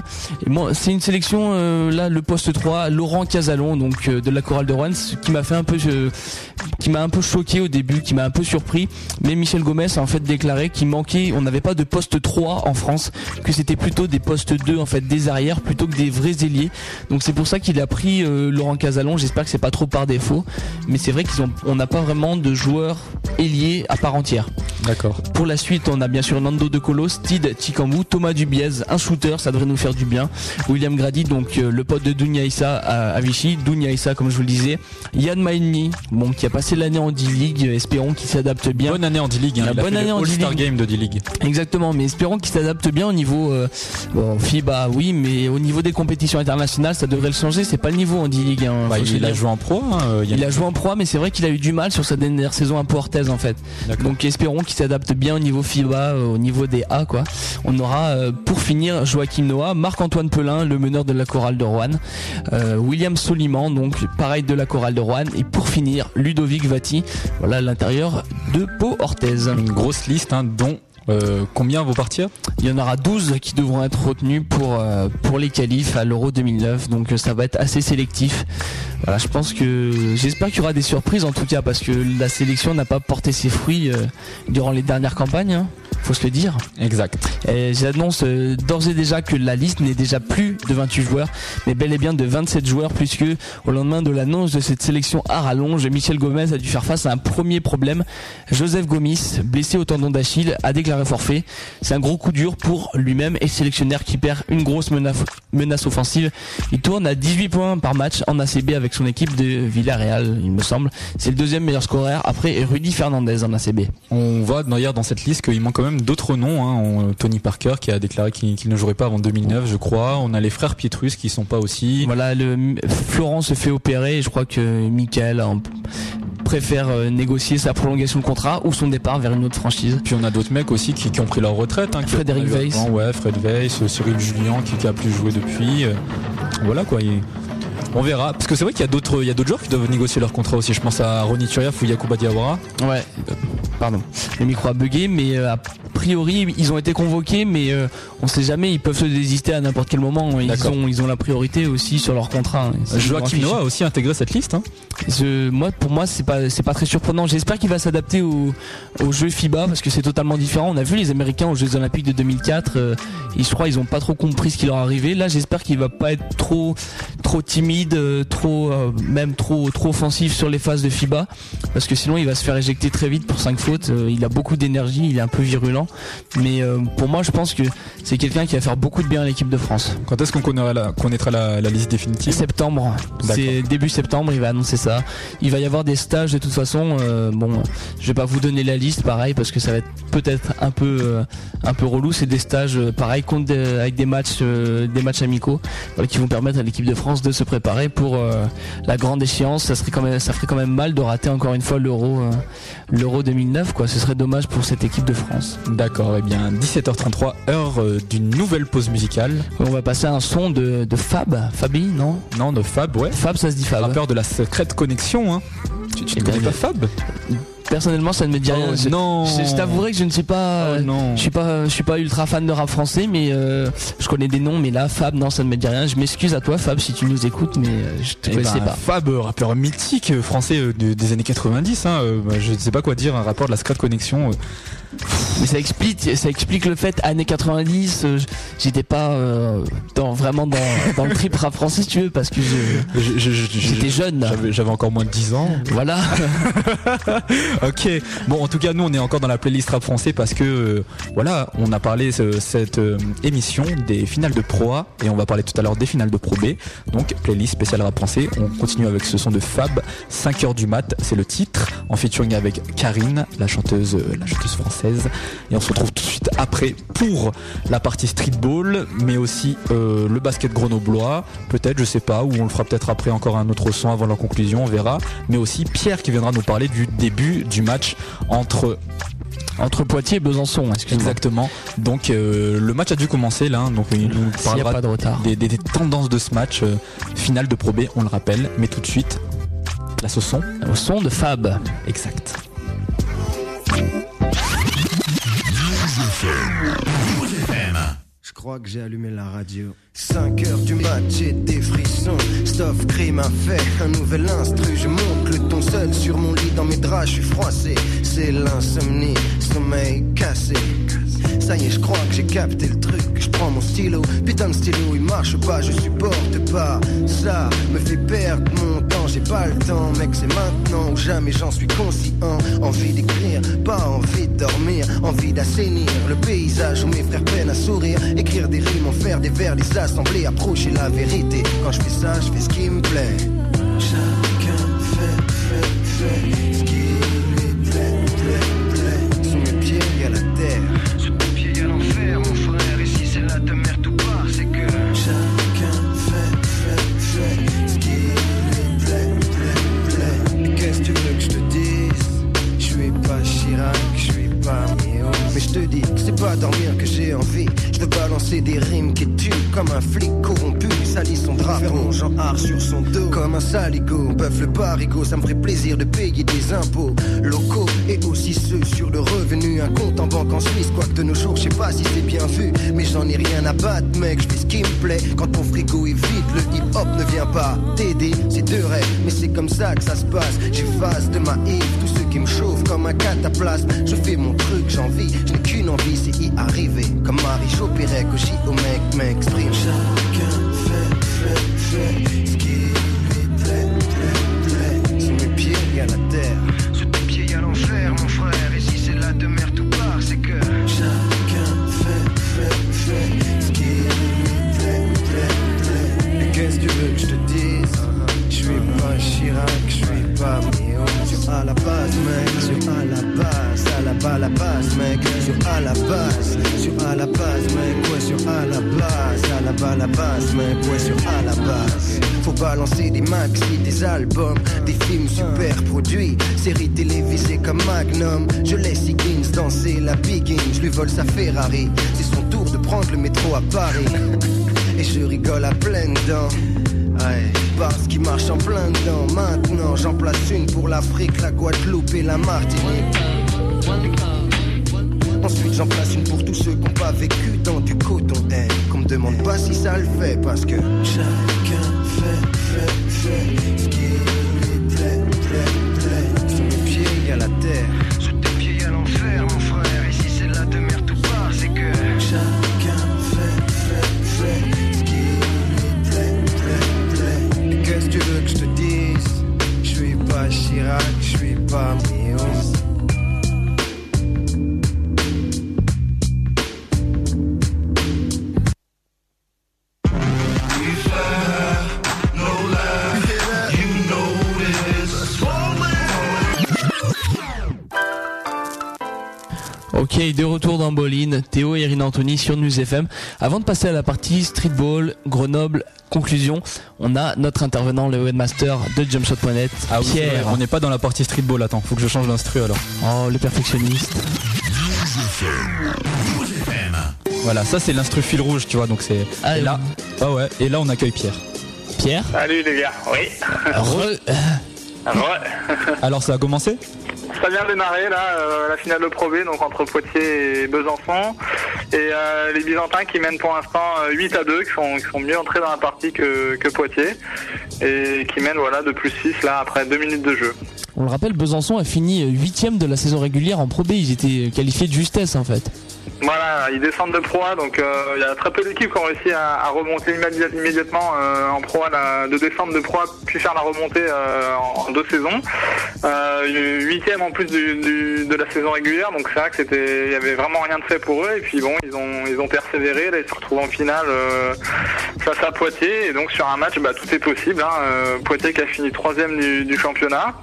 C'est une sélection euh, là, le poste 3, Laurent Casalon, donc euh, de la chorale de Rouen, qui m'a fait un peu, qui choqué au début, qui m'a un peu surpris. Mais Michel Gomez a en fait déclaré qu'il manquait, on n'avait pas de poste 3 en France, que c'était plutôt des postes 2 en fait, des arrières plutôt que des vrais ailiers. Donc c'est pour ça qu'il a pris Laurent Casalon. J'espère que c'est pas trop par défaut, mais c'est vrai qu'ils ont, on n'a pas vraiment de joueurs ailiers à part entière. D'accord. Pour la suite, on a bien sûr Nando De Colo, Steve Chikambu, Thomas Dubiez, un shooter, ça devrait nous faire du bien. William Grady, donc euh, le pote de Dounia Issa à, à Vichy, Dounia Issa comme je vous le disais. Yann Maini, bon, qui a passé l'année en D-League, euh, espérons qu'il s'adapte bien. Bonne année en D-League. Hein. La Il a bonne fait année le en All-Star D-League. Game de D-League. Exactement, mais espérons qu'il s'adapte bien au niveau euh, bon, FIBA, oui, mais au niveau des compétitions internationales, ça devrait le changer. C'est pas le niveau en D-League. hein, Bah, il a joué en pro. hein, euh, Il a joué en proie, mais c'est vrai qu'il a eu du mal sur sa dernière saison un peu en fait. Donc espérons qu'il s'adapte bien au niveau FIBA, euh, au niveau des A quoi. On aura euh, pour finir Joachim Noah, Marc-Antoine Pelin, le meneur de la chorale de Rouen, euh, William Soliman, donc pareil de la chorale de Rouen, et pour finir Ludovic Vati, voilà l'intérieur de Pau Orthez. Une grosse liste, hein, dont euh, combien vont partir? Il y en aura 12 qui devront être retenus pour, euh, pour les qualifs à l'Euro 2009, donc euh, ça va être assez sélectif. Voilà, je pense que j'espère qu'il y aura des surprises en tout cas parce que la sélection n'a pas porté ses fruits durant les dernières campagnes, hein, faut se le dire. Exact. Et J'annonce euh, d'ores et déjà que la liste n'est déjà plus de 28 joueurs, mais bel et bien de 27 joueurs, puisque au lendemain de l'annonce de cette sélection à rallonge, Michel Gomez a dû faire face à un premier problème. Joseph Gomis, blessé au tendon d'Achille, a déclaré forfait. C'est un gros coup dur pour lui-même et le sélectionnaire qui perd une grosse menace, menace offensive. Il tourne à 18 points par match en ACB avec son équipe de Villarreal, il me semble. C'est le deuxième meilleur scoreur après Rudy Fernandez en ACB. On voit d'ailleurs dans cette liste qu'il manque quand même d'autres noms. Hein. On- Tony Parker qui a déclaré qu'il ne jouerait pas avant 2009, je crois. On a les frères Pietrus qui sont pas aussi. Voilà, le, Florent se fait opérer et je crois que Michael hein, préfère euh, négocier sa prolongation de contrat ou son départ vers une autre franchise. Puis on a d'autres mecs aussi qui, qui ont pris leur retraite. Hein, Frédéric Weiss. Ouais, Fred Weiss, euh, Cyril Julien qui, qui a plus joué depuis. euh, Voilà quoi. il- On verra. Parce que c'est vrai qu'il y a d'autres, il y a d'autres joueurs qui doivent négocier leur contrat aussi. Je pense à Ronny Turiaf ou Yacouba Diawara. Ouais, pardon, le micro a bugué, mais euh, a priori ils ont été convoqués, mais euh, on sait jamais, ils peuvent se désister à n'importe quel moment. Ils ont, ils ont la priorité aussi sur leur contrat. Joachim. Noah a aussi intégré cette liste. Hein. Je- moi, pour moi, c'est pas, c'est pas très surprenant. J'espère qu'il va s'adapter au, au jeu FIBA parce que c'est totalement différent. On a vu les Américains aux Jeux Olympiques de 2004. euh, et je crois ils ont pas trop compris ce qui leur arrivait. Là, j'espère qu'il va pas être trop, trop timide, euh, trop, euh, même trop, trop offensif sur les phases de FIBA parce que sinon il va se faire éjecter très vite pour 5 fautes. Euh, il a beaucoup d'énergie, il est un peu virulent. Mais pour moi, je pense que c'est quelqu'un qui va faire beaucoup de bien à l'équipe de France. Quand est-ce qu'on connaîtra la, connaîtra la, la liste définitive? Septembre, c'est début septembre, il va annoncer ça. Il va y avoir des stages de toute façon. euh, bon, je vais pas vous donner la liste, pareil, parce que ça va être peut-être un peu euh, un peu relou. C'est des stages, pareil, contre des- avec des matchs euh, des matchs amicaux, voilà, qui vont permettre à l'équipe de France de se préparer pour euh, la grande échéance. Ça serait quand même, ça ferait quand même mal de rater encore une fois l'Euro euh, l'Euro 2009, quoi. Ce serait dommage pour cette équipe de France. D'accord, et bien 17h33, heure euh, d'une nouvelle pause musicale. On va passer à un son de, de Fab, Fabi, non? Non, de Fab, ouais. Fab, ça se dit Fab. Rappeur de la secrète connexion, hein. Tu, tu Eh ne connais pas Fab? Personnellement, ça ne me dit rien. Oh, Je- non. Je, t'avouerai que je ne suis pas, Oh, non. je suis pas, je suis pas ultra fan de rap français, mais euh, je connais des noms. Mais là, Fab, non, ça ne me dit rien. Je m'excuse à toi, Fab, si tu nous écoutes, mais euh, je te Eh connaissais ben, pas. Fab, euh, rappeur mythique français de- des années 90. Hein, je ne sais pas quoi dire, un rappeur de la Scrat Connexion. Mais ça explique, ça explique le fait, années 90, euh, j'étais pas euh, dans, vraiment dans, dans le trip rap français, si tu veux, parce que je- je- je- je- j'étais jeune. J'avais encore moins de 10 ans. Voilà. ok. Bon, en tout cas, nous, on est encore dans la playlist rap français parce que, euh, voilà, on a parlé ce- cette émission des finales de Pro A et on va parler tout à l'heure des finales de Pro B. Donc, playlist spéciale rap français. On continue avec ce son de Fab, 5 heures du mat, c'est le titre, en featuring avec Karine, la chanteuse, la chanteuse française. Et on se retrouve tout de suite après pour la partie streetball, mais aussi euh, le basket grenoblois, peut-être, je sais pas, ou on le fera peut-être après encore un autre son avant la conclusion, on verra. Mais aussi Pierre qui viendra nous parler du début du match entre entre Poitiers et Besançon. Exactement. Donc euh, le match a dû commencer là, donc il nous parlera pas de retard. Des, des- des tendances de ce match euh, final de Pro B, on le rappelle, mais tout de suite place au son. Au son de Fab. Exact. Je crois que j'ai allumé la radio. 5 heures du mat, j'ai des frissons. Stuff crime a fait un nouvel instru. Je monte le ton seul sur mon lit dans mes draps, je suis froissé. C'est l'insomnie, sommeil cassé. Ça y est, je crois que j'ai capté le truc. Je prends mon stylo, putain de stylo, il marche pas, je supporte pas. Ça me fait perdre mon temps, j'ai pas le temps, mec, c'est maintenant ou jamais, j'en suis conscient. Envie d'écrire, pas envie de dormir, envie d'assainir le paysage où mes frères peinent à sourire. Écrire des rimes, en faire des vers, les assembler, approcher la vérité. Quand je fais ça, je fais ce qui me plaît. Chacun fait, fait, fait ce qui lui plaît, plaît, plaît. Sous mes pieds, y a la terre. Sous tes pieds, y a l'enfer, mon frère. Et si c'est là de mer tout part, c'est que chacun fait, fait, fait ce qui lui plaît, plaît, qu'est-ce que tu veux que je te dise? Je suis pas Chirac, je suis pas Mio. Mais je te dis c'est pas dormir que j'ai envie. Veux balancer des rimes qui tuent comme un flic corrompu. Salit son drapeau, Jean Art sur son dos. Comme un saligo, bœuf le barigot. Ça me ferait plaisir de payer des impôts locaux et aussi ceux sur le revenu. Un compte en banque en Suisse, quoique de nos jours, je sais pas si c'est bien vu. Mais j'en ai rien à battre, mec. Je fais ce qui me plaît. Quand ton frigo est vide, le hip hop ne vient pas t'aider. C'est deux rêves, mais c'est comme ça que ça se passe. J'efface de ma tous ceux qui me chauffent comme un cataplasme. Je fais mon truc, j'en vis. Je qu'une envie, c'est y arriver. Comme Marie Chopérec, Oshi au mec, m'exprime. La base, mec, sur à la base, à la bas la base, mec, sur à la base, sur à la base, mec, ouais, sur à la base, à la bas la base, mec, ouais, sur à la base. Faut balancer des maxi, des albums, des films super produits, séries télévisées comme Magnum. Je laisse Higgins danser la Biggin, je lui vole sa Ferrari. C'est son tour de prendre le métro à Paris. Et je rigole à pleines dents. Parce qu'il marche en plein dedans. Maintenant, j'en place une pour l'Afrique, la Guadeloupe et la Martinique. Ensuite, j'en place une pour tous ceux qui n'ont pas vécu dans du coton. Eh, qu'on me demande pas si ça le fait, parce que chacun fait, fait, fait ce qui lui plaît, plaît, plaît. Sous mes pieds, y a la terre. Pas Chirac, je suis pas Mio. Ok, de retour dans Bolin, Théo et Erin Anthony sur News FM. Avant de passer à la partie streetball, Grenoble, conclusion, on a notre intervenant, le webmaster de jumpshot.net, Ah oui, c'est vrai, Pierre. on n'est pas dans la partie streetball, attends, faut que je change d'instru alors. Oh, le perfectionniste. Voilà, ça c'est l'instru fil rouge, tu vois, donc c'est. Ah, et là, ah ouais, et là on accueille Pierre. Pierre Salut les gars, oui. Re-. Alors ça a commencé? Ça vient de démarrer là, euh, la finale de Pro B, donc entre Poitiers et Besançon. Et euh, les Byzantins qui mènent pour l'instant euh, 8 à 2, qui sont, qui sont mieux entrés dans la partie que, que Poitiers. Et qui mènent voilà, de plus 6 là après 2 minutes de jeu. On le rappelle, Besançon a fini 8ème de la saison régulière en Pro B. Ils étaient qualifiés de justesse en fait. Voilà, ils descendent de Pro A, donc euh, il y a très peu d'équipes qui ont réussi à, à remonter immédiat- immédiatement euh, en Pro A, la- de descendre de Pro A, puis faire la remontée euh, en, deux saisons. Euh, huitième en plus du, du- de la saison régulière, donc c'est vrai que c'était, il y avait vraiment rien de fait pour eux. Et puis bon, ils ont, ils ont persévéré, là ils se retrouvent en finale euh, face à Poitiers, et donc sur un match, bah, tout est possible. Hein. Poitiers qui a fini troisième du, du championnat.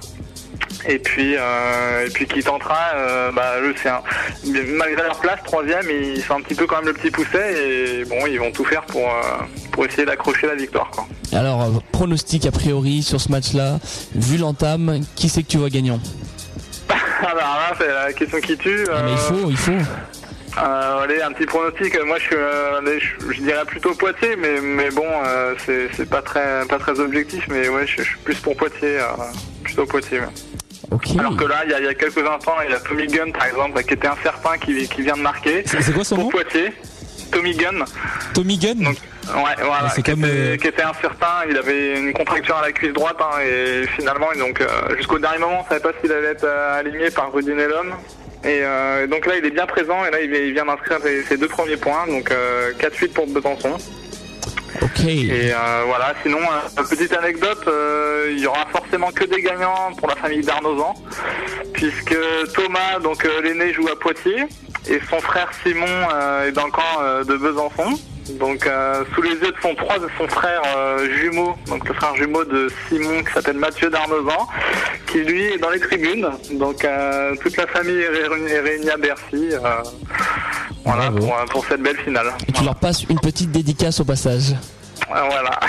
Et puis, euh, et puis qui tentera, euh, bah, c'est un- malgré leur place, troisième, ils sont un petit peu quand même le petit pousset et bon, ils vont tout faire pour, euh, pour essayer d'accrocher la victoire. Quoi. Alors, pronostic a priori sur ce match-là, vu l'entame, qui c'est que tu vois gagnant? Alors là, c'est la question qui tue. Ah, Mais il faut, il faut. Euh, allez, un petit pronostic. Moi, je, suis, euh, allez, je, je dirais plutôt Poitiers, mais, mais bon, euh, c'est pas très, pas très objectif. Mais ouais, je, je suis plus pour Poitiers, plutôt Poitiers. ouais. Alors que là, il y, a- il y a quelques instants, il y a Tommy Gunn, par exemple, qui était incertain, qui, qui vient de marquer. C'est quoi son pour nom Poitiers. Tommy Gunn. Tommy Gunn Ouais, voilà, c'est qui, comme, était, euh, qui était incertain, il avait une contracture à la cuisse droite hein, et finalement, donc euh, jusqu'au dernier moment, on savait pas s'il allait être euh, aligné par Rudy Nellon. Et euh, donc là, il est bien présent et là, il vient, d'inscrire ses, ses deux premiers points, donc euh, 4-8 pour Besançon. Et euh, voilà, sinon, euh, petite anecdote, euh, il y aura forcément que des gagnants pour la famille d'Arnozan, puisque Thomas, donc l'aîné, joue à Poitiers, et son frère Simon est dans le camp de Besançon. Donc euh, sous les yeux de son trois de son frère euh, jumeau, donc le frère jumeau de Simon qui s'appelle Mathieu d'Arnozan, qui lui est dans les tribunes. Donc euh, toute la famille est réunie, est réunie à Bercy. euh, voilà pour, euh, pour cette belle finale. Et tu leur passes une petite dédicace au passage. Voilà.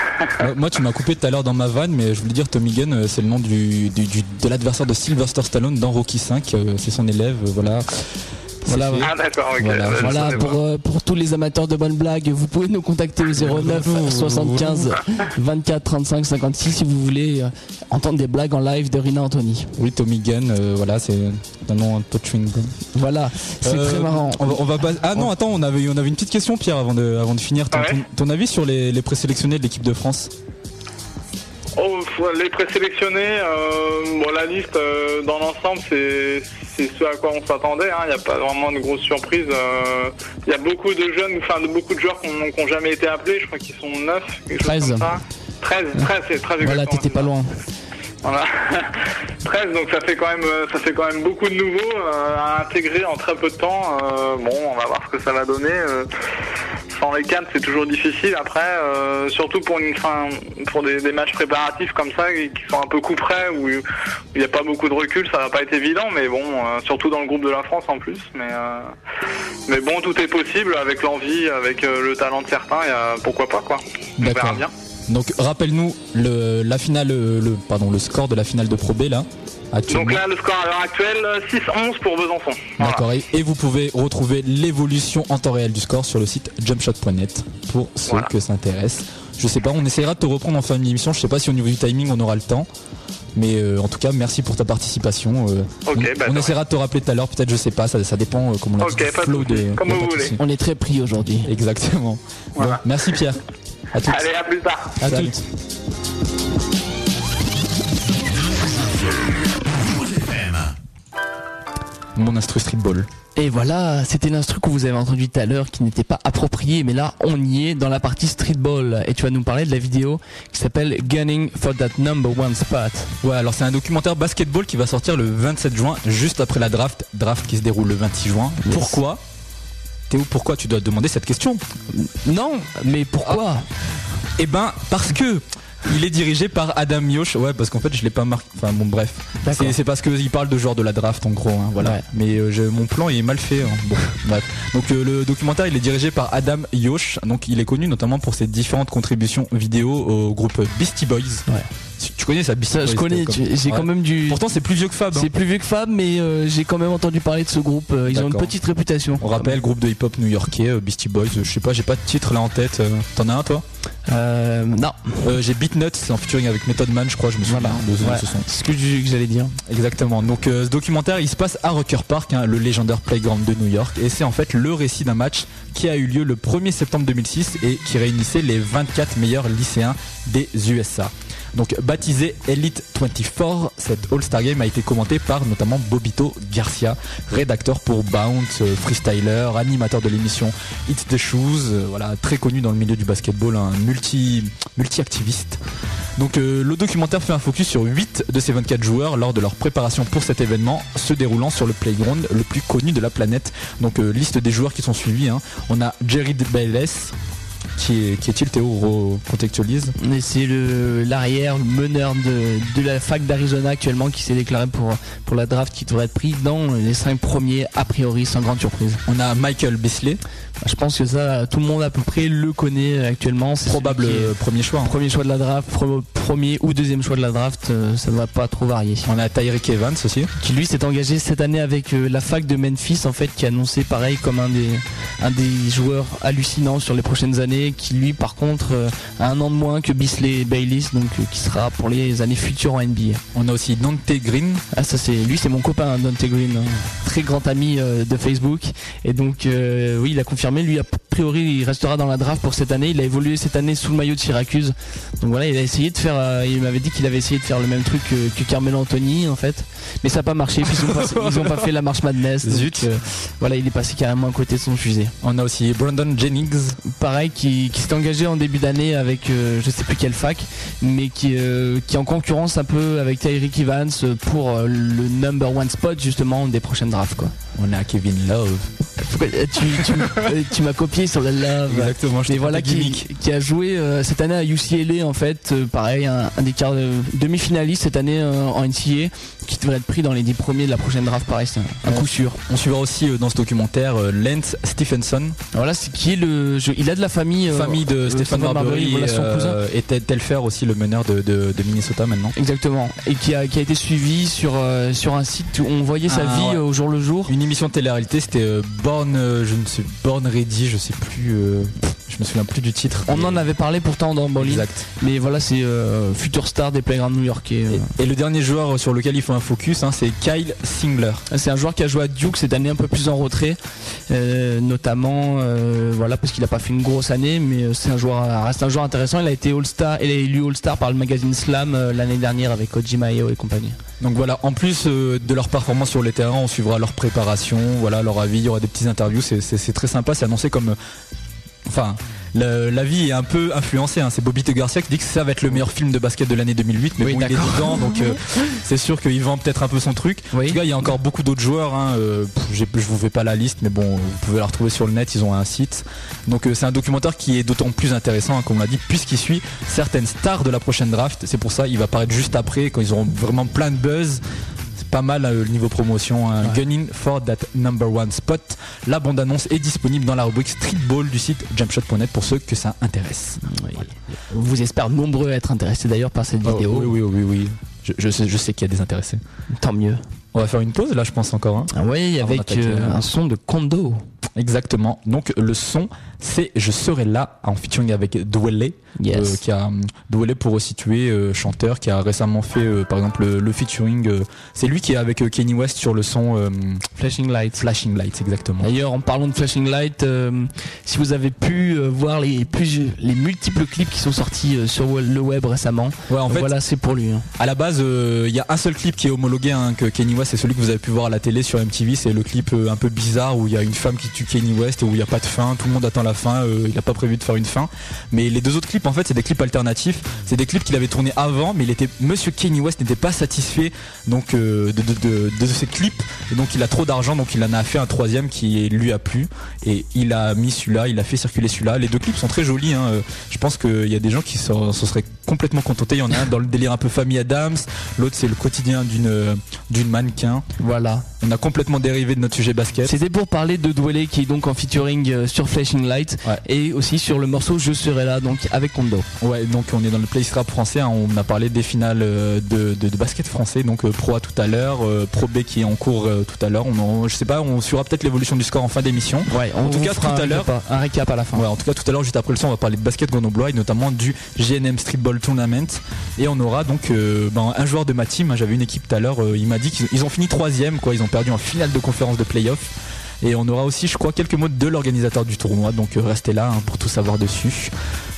Moi, tu m'as coupé tout à l'heure dans ma vanne, mais je voulais dire Tommy Gunn, c'est le nom du, du- du- de l'adversaire de Sylvester Stallone dans Rocky 5. euh, c'est son élève, voilà. Voilà, fait. Ah. Voilà. Voilà, savais pour, euh, pour tous les amateurs de bonnes blagues, vous pouvez nous contacter au 09 75 24 35 56 si vous voulez euh, entendre des blagues en live de Rina Anthony. Oui, Tommy Gunn, euh, voilà, c'est un nom un peu chewing gum. Voilà, c'est Euh, très marrant. On va, on va pas- Ah non, attends, on avait, on avait une petite question, Pierre, avant de, avant de finir. Ton, Ah ouais ton- ton avis sur les, les présélectionnés de l'équipe de France? Oh, les présélectionnés, euh, bon, la liste euh, dans l'ensemble, c'est c'est ce à quoi on s'attendait. hein. Il n'y a pas vraiment de grosses surprises. euh. Il y a beaucoup de jeunes, enfin de beaucoup de joueurs qui n'ont jamais été appelés. Je crois qu'ils sont 9, quelque chose 13. comme ça. 13, 13, c'est 13 Voilà, t'étais pas loin. Voilà. 13, donc ça fait quand même, euh, ça fait quand même beaucoup de nouveaux euh, à intégrer en très peu de temps. Euh, bon, on va voir ce que ça va donner. euh. sans les cannes, c'est toujours difficile. Après, surtout pour une fin, pour des, des matchs préparatifs comme ça, qui sont un peu coup près, où il n'y a pas beaucoup de recul, ça va pas être évident. Mais bon, surtout dans le groupe de la France en plus. Mais, mais bon, tout est possible avec l'envie, avec le talent de certains. Y a, pourquoi pas quoi. On verra bien. Donc, rappelle-nous le, la finale, euh, le, pardon, le score de la finale de Pro B, là, actuellement. Donc là, le score à l'heure actuelle, 6-11 pour Besançon. Voilà. D'accord, et, et vous pouvez retrouver l'évolution en temps réel du score sur le site jumpshot.net pour ceux Voilà. que ça intéresse. Je sais pas, on essaiera de te reprendre en fin d'émission. Je sais pas si au niveau du timing on aura le temps. Mais euh, en tout cas, merci pour ta participation. euh, on bah, on essaiera de te rappeler tout à l'heure, peut-être, je sais pas, ça, ça dépend, euh, comme on l'a dit, de flow de. comme a vous voulez. On est très pris aujourd'hui. Exactement. Bon, merci Pierre. À toutes. Allez, à plus tard. À Salut. toutes. Mon instru streetball. Et voilà, c'était l'instru que vous avez entendu tout à l'heure qui n'était pas approprié, mais là on y est dans la partie streetball. Et tu vas nous parler de la vidéo qui s'appelle Gunning for that number one spot. Ouais, alors c'est un documentaire basketball qui va sortir le 27 juin, juste après la draft, draft qui se déroule le 26 juin. Yes. Pourquoi? Théo, pourquoi tu dois demander cette question Non, mais pourquoi Eh ben, parce que il est dirigé par Adam Yosh. Ouais, parce qu'en fait, je l'ai pas marqué. Enfin, bon, bref. C'est c'est parce qu'il parle de genre de la draft, en gros. hein, voilà. Ouais. Mais euh, je- mon plan est mal fait. hein. Bon, bref. Donc, euh, le documentaire, il est dirigé par Adam Yosh. Donc, il est connu notamment pour ses différentes contributions vidéo au groupe Beastie Boys. Ouais. Tu, tu connais ça, Beastie Ça, je connais, j'ai Ouais. quand même du. Pourtant c'est plus vieux que Fab. hein. C'est plus vieux que Fab, mais euh, j'ai quand même entendu parler de ce groupe. euh, Ils ont une petite réputation. On rappelle, groupe de hip-hop new-yorkais, euh, Beastie Boys. Je sais pas, j'ai pas de titre là en tête. T'en as un toi? Euh, non. Euh, J'ai Beat Nuts, c'est en featuring avec Method Man, je crois, je me souviens de ce- Ouais, ce son. C'est ce que que j'allais dire. Exactement. Donc euh, ce documentaire, il se passe à Rocker Park, hein, le légendaire playground de New York, et c'est en fait le récit d'un match qui a eu lieu le 1er septembre 2006 et qui réunissait les 24 meilleurs lycéens des USA. Donc baptisé Elite 24, cette All-Star Game a été commentée par notamment Bobito Garcia, rédacteur pour Bounce, euh, freestyler, animateur de l'émission It's the Shoes, euh, voilà, très connu dans le milieu du basketball, un multi, multi-activiste. Donc euh, le documentaire fait un focus sur 8 de ces 24 joueurs lors de leur préparation pour cet événement se déroulant sur le playground le plus connu de la planète. Donc liste des joueurs qui sont suivis. hein. On a Jerry Bayless. Qui est, qui est-il Théo recontextualise Et c'est le l'arrière, le meneur de, de la fac d'Arizona actuellement qui s'est déclaré pour, pour la draft qui devrait être pris dans les 5 premiers a priori sans grande surprise. On a Michael Bisley. Je pense que ça, tout le monde à peu près le connaît actuellement. C'est Probable est euh, premier choix. hein. Premier choix de la draft, premier ou deuxième choix de la draft, euh, ça ne va pas trop varier. On a Tyreek Evans aussi. Qui lui s'est engagé cette année avec euh, la fac de Memphis en fait, qui a annoncé pareil comme un des, un des joueurs hallucinants sur les prochaines années, qui lui par contre a un an de moins que Bisley Baylis, donc qui sera pour les années futures en NBA. On a aussi Dante Green. Ah ça c'est lui c'est mon copain Dante Green, hein. très grand ami de Facebook et donc euh, oui il a confirmé lui a priori il restera dans la draft pour cette année. Il a évolué cette année sous le maillot de Syracuse. Donc voilà, il a essayé de faire. euh, il m'avait dit qu'il avait essayé de faire le même truc que, que Carmelo Anthony en fait, mais ça n'a pas marché. Puis ils ont pas, ils ont pas fait la marche Madness. donc, Zut. euh, voilà, il est passé carrément à côté de son fusée. On a aussi Brandon Jennings. Pareil, qui, qui s'est engagé en début d'année avec euh, je sais plus quelle fac, mais qui, euh, qui est en concurrence un peu avec Tyreek Evans pour le number one spot justement des prochaines drafts quoi. On a Kevin Love. Pourquoi- tu, tu, tu m'as copié sur le love. Exactement, je te voilà qui, a joué euh, cette année à UCLA en fait, euh, pareil, un, un des quarts de- demi-finalistes cette année euh, en NCAA, qui devrait être pris dans les 10 premiers de la prochaine draft, pareil, c'est un, coup sûr. On suivra aussi euh, dans ce documentaire euh, Lance Stephenson, Voilà, c'est qui est le, je- il a de la famille, euh, famille de Stéphane Marbury, voilà et, son cousin. et Ted Telfer aussi le meneur de, de- de Minnesota maintenant. Exactement, et qui a, qui a été suivi sur, sur un site où on voyait sa Ah, vie ouais. au jour le jour. Une émission de télé-réalité, c'était Born, je ne sais, Born Ready, je sais plus, euh, je me souviens plus du titre. On en avait parlé pourtant dans Bowling, Exact. mais voilà, c'est euh, futur star des playgrounds new-yorkais. euh. Et, et le dernier joueur sur lequel il faut un focus, hein, c'est Kyle Singler. C'est un joueur qui a joué à Duke cette année un peu plus en retrait, euh, notamment voilà parce qu'il a pas fait une grosse année, mais c'est un joueur, reste un joueur intéressant. Il a été All-Star, il a élu All-Star par le magazine Slam l'année dernière avec Koji Mayo et compagnie. Donc voilà, en plus de leur performance sur les terrains, on suivra leur préparation, voilà leur avis, il y aura des petites interviews, c'est très sympa, c'est annoncé comme... Enfin, le- la vie est un peu influencée, hein. c'est Bobby Garcia qui dit que ça va être le meilleur film de basket de l'année 2008, mais Oui, bon, il est dedans, donc euh, c'est sûr qu'il vend peut-être un peu son truc. En tout cas, il y a encore beaucoup d'autres joueurs, hein, euh, je vous fais pas la liste, mais bon, vous pouvez la retrouver sur le net, ils ont un site. Donc euh, c'est un documentaire qui est d'autant plus intéressant, hein, comme on l'a dit, puisqu'il suit certaines stars de la prochaine draft, c'est pour ça il va paraître juste après, quand ils auront vraiment plein de buzz. Pas mal euh, le niveau promotion. hein. Gunning for that number one spot. La bande-annonce est disponible dans la rubrique Streetball du site jumpshot.net pour ceux que ça intéresse. On vous espère nombreux à être intéressés d'ailleurs par cette Oh, vidéo. oui, oui, oui, oui. Je, je sais, je sais qu'il y a des intéressés. Tant mieux. On va faire une pause là, je pense encore. hein. Ah oui, avec euh, euh, un son de Kondo. Exactement. Donc le son, c'est Je serai là en featuring avec Dwelle, Yes. euh, qui a Dwelle pour resituer euh, chanteur qui a récemment fait euh, par exemple le, le featuring. euh, c'est lui qui est avec euh, Kenny West sur le son euh, Flashing Lights. Flashing Lights, exactement. D'ailleurs, en parlant de Flashing Light, euh, si vous avez pu euh, voir les, plus, les multiples clips qui sont sortis euh, sur le web récemment, Ouais, en fait, voilà, c'est pour lui. hein. À la base, euh, il y a un seul clip qui est homologué, hein, que Kenny West, c'est celui que vous avez pu voir à la télé sur MTV. C'est le clip euh, un peu bizarre où il y a une femme qui tue Kenny West et où il n'y a pas de fin. Tout le monde attend la fin. euh, il n'a pas prévu de faire une fin. Mais les deux autres clips, en fait, c'est des clips alternatifs. C'est des clips qu'il avait tournés avant, mais il était, Monsieur Kenny West n'était pas satisfait donc euh, de, de, de, ces clips. Et donc il a trop d'argent, donc il en a fait un troisième qui lui a plu. Et il a mis celui-là, il a fait circuler celui-là. Les deux clips sont très jolis. hein. Je pense qu'il y a des gens qui s'en seraient complètement contentés. Il y en a un dans le délire un peu famille Adams, l'autre c'est le quotidien d'une d'une mannequin. Voilà. On a complètement dérivé de notre sujet basket. C'était pour parler de Dwele qui est donc en featuring euh, sur Flashing Light et aussi sur le morceau Je serai là donc avec Kondo. Ouais, donc on est dans le place rap français. hein. On a parlé des finales euh, de, de- de basket français, donc euh, Pro A tout à l'heure, euh, Pro B qui est en cours euh, tout à l'heure. On en- je sais pas, on suivra peut-être l'évolution du score en fin d'émission. Ouais, en tout cas tout à l'heure. un récap à la fin. Ouais, en tout cas tout à l'heure, juste après le son, on va parler de basket grenoblois et notamment du GNM Streetball Tournament. Et on aura donc ben, un joueur de ma team. hein, J'avais une équipe tout à l'heure. il m'a dit qu'ils ils ont fini troisième, quoi. Ils ont perdu en finale de conférence de playoff. Et on aura aussi, je crois, quelques mots de l'organisateur du tournoi. Donc euh, restez là hein, pour tout savoir dessus.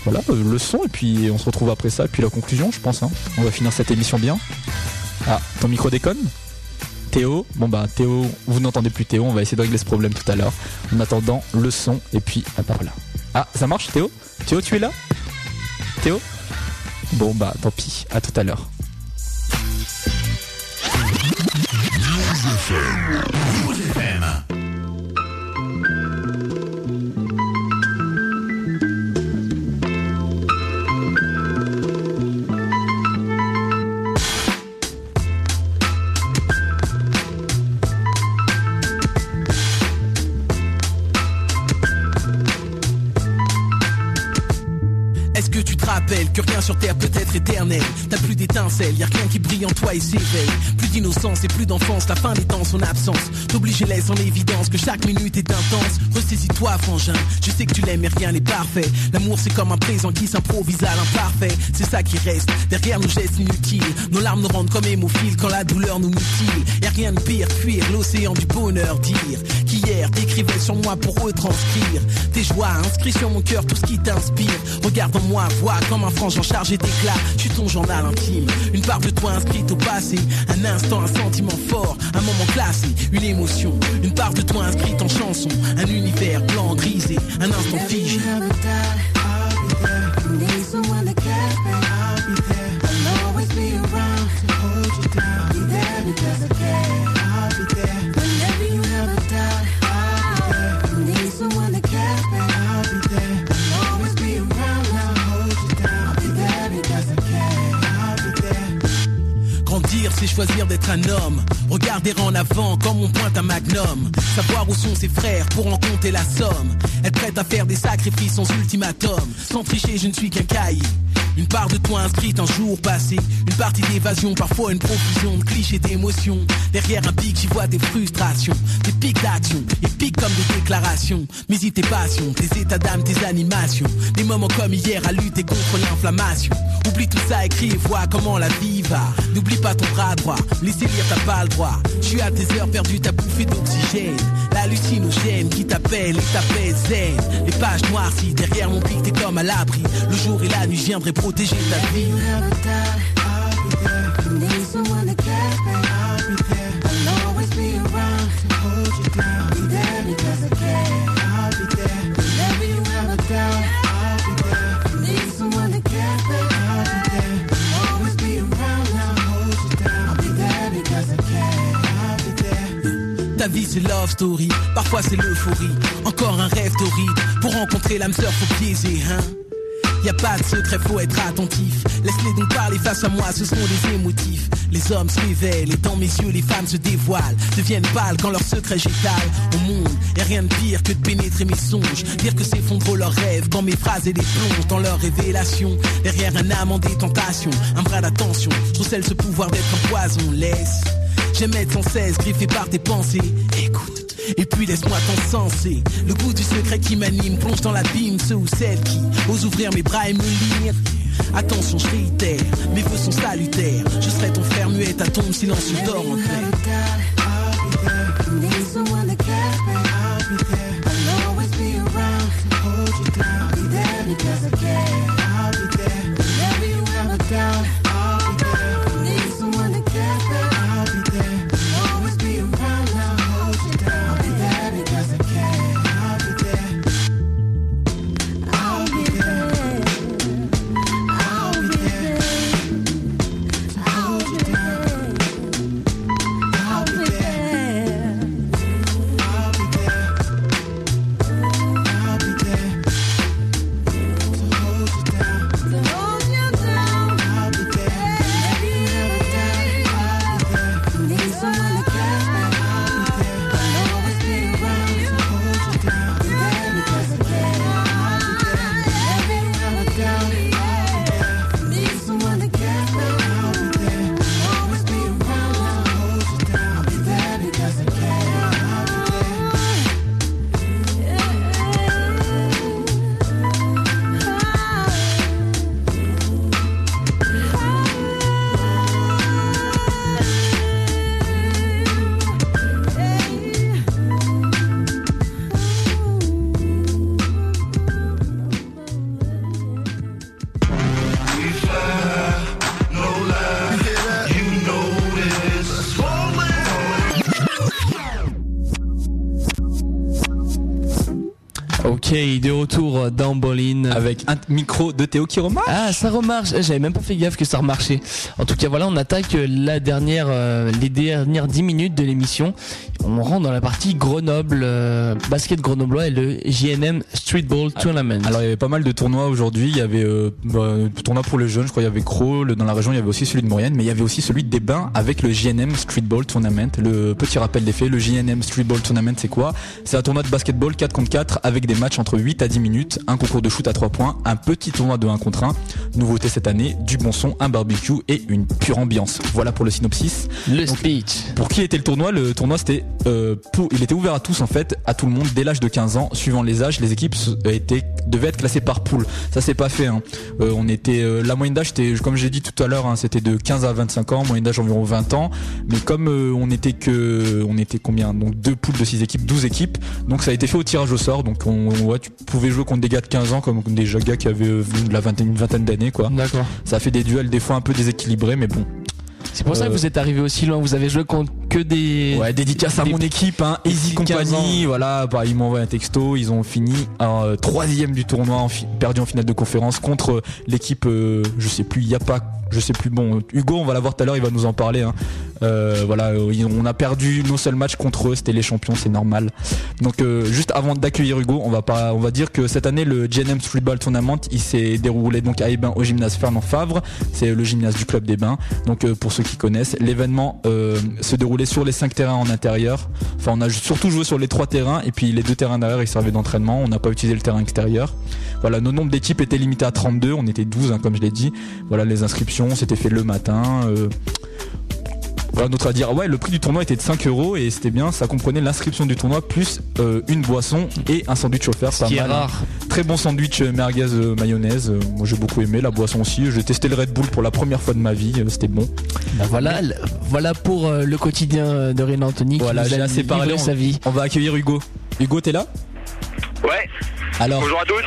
Voilà, euh, le son et puis on se retrouve après ça. Et puis la conclusion, je pense. hein. On va finir cette émission bien. Ah, ton micro déconne? Théo, bon bah Théo, vous n'entendez plus Théo, on va essayer de régler ce problème tout à l'heure. En attendant, le son et puis bah voilà. Ah, ça marche Théo? Théo, tu es là? Théo? Bon bah tant pis, à tout à l'heure. Est-ce que rien sur terre peut être éternel. T'as plus d'étincelles, y a rien qui brille en toi et s'éveille. Plus d'innocence et plus d'enfance, la fin des temps, son absence. T'oblige et laisse en évidence que chaque minute est intense. Ressaisis-toi frangin, je sais que tu l'aimes mais rien n'est parfait. L'amour c'est comme un présent qui s'improvise à l'imparfait. C'est ça qui reste, derrière nos gestes inutiles Nos larmes nous rendent comme hémophiles quand la douleur nous mutile. Y a rien de pire, fuir l'océan du bonheur Dire qu'hier t'écrivais sur moi pour retranscrire. Tes joies inscrits sur mon cœur tout ce qui t'inspire. Regarde en moi, vois comme un frange en charge et d'éclat suis ton journal intime, une part de toi inscrite au passé Un instant, un sentiment fort, un moment classé Une émotion, une part de toi inscrite en chanson Un univers blanc, grisé, un instant figé C'est choisir d'être un homme. Regarder en avant comme on pointe un magnum. Savoir où sont ses frères pour en compter la somme. Être prête à faire des sacrifices sans ultimatum. Sans tricher, je ne suis qu'un cahier. Une part de toi inscrite un jour passé. Une partie d'évasion, parfois une profusion de clichés d'émotions. Derrière un pic, j'y vois des frustrations. Des pics d'action, épiques comme des déclarations. Mais y tes passions, tes états d'âme, tes animations. Des moments comme hier à lutter contre l'inflammation. Oublie tout ça, écris et vois comment la vie va. N'oublie pas ton bras droit, laisser lire, t'as pas le droit. Suis à tes heures perdues, t'as bouffé d'oxygène. L'hallucinogène qui t'appelle et t'appelle zen. Les pages noircies, derrière mon pic, t'es comme à l'abri. Le jour et la nuit, je viendrai ta vie. C'est love story, parfois c'est l'euphorie. Encore un rêve torride, pour rencontrer l'âme sœur faut biaiser, hein. Y a pas de secret, faut être attentif. Laisse-les donc parler face à moi, ce sont des émotifs. Les hommes se révèlent et dans mes yeux les femmes se dévoilent. Deviennent pâles quand leurs secrets j'étale au monde. A rien de pire que de pénétrer mes songes. Dire que s'effondrent leurs rêves quand mes phrases et les plongent dans leurs révélations. Derrière un amant des tentations, un bras d'attention. Je recèle ce pouvoir d'être un poison, laisse. Être sans cesse griffé par tes pensées. Écoute. Et puis laisse-moi t'encenser Le goût du secret qui m'anime Plonge dans l'abîme ceux ou celles qui Osent ouvrir mes bras et me lire Attention je réitère Mes voeux sont salutaires Je serai ton frère muet à ton silence je dors en paix micro de Théo qui remarche. Ah, ça remarche. J'avais même pas fait gaffe que ça remarchait. En tout cas, voilà, on attaque la dernière, euh, les dernières 10 minutes de l'émission. On rentre dans la partie Grenoble, euh, basket grenoblois et le JNM Streetball Tournament. Alors il y avait pas mal de tournois aujourd'hui. Il y avait euh, bah, tournoi pour les jeunes, je crois. Il y avait Crawl dans la région. Il y avait aussi celui de Maurienne, mais il y avait aussi celui des Bains avec le JNM Streetball Tournament. Le petit rappel des faits, le JNM Streetball Tournament, c'est quoi? C'est un tournoi de basketball 4 contre 4 avec des matchs entre 8 à 10 minutes, un concours de shoot à 3 points, un petit tournoi de 1 contre 1. Nouveauté cette année, du bon son, un barbecue et une pure ambiance. Voilà pour le synopsis. Le speech. Pour qui était le tournoi? Le tournoi c'était euh, pour, il était ouvert à tous en fait, à tout le monde dès l'âge de 15 ans. Suivant les âges, les équipes se- étaient devaient être classées par poule. Ça c'est pas fait. Hein. Euh, on était euh, la moyenne d'âge c'était comme j'ai dit tout à l'heure, hein, c'était de 15 à 25 ans, moyenne d'âge environ 20 ans. Mais comme euh, on était que on était combien? Donc deux poules de 6 équipes, 12 équipes. Donc ça a été fait au tirage au sort. Donc on, ouais, tu pouvais jouer contre des gars de 15 ans comme des gars qui avaient euh, de la vingtaine, une vingtaine d'années quoi. D'accord. Ça a fait des duels des fois un peu déséquilibrés, mais bon. C'est pour ça que Euh, vous êtes arrivé aussi loin. Vous avez joué contre que des. Ouais, dédicace à des- mon équipe, hein, Easy petits 15 Company. Voilà, bah, ils m'ont envoyé un texto. Ils ont fini en euh, troisième du tournoi, en fi- perdu en finale de conférence contre euh, l'équipe, je sais plus, il y a pas, je sais plus. Bon, Hugo, on va l'avoir tout à l'heure, il va nous en parler. Hein. Euh, voilà, on a perdu nos seuls matchs contre eux. C'était les champions, c'est normal. Donc, euh, juste avant d'accueillir Hugo, on va dire que cette année le GNM Streetball Tournament, il s'est déroulé donc à Ebin au gymnase Fernand Favre. C'est le gymnase du club des Bains. Donc, euh, pour ceux qui connaissent, l'événement se déroulait sur les cinq terrains en intérieur. Enfin, on a surtout joué sur les trois terrains et puis les deux terrains derrière ils servaient d'entraînement. On n'a pas utilisé le terrain extérieur. Voilà, nos nombres d'équipes étaient limités à 32. On était 12, hein, comme je l'ai dit. Voilà, les inscriptions, c'était fait le matin. euh, voilà, notre à dire, ouais, le prix du tournoi était de 5 euros et c'était bien, ça comprenait l'inscription du tournoi plus euh, une boisson et un sandwich offert. Ce qui est mal, hein. rare. Très bon sandwich euh, merguez mayonnaise. moi j'ai beaucoup aimé la boisson aussi. J'ai testé le Red Bull pour la première fois de ma vie, c'était bon. Bah voilà, voilà pour euh, le quotidien de René Anthony Voilà, j'ai assez parlé. sa vie. on va accueillir Hugo. Hugo, t'es là? Ouais, Alors, bonjour à tous.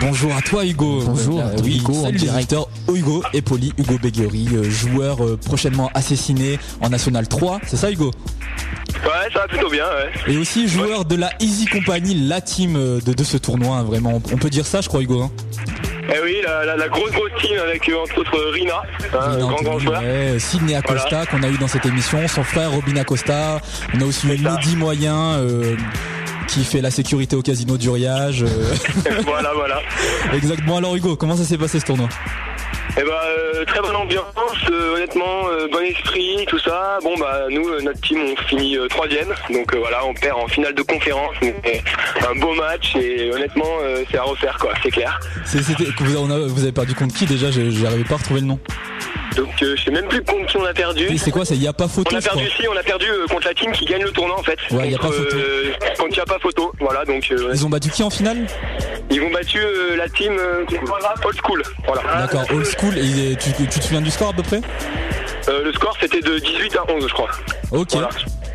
bonjour à toi Hugo. Bonjour à toi, oui, Hugo, salut les auditeurs. Hugo et Poli, Hugo Beguery, euh, joueur euh, prochainement assassiné en National 3. C'est ça Hugo? Ouais, ça va plutôt bien, ouais. Et aussi joueur de la Easy Company, la team euh, de, de ce tournoi, hein, vraiment. On peut dire ça, je crois, Hugo. Hein? Eh oui, la, la, la grosse grosse team avec euh, entre autres Rina, hein, Rina grand grand joueur. ouais, Sidney Acosta Voilà. qu'on a eu dans cette émission, son frère Robin Acosta. On a aussi eu. Mehdi Moyen euh, qui fait la sécurité au casino du Riage. euh. voilà, voilà. Exactement. Alors Hugo, comment ça s'est passé ce tournoi? Eh bah, euh, très bonne ambiance, euh, honnêtement, euh, bon esprit, tout ça. Bon, bah, nous, notre team, on finit troisième. Donc voilà, on perd en finale de conférence. Mais un beau match et honnêtement, c'est à refaire, quoi, c'est clair. C'était- vous, avez perdu contre qui déjà? J'arrivais pas à retrouver le nom. Donc je sais même plus contre qui on a perdu. C'est quoi? C'est y a pas photo On a perdu, si, on a perdu contre la team qui gagne le tournoi en fait. Ouais, y a Contre, pas photo. quand il n'y a pas photo, voilà, donc euh, Ils ont battu qui en finale ils vont battu euh, la team euh, old school. Voilà. D'accord, old school. Et tu, tu te souviens du score à peu près Euh, le score c'était de 18 à 11 je crois. Ok. Voilà.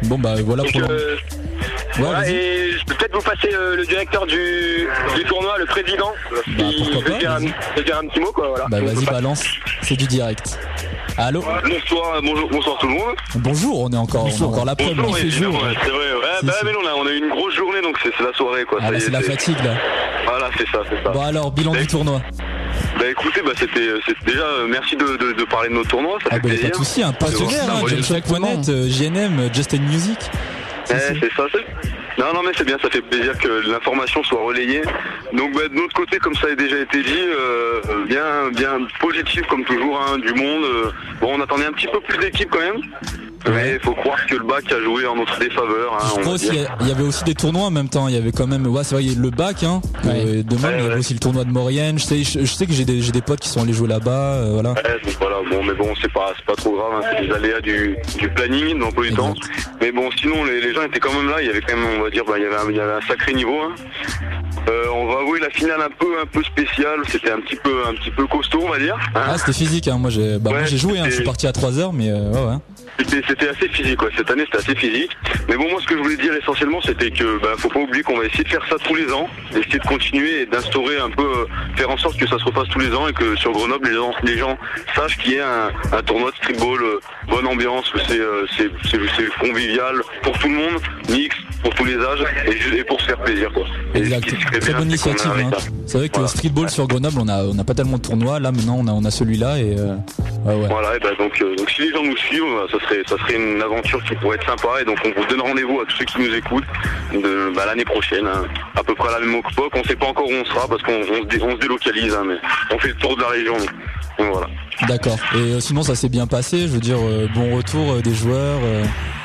Bon bah voilà Donc, pour. euh, Ouais, voilà, vas-y. et je peux peut-être vous passer euh, le directeur du, du tournoi, le président, qui Bah, pourquoi veut pas, dire, un, dire un petit mot quoi. Voilà. Bah vas-y balance. C'est du direct. Allô Bonsoir, bonjour, bonsoir tout le monde. Bonjour, on est encore, on est encore là. Bonjour, ouais, c'est vrai. Ouais, bah, mais non, là, on a eu une grosse journée, donc c'est la soirée, quoi. Ah est, c'est la fatigue là. Voilà, c'est ça, c'est ça. Bon alors bilan du tournoi. Bah écoutez, bah c'était c'était déjà euh, merci de, de, de parler de nos tournois, ça Ah fait bah plaisir. pas de souci, un partenaire, hein, euh, JNM, euh, Just in Music. Ouais, c'est ça, c'est. Non, non, mais c'est bien, ça fait plaisir que l'information soit relayée. Donc, bah, de notre côté, comme ça a déjà été dit, euh, bien, bien positif comme toujours, hein, du monde. euh, bon, on attendait un petit peu plus d'équipes quand même. Mais il faut croire que le bac a joué en notre défaveur. Hein, Je y avait aussi des tournois en même temps. Il y avait quand même, ouais, c'est vrai, il y a le bac, hein. euh, de même, il y avait aussi le tournoi de Maurienne. Je sais, je, je sais que j'ai des, j'ai des potes qui sont allés jouer là-bas, euh, voilà. Ouais, donc voilà, bon, mais bon, c'est pas, c'est pas trop grave, hein, c'est des aléas du, du planning, de l'emploi du temps. Mais bon, sinon, les, les gens étaient quand même là, il y avait quand même, on va dire, bah, il, y avait un, il y avait un sacré niveau. hein. Euh, on va avouer la finale un peu, un peu spéciale, c'était un petit peu, un petit peu costaud, on va dire. hein. Ah, c'était physique, hein. Moi, j'ai, bah, moi, Ouais, j'ai joué, hein. Je suis parti à 3 heures, mais euh, ouais, ouais. C'était c'était assez physique, ouais. Cette année, c'était assez physique. Mais bon, moi, ce que je voulais dire essentiellement, c'était que, bah, faut pas oublier qu'on va essayer de faire ça tous les ans, essayer de continuer et d'instaurer un peu, euh, faire en sorte que ça se repasse tous les ans et que sur Grenoble, les gens, les gens sachent qu'il y a un, un tournoi de streetball, euh, bonne ambiance, que c'est, euh, c'est, convivial pour tout le monde, mix, pour tous les âges et, pour se faire plaisir quoi. Exact. Très bien, bonne initiative. hein. C'est vrai que Voilà. streetball sur Grenoble, on a, on a pas tellement de tournois. Là, maintenant, on a, on a celui-là et ouais, ouais. Voilà, et ben donc, donc si les gens nous suivent, bah, ça serait, ça serait une aventure qui pourrait être sympa. Et donc on vous donne rendez-vous à tous ceux qui nous écoutent de, bah, l'année prochaine, hein, à peu près à la même époque. On sait pas encore où on sera parce qu'on on se, délocalise, hein, mais on fait le tour de la région. Voilà. D'accord. Et euh, sinon, ça s'est bien passé. Je veux dire, euh, bon retour euh, des joueurs.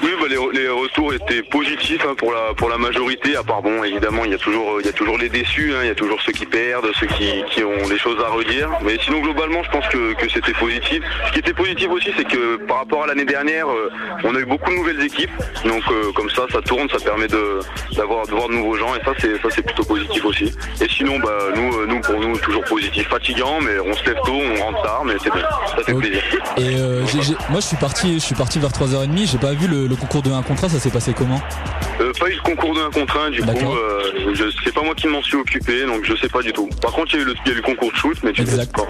Oui, bah, les, les retours étaient positifs hein, pour la pour la majorité. À part bon, évidemment, il y a toujours il y a toujours les déçus, hein, il y a toujours ceux qui perdent, ceux qui, qui ont des choses à redire. Mais sinon, globalement, je pense que, que c'était positif. Ce qui était positif aussi, c'est que par rapport à l'année dernière, on a eu beaucoup de nouvelles équipes. Donc comme ça, ça tourne, ça permet de d'avoir de voir de nouveaux gens et ça c'est ça c'est plutôt positif aussi. Et sinon, bah nous nous pour nous toujours positif, fatigant, mais on se lève tôt, on rentre tard, mais c'est bien, ça fait plaisir. Et euh, moi, je suis parti, je suis parti vers 3h30. J'ai pas vu le, le concours de 1 contre 1. Ça s'est passé comment Euh, pas eu de concours de 1 contre 1, du coup, euh, je c'est pas moi qui m'en suis occupé, donc je sais pas du tout. Par contre, il y a eu le, il y a eu le concours de shoot, mais tu sais Exact. pas.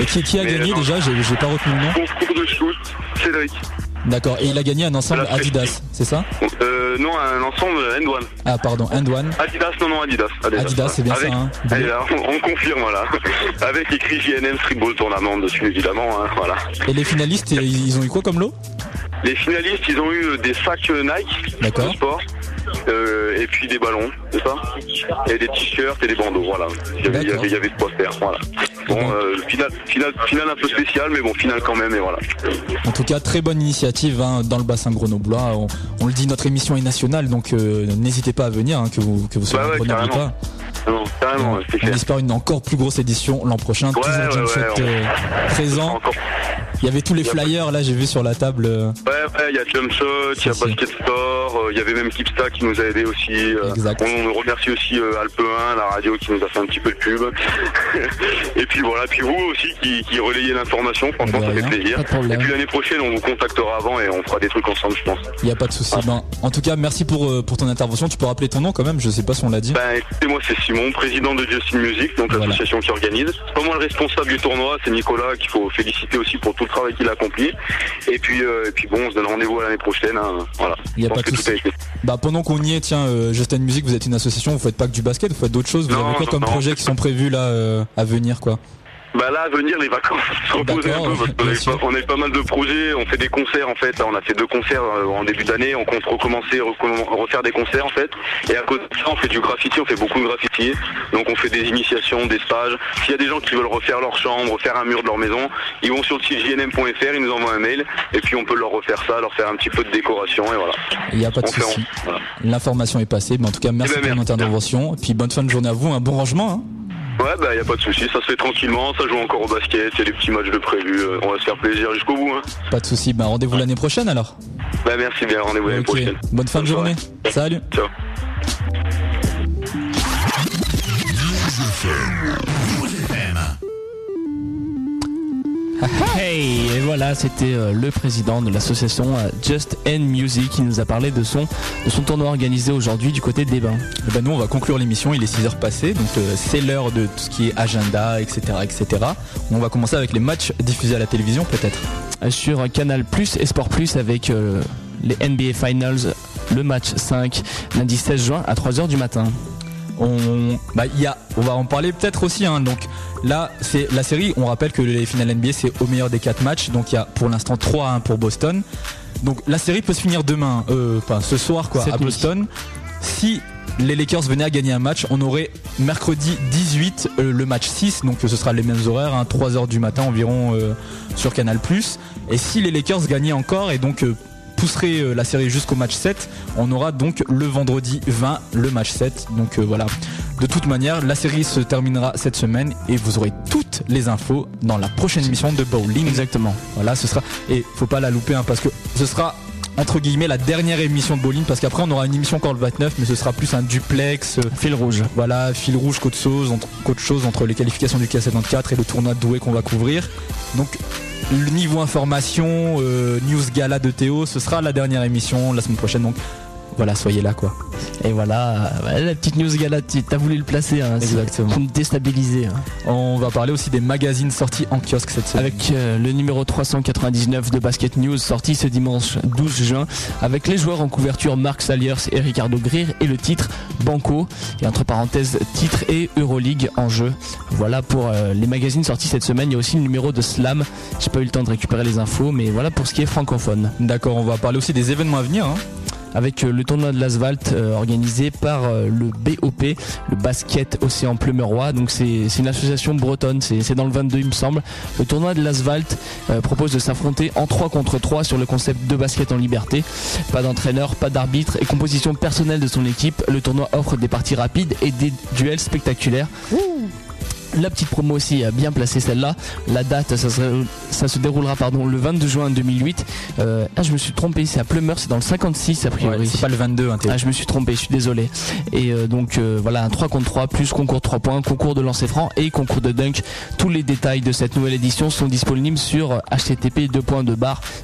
Et qui, qui a Mais gagné non. déjà? J'ai j'ai pas retenu le nom. Concours de shoot, Cédric. D'accord. Et il a gagné un ensemble. Adidas, c'est ça Euh, non, un ensemble End One. Ah, pardon, and one. Adidas, non, non, Adidas. Adidas, c'est bien Avec- ça, hein. Allez, là, on, on confirme, voilà. Avec écrit JNM Streetball Tournament dessus, évidemment, hein, voilà. Et les finalistes, ils ont eu quoi comme lot? Les finalistes, ils ont eu des sacs Nike D'accord. de sport. Euh, et puis des ballons, c'est ça Et des t-shirts et des bandeaux, voilà. Il y avait, il y avait, il y avait de quoi faire, voilà. Bon, euh, finale, finale, finale un peu spéciale, mais bon, finale quand même, et voilà. En tout cas, très bonne initiative hein, dans le bassin grenoblois. On, on le dit, notre émission est nationale, donc euh, n'hésitez pas à venir, hein, que vous que vous soyez Bah ouais, ou pas. Non, carrément, On espère une encore plus grosse édition l'an prochain. Ouais, Toujours ouais, euh, présent. Encore. Il y avait tous les flyers là, j'ai vu sur la table. euh, Ouais, ouais, il y a Jump Shot, il y a. Basket Store, euh, il y avait même Kipsta qui nous a aidé aussi. euh, Exact. on, remercie aussi Alpe 1, la radio qui nous a fait un petit peu de pub. et puis voilà, puis vous aussi qui, qui relayez l'information, franchement ça fait plaisir. Et puis l'année prochaine on vous contactera avant et on fera des trucs ensemble je pense. Il n'y a pas de souci. Ben, en tout cas, merci pour, pour ton intervention. Tu peux rappeler ton nom quand même Je sais pas si on l'a dit. Ben écoutez moi c'est Simon, président de Justin Music, donc Voilà. l'association qui organise. C'est pas moi le responsable du tournoi, c'est Nicolas qu'il faut féliciter aussi pour tout le travail qu'il a accompli. Et puis euh, et puis bon on se donne rendez-vous à l'année prochaine. hein. Voilà. Il y a pas que tout. Bah pendant qu'on y est, tiens, euh, Justin Music, vous êtes une association, vous faites pas que du basket, vous faites d'autres choses. Vous Non, avez quoi non, comme non. projets qui sont prévus là euh, à venir quoi? Bah là, à venir, les vacances, se reposer un peu parce qu'on on a eu pas mal de projets, on fait des concerts en fait, on a fait deux concerts euh, en début d'année, on compte recommencer, recomm- refaire des concerts en fait, et à côté de ça, on fait du graffiti, on fait beaucoup de graffiti, donc on fait des initiations, des stages. S'il y a des gens qui veulent refaire leur chambre, refaire un mur de leur maison, ils vont sur le site jnm.fr, ils nous envoient un mail, et puis on peut leur refaire ça, leur faire un petit peu de décoration, et voilà. Il n'y a pas de souci. voilà. L'information est passée. Mais en tout cas, merci Eh ben, pour merci. votre intervention. Et puis bonne fin de journée à vous, un bon rangement. hein. Ouais, bah y a pas de souci, ça se fait tranquillement, ça joue encore au basket, il y a des petits matchs de prévus, euh, on va se faire plaisir jusqu'au bout. Hein. Pas de souci. Bah rendez-vous l'année prochaine alors. Bah merci bien, rendez-vous l'année prochaine. Bonne fin de journée. Salut. Ciao. Hey, et voilà, c'était euh, le président de l'association euh, Just End Music qui nous a parlé de son, de son tournoi organisé aujourd'hui du côté des Bains. Eh ben nous on va conclure l'émission, il est 6 heures passées, donc euh, c'est l'heure de tout ce qui est agenda, etc. etc. On va commencer avec les matchs diffusés à la télévision peut-être. Sur Canal Plus et Sport Plus avec les NBA Finals, le match 5, lundi 16 juin à 3h du matin. On, bah, il y a, on va en parler peut-être aussi. Hein, donc là, c'est la série. On rappelle que les finales NBA c'est au meilleur des 4 matchs. Donc il y a pour l'instant 3 à 1 pour Boston. Donc la série peut se finir demain, euh, enfin ce soir quoi, à. Boston. Si les Lakers venaient à gagner un match, on aurait mercredi 18 euh, le match 6, donc ce sera les mêmes horaires, hein, 3h du matin environ euh, sur Canal+. Et si les Lakers gagnaient encore et donc pousseraient euh, la série jusqu'au match 7, on aura donc le vendredi 20 le match 7. Donc euh, voilà. De toute manière, la série se terminera cette semaine et vous aurez toutes les infos dans la prochaine émission de Bowling. Exactement. Voilà, ce sera et faut pas la louper hein, parce que ce sera entre guillemets la dernière émission de bowling parce qu'après on aura une émission encore le 29 mais ce sera plus un duplex euh, Fil rouge. voilà fil rouge qu'autre chose entre, qu'autre chose entre les qualifications du K74 et le tournoi de Douai qu'on va couvrir donc le niveau information euh, news gala de Théo ce sera la dernière émission la semaine prochaine donc voilà, soyez là quoi. Et voilà, euh, la petite news gala, tu as voulu le placer, hein, Exactement. pour me déstabiliser. hein. On va parler aussi des magazines sortis en kiosque cette semaine. Avec euh, le numéro 399 de Basket News sorti ce dimanche 12 juin avec les joueurs en couverture Marc Saliers et Ricardo Greer et le titre Banco et entre parenthèses titre et Euroleague en jeu. Voilà pour euh, les magazines sortis cette semaine. Il y a aussi le numéro de Slam. J'ai pas eu le temps de récupérer les infos mais voilà pour ce qui est francophone. D'accord, on va parler aussi des événements à venir. hein. Avec euh, le tournoi de l'asphalte euh, organisé par euh, le BOP, le basket Océan Pleumerois. Donc c'est une association bretonne, c'est dans le 22 il me semble. Le tournoi de l'asphalte euh, propose de s'affronter en 3 contre 3 sur le concept de basket en liberté. Pas d'entraîneur, pas d'arbitre et composition personnelle de son équipe. Le tournoi offre des parties rapides et des duels spectaculaires. La petite promo aussi a bien placé celle-là. La date, ça se, ça se déroulera pardon, le 22 juin 2008. Euh, ah, je me suis trompé, c'est à Plumeur, c'est dans le 56 a priori. Ouais, c'est pas le 22, hein, Ah, je me suis trompé, je suis désolé. Et euh, donc euh, voilà, un 3 contre 3 plus concours 3 points, concours de lancer franc et concours de dunk. Tous les détails de cette nouvelle édition sont disponibles sur http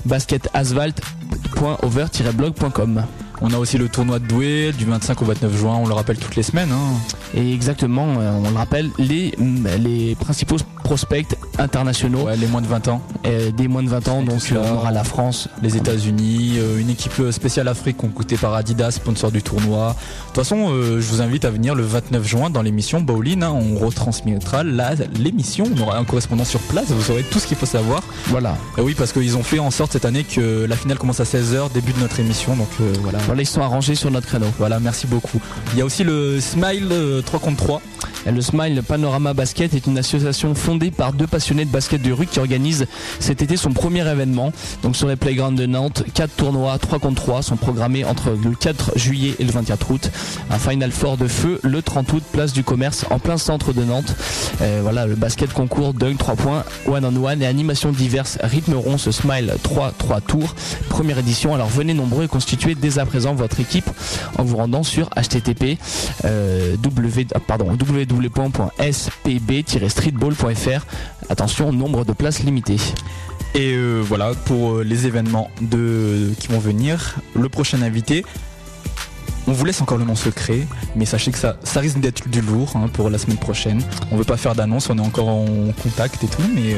basket-asphalt.over-blog.com. On a aussi le tournoi de Douai du 25 au 29 juin, on le rappelle toutes les semaines. hein. Et exactement, euh, on le rappelle, les, les principaux prospects internationaux Ouais, les moins de 20 ans. euh, des moins de 20 ans, donc euh, on aura la France. Les États-Unis, euh, une équipe spéciale Afrique concoctée par Adidas, sponsor du tournoi. De toute façon, euh, je vous invite à venir le 29 juin dans l'émission Bowling. hein. on retransmettra l'émission. On aura un correspondant sur place. Vous saurez tout ce qu'il faut savoir. Voilà. Et oui, parce qu'ils ont fait en sorte cette année que la finale commence à 16h, début de notre émission. Donc voilà. Voilà, ils sont arrangés sur notre créneau. Voilà, merci beaucoup. Il y a aussi le Smile euh, 3 contre 3. Et Le Smile Panorama Basket est une association fondée par deux passionnés de basket de rue qui organise cet été son premier événement. Donc sur les playgrounds de Nantes, quatre tournois 3 contre 3 sont programmés entre le 4 juillet et le 24 août. Un Final Four de feu le 30 août, place du commerce en plein centre de Nantes. Euh, voilà, le basket concours, dunk 3 points, one on one et animations diverses rythmeront ce Smile 3 3 tours. Première édition, alors venez nombreux et constituez dès à présent votre équipe en vous rendant sur http euh, w, ah, pardon, www.spb-streetball.fr. Attention, nombre de places limitées. Et euh, voilà pour euh, les événements de, qui vont venir. Le prochain invité, on vous laisse encore le nom secret, mais sachez que ça, ça risque d'être du lourd hein, pour la semaine prochaine. On veut pas faire d'annonce, on est encore en contact et tout, mais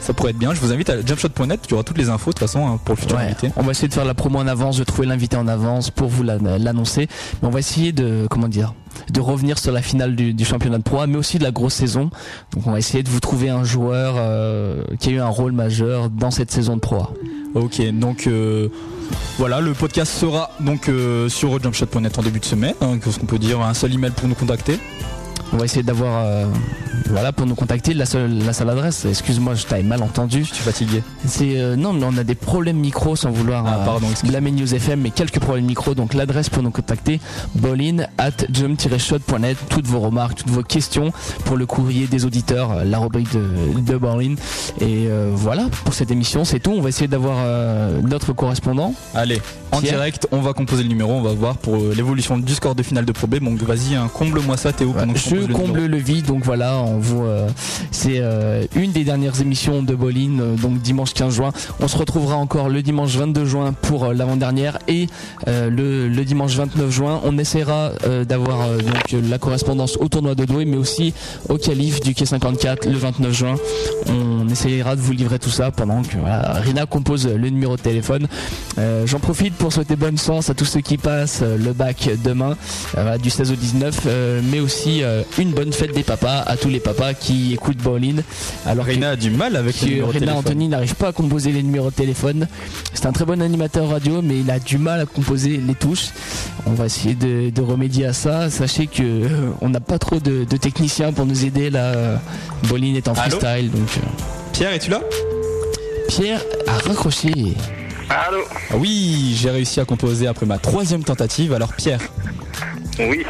ça pourrait être bien. Je vous invite à jumpshot.net, tu auras toutes les infos de toute façon hein, pour le futur Ouais, invité. on va essayer de faire la promo en avance, de trouver l'invité en avance pour vous la- l'annoncer. Mais on va essayer de, comment dire, de revenir sur la finale du, du championnat de Pro, mais aussi de la grosse saison. Donc on va essayer de vous trouver un joueur euh, qui a eu un rôle majeur dans cette saison de Pro. A. Ok, donc euh, voilà, le podcast sera donc euh, sur jumpshot.net en début de semaine. hein, Qu'est-ce qu'on peut dire Un seul email pour nous contacter. On va essayer d'avoir, euh, voilà, pour nous contacter la seule, la seule adresse. Excuse-moi, je t'avais mal entendu. Je suis fatigué. C'est euh, non, mais on a des problèmes micro sans vouloir Ah, pardon, excuse. blâmer News FM, mais quelques problèmes micro. Donc l'adresse pour nous contacter, bolin at jump-shot.net. Toutes vos remarques, toutes vos questions pour le courrier des auditeurs, euh, la rubrique de, de Bolin. Et euh, voilà pour cette émission, c'est tout. On va essayer d'avoir euh, notre correspondant. Allez, en Pierre direct, on va composer le numéro, on va voir pour euh, l'évolution du score de finale de Pro B. Donc vas-y, hein, comble-moi ça Théo je Comble le vide, donc voilà, on vous, euh, c'est euh, une des dernières émissions de Bolin, euh, donc dimanche 15 juin. On se retrouvera encore le dimanche 22 juin pour l'avant-dernière et le, le dimanche 29 juin, on essaiera d'avoir donc la correspondance au tournoi de Douai, mais aussi au calife du quai 54 le 29 juin. On essaiera de vous livrer tout ça pendant que voilà, Rina compose le numéro de téléphone. J'en profite pour souhaiter bonne chance à tous ceux qui passent le bac demain, du 16 au 19, euh, mais aussi une bonne fête des papas à tous les papas qui écoutent Bowling. Alors que- Rina a du mal avec le que numéro de Rina. Anthony n'arrive pas à composer les numéros de téléphone. C'est un très bon animateur radio, mais il a du mal à composer les touches. On va essayer de, de remédier à ça. Sachez que euh, on n'a pas trop de, de techniciens pour nous aider là. Bolin est en Allô freestyle, donc euh, Pierre, es-tu là? Pierre a raccroché. Allô? Ah Oui, j'ai réussi à composer après ma troisième tentative. Alors Pierre, Oui.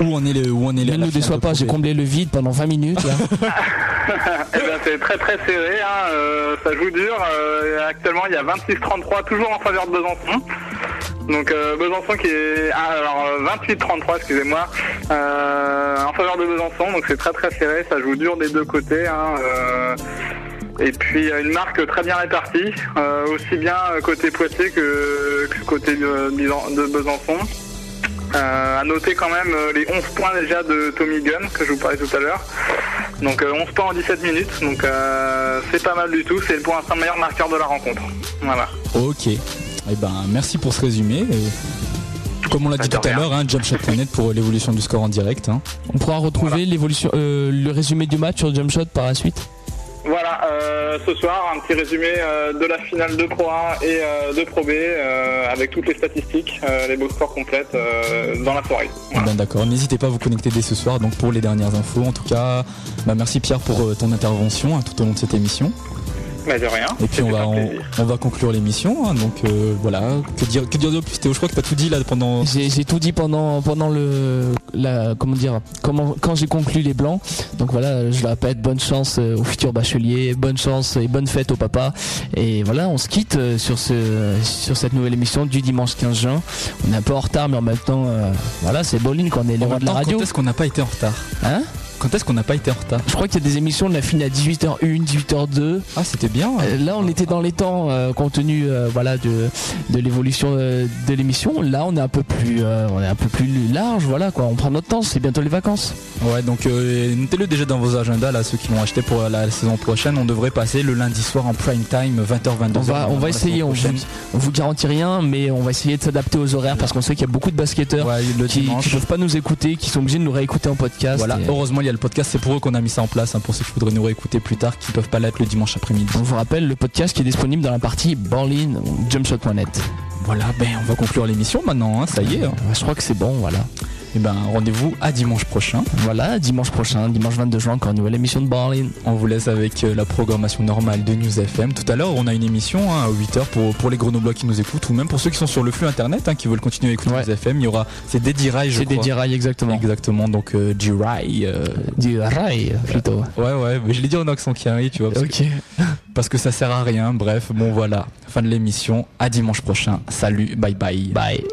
Où en est le où est Ne nous déçois pas, j'ai comblé le vide pendant 20 minutes. là. Eh ben, c'est très très serré, hein, euh, ça joue dur. euh, actuellement, il y a 26-33, toujours en faveur de Besançon. Donc euh, Besançon qui est... ah, alors euh, 28-33, excusez-moi, euh, en faveur de Besançon. Donc c'est très très serré, ça joue dur des deux côtés. hein, euh, Et puis une marque très bien répartie, euh, aussi bien côté Poitiers que, que côté de, de Besançon. Euh, à noter quand même euh, les 11 points déjà de Tommy Gunn que je vous parlais tout à l'heure. Donc euh, 11 points en 17 minutes, donc euh, c'est pas mal du tout, c'est pour l'instant le meilleur marqueur de la rencontre. Voilà. Ok. Eh ben, merci pour ce résumé. Et Comme on l'a dit de tout à l'heure, hein, Jumpshot.net pour l'évolution du score en direct. hein. On pourra retrouver l'évolution, euh, le résumé du match sur Jumpshot par la suite? Voilà, euh, ce soir, un petit résumé euh, de la finale de Pro 1 et euh, de Pro B avec toutes les statistiques, les beaux scores complètes dans la soirée. Ben, D'accord, n'hésitez pas à vous connecter dès ce soir donc pour les dernières infos. En tout cas, bah, merci Pierre pour ton intervention hein, tout au long de cette émission. Mais de rien. Et puis on va, on, va conclure l'émission. hein, donc euh, voilà, que dire, que dire de plus? Théo, je crois que tu as tout dit là pendant... J'ai tout dit pendant pendant le la comment dire comment quand j'ai conclu les blancs. Donc voilà, je le répète, bonne chance euh, aux futurs bacheliers, bonne chance et bonne fête au papa. Et voilà, on se quitte euh, sur ce sur cette nouvelle émission du dimanche 15 juin. On est un peu en retard, mais en même temps, euh, voilà, c'est bowling quand on est les rois de la radio. Quand est-ce qu'on n'a pas été en retard? Hein? Quand est-ce qu'on n'a pas été en retard Je crois qu'il y a des émissions, on a fini à 18h01, 18h02. Ah, c'était bien. Euh, Là, on était dans les temps euh, compte tenu euh, voilà de de l'évolution euh, de l'émission. Là, on est un peu plus on est un peu plus large, voilà quoi. On prend notre temps, c'est bientôt les vacances. Ouais, donc notez-le déjà dans vos agendas, là, ceux qui l'ont acheté pour la saison prochaine. On devrait passer le lundi soir en prime time, 20h, 22h. On va, on va essayer, on vous, on vous garantit rien, mais on va essayer de s'adapter aux horaires parce qu'on sait qu'il y a beaucoup de basketteurs qui, qui peuvent pas nous écouter, qui sont obligés de nous réécouter en podcast. Voilà, Et, heureusement il y a le podcast, c'est pour eux qu'on a mis ça en place, hein, pour ceux qui voudraient nous réécouter plus tard, qui peuvent pas l'être le dimanche après-midi. on vous rappelle le podcast qui est disponible dans la partie Berlin jumpshot.net. Voilà, ben on va conclure l'émission maintenant, hein, ça y est. hein. Je crois que c'est bon, voilà. Et ben rendez-vous à dimanche prochain. Voilà, dimanche prochain, dimanche 22 juin, encore une nouvelle émission de Berlin. On vous laisse avec euh, la programmation normale de News FM. Tout à l'heure, on a une émission hein, à 8h pour, pour les grenoblois qui nous écoutent ou même pour ceux qui sont sur le flux internet hein, qui veulent continuer à écouter News FM. Il y aura, c'est des D-Rai, je C'est des. D-Rai, exactement. Exactement, donc euh, D-Rai. euh, D-Rai, plutôt. Ouais, ouais, mais je l'ai dit en accent qui arrive, tu vois. Parce Ok. Que, parce que ça sert à rien. Bref, bon voilà. Fin de l'émission. À dimanche prochain. Salut, bye bye. Bye.